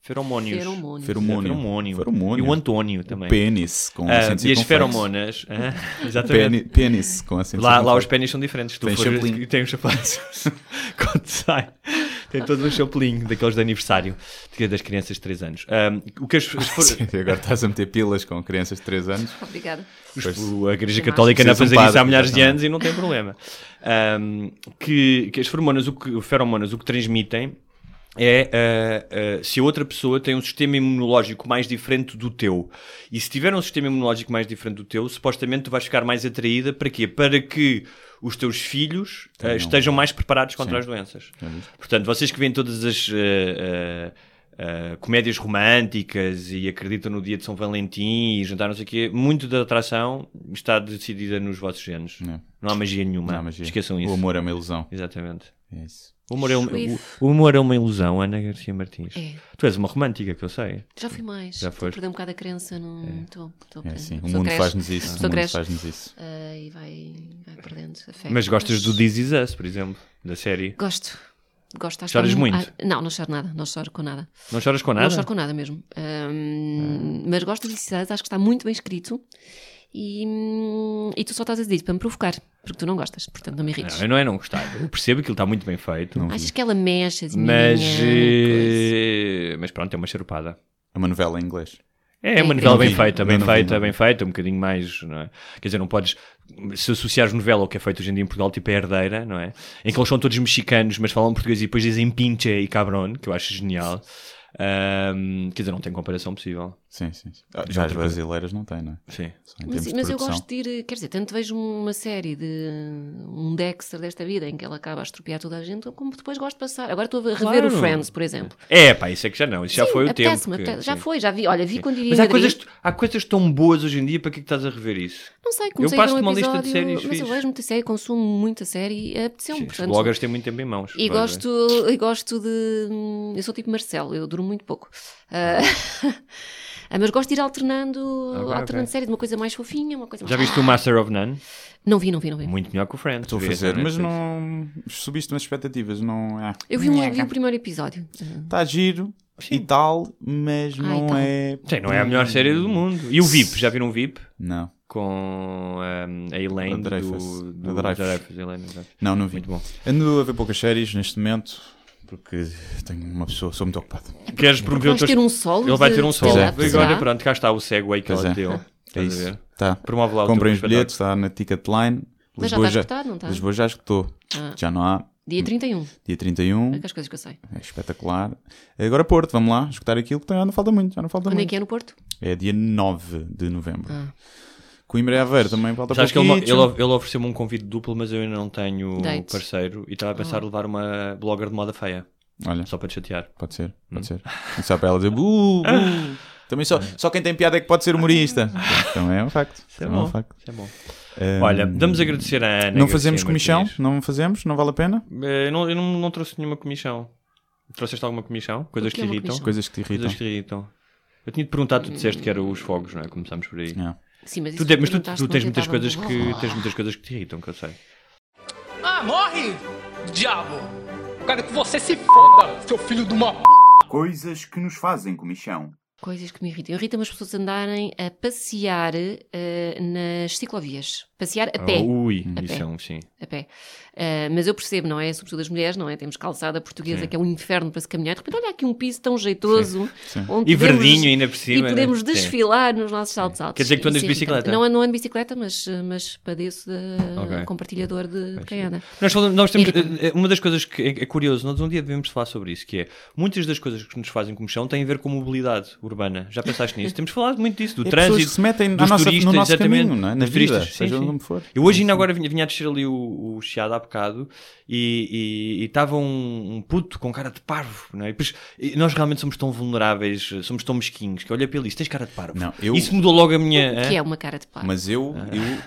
Feromônios. Feromônio. É feromônio. Feromônio. E o Antônio também. Pênis com Ah, acento e as feromonas, ah, exatamente. Pênis com acento Lá, lá os pênis são diferentes. Tu Tem for- chapelinho. tem os sapatos. Quando sai, tem todo um chapelinho daqueles de aniversário de- das crianças de 3 anos. Ahm, o que as, as for- Sim, Agora estás a meter pilas com crianças de 3 anos. Obrigada. a Igreja Católica anda a fazer são isso há milhares de anos e não tem problema. Ahm, que, que as feromonas, o que, feromonas, o que transmitem é ah, ah, se a outra pessoa tem um sistema imunológico mais diferente do teu. E se tiver um sistema imunológico mais diferente do teu, supostamente tu vais ficar mais atraída para quê? Para que os teus filhos Tenham- estejam mais preparados contra Sim. as doenças. Viste? Portanto, vocês que veem todas as. uh, comédias românticas e acreditam no dia de São Valentim e jantar não sei o quê, muito da atração está decidida nos vossos genes. Não. Não há magia nenhuma. Há magia. Esqueçam isso. O amor é uma ilusão. Exatamente. É isso. O humor, é uma, o, o humor é uma ilusão, Ana Garcia Martins. É. Tu és uma romântica, que eu sei. Já fui mais. Já foste. perder um bocado a crença. Não estou. É. A O mundo faz-nos isso. A O pessoa mundo faz-nos isso. Ah, e vai, vai perdendo a fé. Mas gostas do This Is Us, por exemplo, da série. Gosto. Gosto. Acho Choras um- muito? há- não, não choro nada. Não choro com nada. Não choras com nada? Ah. Não choro com nada mesmo. Ahm, Mas gosto de Cidades, acho que está muito bem escrito. E, e tu só estás a dizer isso para me provocar, porque tu não gostas, portanto não me irrites. Não, não é não gostar. Eu percebo que aquilo está muito bem feito. Achas que ela mexe assim, Mas, eh, mas pronto, é uma charupada. É uma novela em inglês. É, É uma novela bem feita, Não, bem não vi, feita, não vi. bem feita, um bocadinho mais, não é? Quer dizer, não podes, se associares novela ao que é feito hoje em dia em Portugal, tipo a herdeira, não é? Em que eles são todos mexicanos, mas falam português e depois dizem pinche e cabrón, que eu acho genial. Ahm, quer dizer, não tem comparação possível. Sim, sim. sim. Ah, Já as brasileiras não têm, não é? Sim. Mas, mas eu gosto de ir, quer dizer, tanto vejo uma série de um Dexter desta vida em que ela acaba a estropiar toda a gente, como depois gosto de passar. Agora estou a rever Claro. o Friends, por exemplo. É, pá, isso é que já não, isso já Sim, foi o tempo. que- apetece- Já sim. foi, já vi. Olha, vi quando vivia Mas há Madrid. coisas, há coisas tão boas hoje em dia, para que é que estás a rever isso? Não sei, Eu comecei a ver passo-te um uma lista de episódio, séries mas eu fixe. vejo muita série, consumo muita série e apeteceu-me, Sim, os bloggers têm muito tempo em mãos. E gosto, e gosto de. hum, Eu sou tipo Marcelo, eu durmo muito pouco. Ah, ah, mas gosto de ir alternando, Ok, alternando ok. séries, uma coisa mais fofinha, uma coisa ver. Já mais. viste o Master of None? Não vi, não vi, não vi. Muito melhor que o Friends. Estou a fazer, mas Netflix. não. Subiste umas expectativas, não é? Eu vi, um, vi o primeiro episódio. Está giro e tal, mas não então. é. Sim, não é a melhor série do mundo. E o VIP, já viram o VIP? Não. Com um, a Elaine A Dreyfus. do, do A Dreyfus. Não, não vi. Muito bom. Ando a ver poucas séries neste momento porque tenho uma pessoa, sou muito ocupado. Queres promover Vais o teu- ter um solo Ele vai ter um solo. Agora, será? pronto, cá está o segue que Pois ela é. deu. É a isso. ver? Tá. Promove lá o Comprem os bilhetes, está na Ticketline. Mas já Lisboa está esgotado, não está? Lisboa já esgotou. Ah. Já não há. Dia 31. Dia 31. É que as coisas que eu sei. É espetacular. Agora Porto, vamos lá, escutar aquilo que já não falta muito. Já não falta Quando é muito. que é no Porto? É dia 9 de novembro. Ah. Coimbra e Aveiro também falta Sabes que ele, ele, ele ofereceu-me um convite duplo, mas eu ainda não tenho Date. parceiro e estava a pensar Ah. levar uma blogger de moda feia. Olha. Só para te chatear. Pode ser, pode Hum. ser. E só para ela dizer, "Bu, bu." Também só, só quem tem piada é que pode ser humorista. Então é um facto. Isso é Também bom. um facto. Isso é bom. Hum, Olha, vamos agradecer à Ana. Não Garcia fazemos comissão? Martins. Não fazemos? Não vale a pena? Eh, Eu não, eu não, não trouxe nenhuma comissão. Trouxeste alguma comissão? Coisas que que é te uma irritam? comissão? Coisas que te irritam. Coisas que te irritam. Eu tinha-te perguntado, tu disseste que eram os fogos, não é? Começámos por aí. Não. Sim, mas Tu, isso de- mas tu, tu tens muitas coisas que tens muitas coisas que te irritam, que eu sei. Ah, morre, diabo! Quero que você se foda, seu filho de uma p. Coisas que nos fazem comissão. Coisas que me irritam. Irritam as pessoas andarem a passear eh, nas ciclovias. Passear a pé. Oh, ui, a isso pé. é um sim. A pé. Eh, mas eu percebo, não é? Sobretudo as mulheres, não é? Temos calçada portuguesa Sim. que é um inferno para se caminhar. De repente, olha aqui um piso tão jeitoso. Sim. onde E podemos- verdinho ainda por cima, E podemos né? Sim. desfilar nos nossos saltos altos. Quer dizer que tu andas de bicicleta? Não, não ando de bicicleta, mas, mas padeço de Ok. compartilhador de, de quem anda. Nós, nós temos, Irrita-me. eh, uma das coisas que é, é curioso, nós um dia devemos falar sobre isso, que é muitas das coisas que nos fazem comissão têm a ver com mobilidade urbana. Já pensaste nisso? Temos falado muito disso, do É trânsito, que se metem dos nossa- no turistas, nosso exatamente, caminho, não é? Na vida, turistas, sim, for. Eu hoje ainda agora vinha, vinha a descer ali o, o Chiado há bocado e estava um, um puto com cara de parvo, não é? E depois, e nós realmente somos tão vulneráveis, somos tão mesquinhos, que olha para ele e diz, tens cara de parvo. Não, eu- Isso mudou logo a minha... Que hã? é uma cara de pá. Mas eu,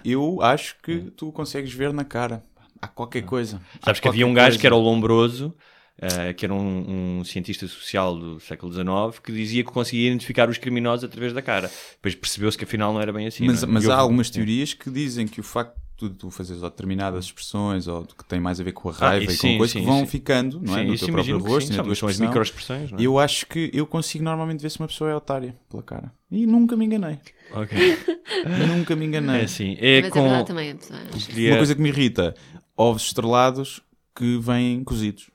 eu, eu acho que tu consegues ver na cara. Há qualquer coisa. Há Sabes que havia um gajo coisa. que era o Lombroso, eh, que era um, um cientista social do século XIX, que dizia que conseguia identificar os criminosos através da cara. Depois percebeu-se que afinal não era bem assim. Mas, é? mas E há houve- algumas teorias que dizem que o facto de tu fazeres determinadas expressões ou que têm mais a ver com a raiva Ah, e sim, com coisas que vão sim. ficando não é? Sim, no isso teu imagino próprio rosto sim, e na são- tua são as microexpressões, não é? Eu acho que eu consigo normalmente ver se uma pessoa é otária pela cara. E nunca me enganei. Ok. nunca me enganei. É assim, é Mas com... é verdade também. é Uma coisa que me irrita: ovos estrelados que vêm cozidos.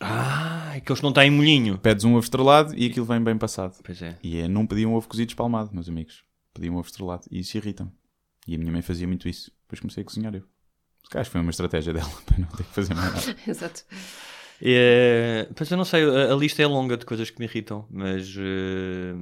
Ah, é que eles não têm molhinho. Pedes um ovo estrelado e aquilo vem bem passado. Pois é. E é, não pedi um ovo cozido espalmado, meus amigos. Pedi um ovo estrelado. E isso irrita-me. E a minha mãe fazia muito isso. Depois comecei a cozinhar eu. Se calhar foi uma estratégia dela para não ter que fazer mais nada. Exato. É, pois eu não sei, a, a lista é longa de coisas que me irritam, mas eh,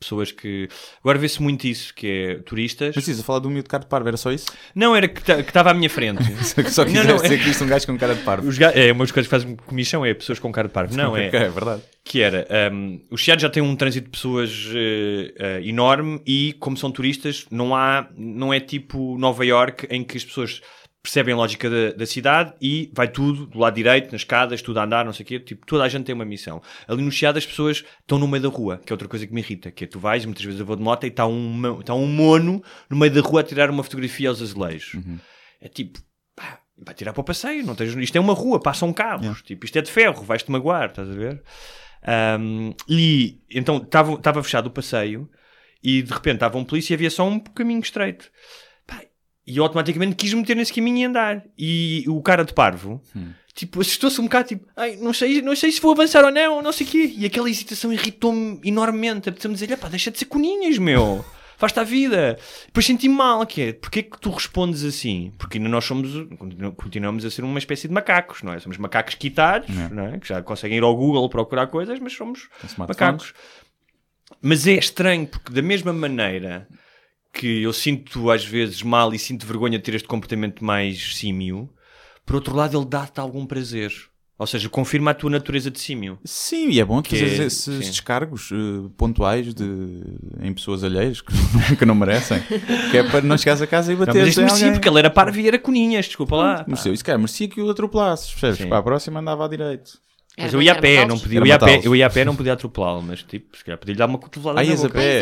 pessoas que. Agora vê-se muito isso, que é turistas. Mas isso, a falar do miúdo de cara de parvo, era só isso? Não, era que estava à minha frente. Só que Não, não, dizer é- que isto é um gajo com cara de parvo. Os ga- É, uma das coisas que fazem comissão é pessoas com cara de parvo. Não, é. É verdade. Que era, um, o Chiado já tem um trânsito de pessoas eh, eh, enorme e, como são turistas, não há, não é tipo Nova York em que as pessoas percebem a lógica da, da cidade e vai tudo do lado direito, nas escadas, tudo a andar, não sei o quê. Tipo, toda a gente tem uma missão. Ali no Chiado as pessoas estão no meio da rua, que é outra coisa que me irrita, que é tu vais, muitas vezes eu vou de moto e está um, está um mono no meio da rua a tirar uma fotografia aos azulejos. É tipo, pá, vai tirar para o passeio, não tens, isto é uma rua, passam carros, tipo, isto é de ferro, vais-te magoar, estás a ver? Um, e então estava fechado o passeio e de repente estava um polícia e havia só um caminho estreito. E automaticamente quis meter nesse caminho e andar. E o cara de parvo, tipo, assustou-se um bocado, tipo, Ai, não, sei, não sei se vou avançar ou não, não sei o quê. E aquela hesitação irritou-me enormemente. Apeteceu-me dizer, pá, deixa de ser coninhas, meu. Faz-te a vida. Depois senti-me mal, que é, porquê que tu respondes assim? Porque ainda nós somos, continu- continuamos a ser uma espécie de macacos, não é? Somos macacos quitados, não é? Que já conseguem ir ao Google procurar coisas, mas somos macacos. Mas é estranho, porque da mesma maneira que eu sinto às vezes mal e sinto vergonha de ter este comportamento mais símio, por outro lado ele dá-te algum prazer. Ou seja, confirma a tua natureza de símio. Sim, e é bom Que é- esses sim. descargos eh, pontuais de, em pessoas alheias que, não- que não merecem. que é para não chegares a casa e Não, bater mas isto merecia, alguém. porque ele era parvo e era coninhas, desculpa lá. Merecia, isso cara, merecia que o atropelasses, percebes? Sim. Para a próxima andava à direito. Mas eu ia a pé, não podia, eu ia a pé, eu ia a pé, não podia atropelá-lo, mas tipo, se calhar podia-lhe dar uma cotovelada Ah, na boca. a pé,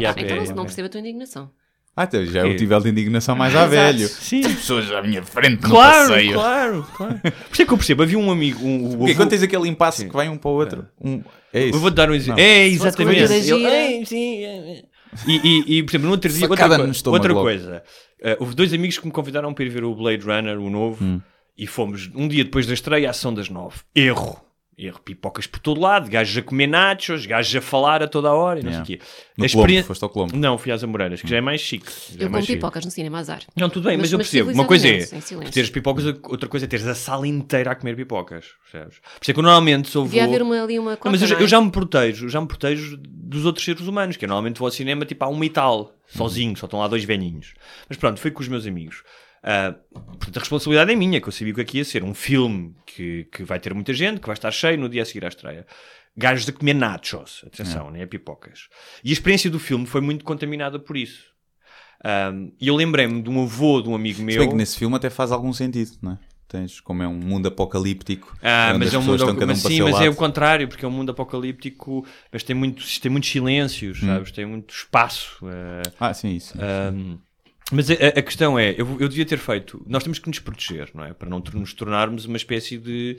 ia a pá, pé, então não, percebo a tua indignação. Ah, então, já é o É. nível de indignação mais à velho. Sim. As pessoas à minha frente no Claro, passeio. claro, claro. Por isso é que eu percebo, havia um amigo, um, o Porque avô- quando tens aquele impasse que vai um para o outro. Um, é isso. Eu vou-te dar um exemplo. É, exatamente. Ele- é, sim, é, é. E, e, e, por exemplo, no outro dia, outra, co- no outra coisa. Eh, houve dois amigos que me convidaram para ir ver o Blade Runner, o novo, Hum. e fomos um dia depois da estreia à sessão das nove. Erro. Erro. Pipocas por todo lado, gajos a comer nachos, gajos a falar a toda a hora e não Yeah. sei o quê. No Colombo, experiên- foste ao Colombo. Não, fui às Amoreiras, que já é mais chique. Já é Eu como mais chique. pipocas no cinema, azar. Não, tudo bem, mas, Mas- eu mas percebo. Uma coisa é teres pipocas, outra coisa é teres a sala inteira a comer pipocas. Percebes? Por isso é que eu normalmente sou Devia vou... haver uma, ali uma Não, mas eu, eu já me protejo, já me protejo dos outros seres humanos, que eu normalmente vou ao cinema tipo a uma e tal, sozinho, só estão lá dois velhinhos. Mas pronto, fui com os meus amigos. Ah, portanto, a responsabilidade é minha, que eu sabia que aqui ia ser um filme que, que vai ter muita gente, que vai estar cheio no dia a seguir à estreia. Gajos a comer nachos, atenção, nem é pipocas. E a experiência do filme foi muito contaminada por isso. Ah, E eu lembrei-me de um avô de um amigo Se meu. bem que nesse filme até faz algum sentido, não é? Tens, como é um mundo apocalíptico. Ah, onde mas as é um mundo um mas sim, mas é o contrário, porque é um mundo apocalíptico, mas tem muitos, tem muitos silêncios, sabes? Tem muito espaço. eh, Ah, sim, isso. ahm, mas a, a questão é, eu, eu devia ter feito, nós temos que nos proteger, não é? Para não nos tornarmos uma espécie de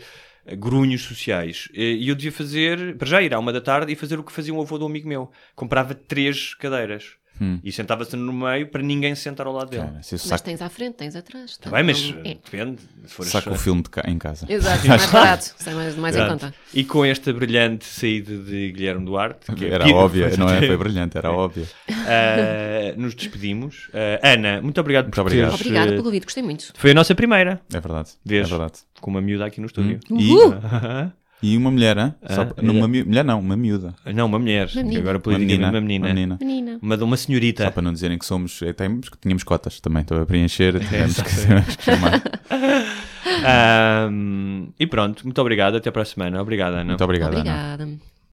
grunhos sociais. E eu devia fazer, para já ir à uma da tarde e fazer o que fazia um avô de um amigo meu. Comprava três cadeiras. Hum. E sentava-se no meio para ninguém se sentar ao lado dele. Se eu Mas saco, tens à frente, tens atrás. Está bem, mas Não- é. depende. Se fores- saco o filme de cá, em casa. Exato, mais barato. Sai mais, mais em conta. E com esta brilhante saída de Guilherme Duarte, que é Era pi- óbvia, não é? Foi brilhante, era óbvio. Ah, nos despedimos. Ah, Ana, muito obrigado Muito por obrigado. teres, Obrigada eh, pelo convite, gostei muito. Foi a nossa primeira. É verdade. Vês? É verdade. Com uma miúda aqui no estúdio. E, Uhul! e uma mulher, hein? Só Ah, para- numa mi- mulher não, uma miúda. Não, uma mulher. Uma menina. Agora Uma menina. uma menina. Uma menina. Menina. Uma, uma senhorita. Só para não dizerem que somos. eh, Temos, tínhamos cotas também, estou a preencher. Tivemos que, tivemos que chamar. E pronto, muito obrigado. Até para a semana. Obrigado, Ana. Muito obrigado, Ana. Obrigada.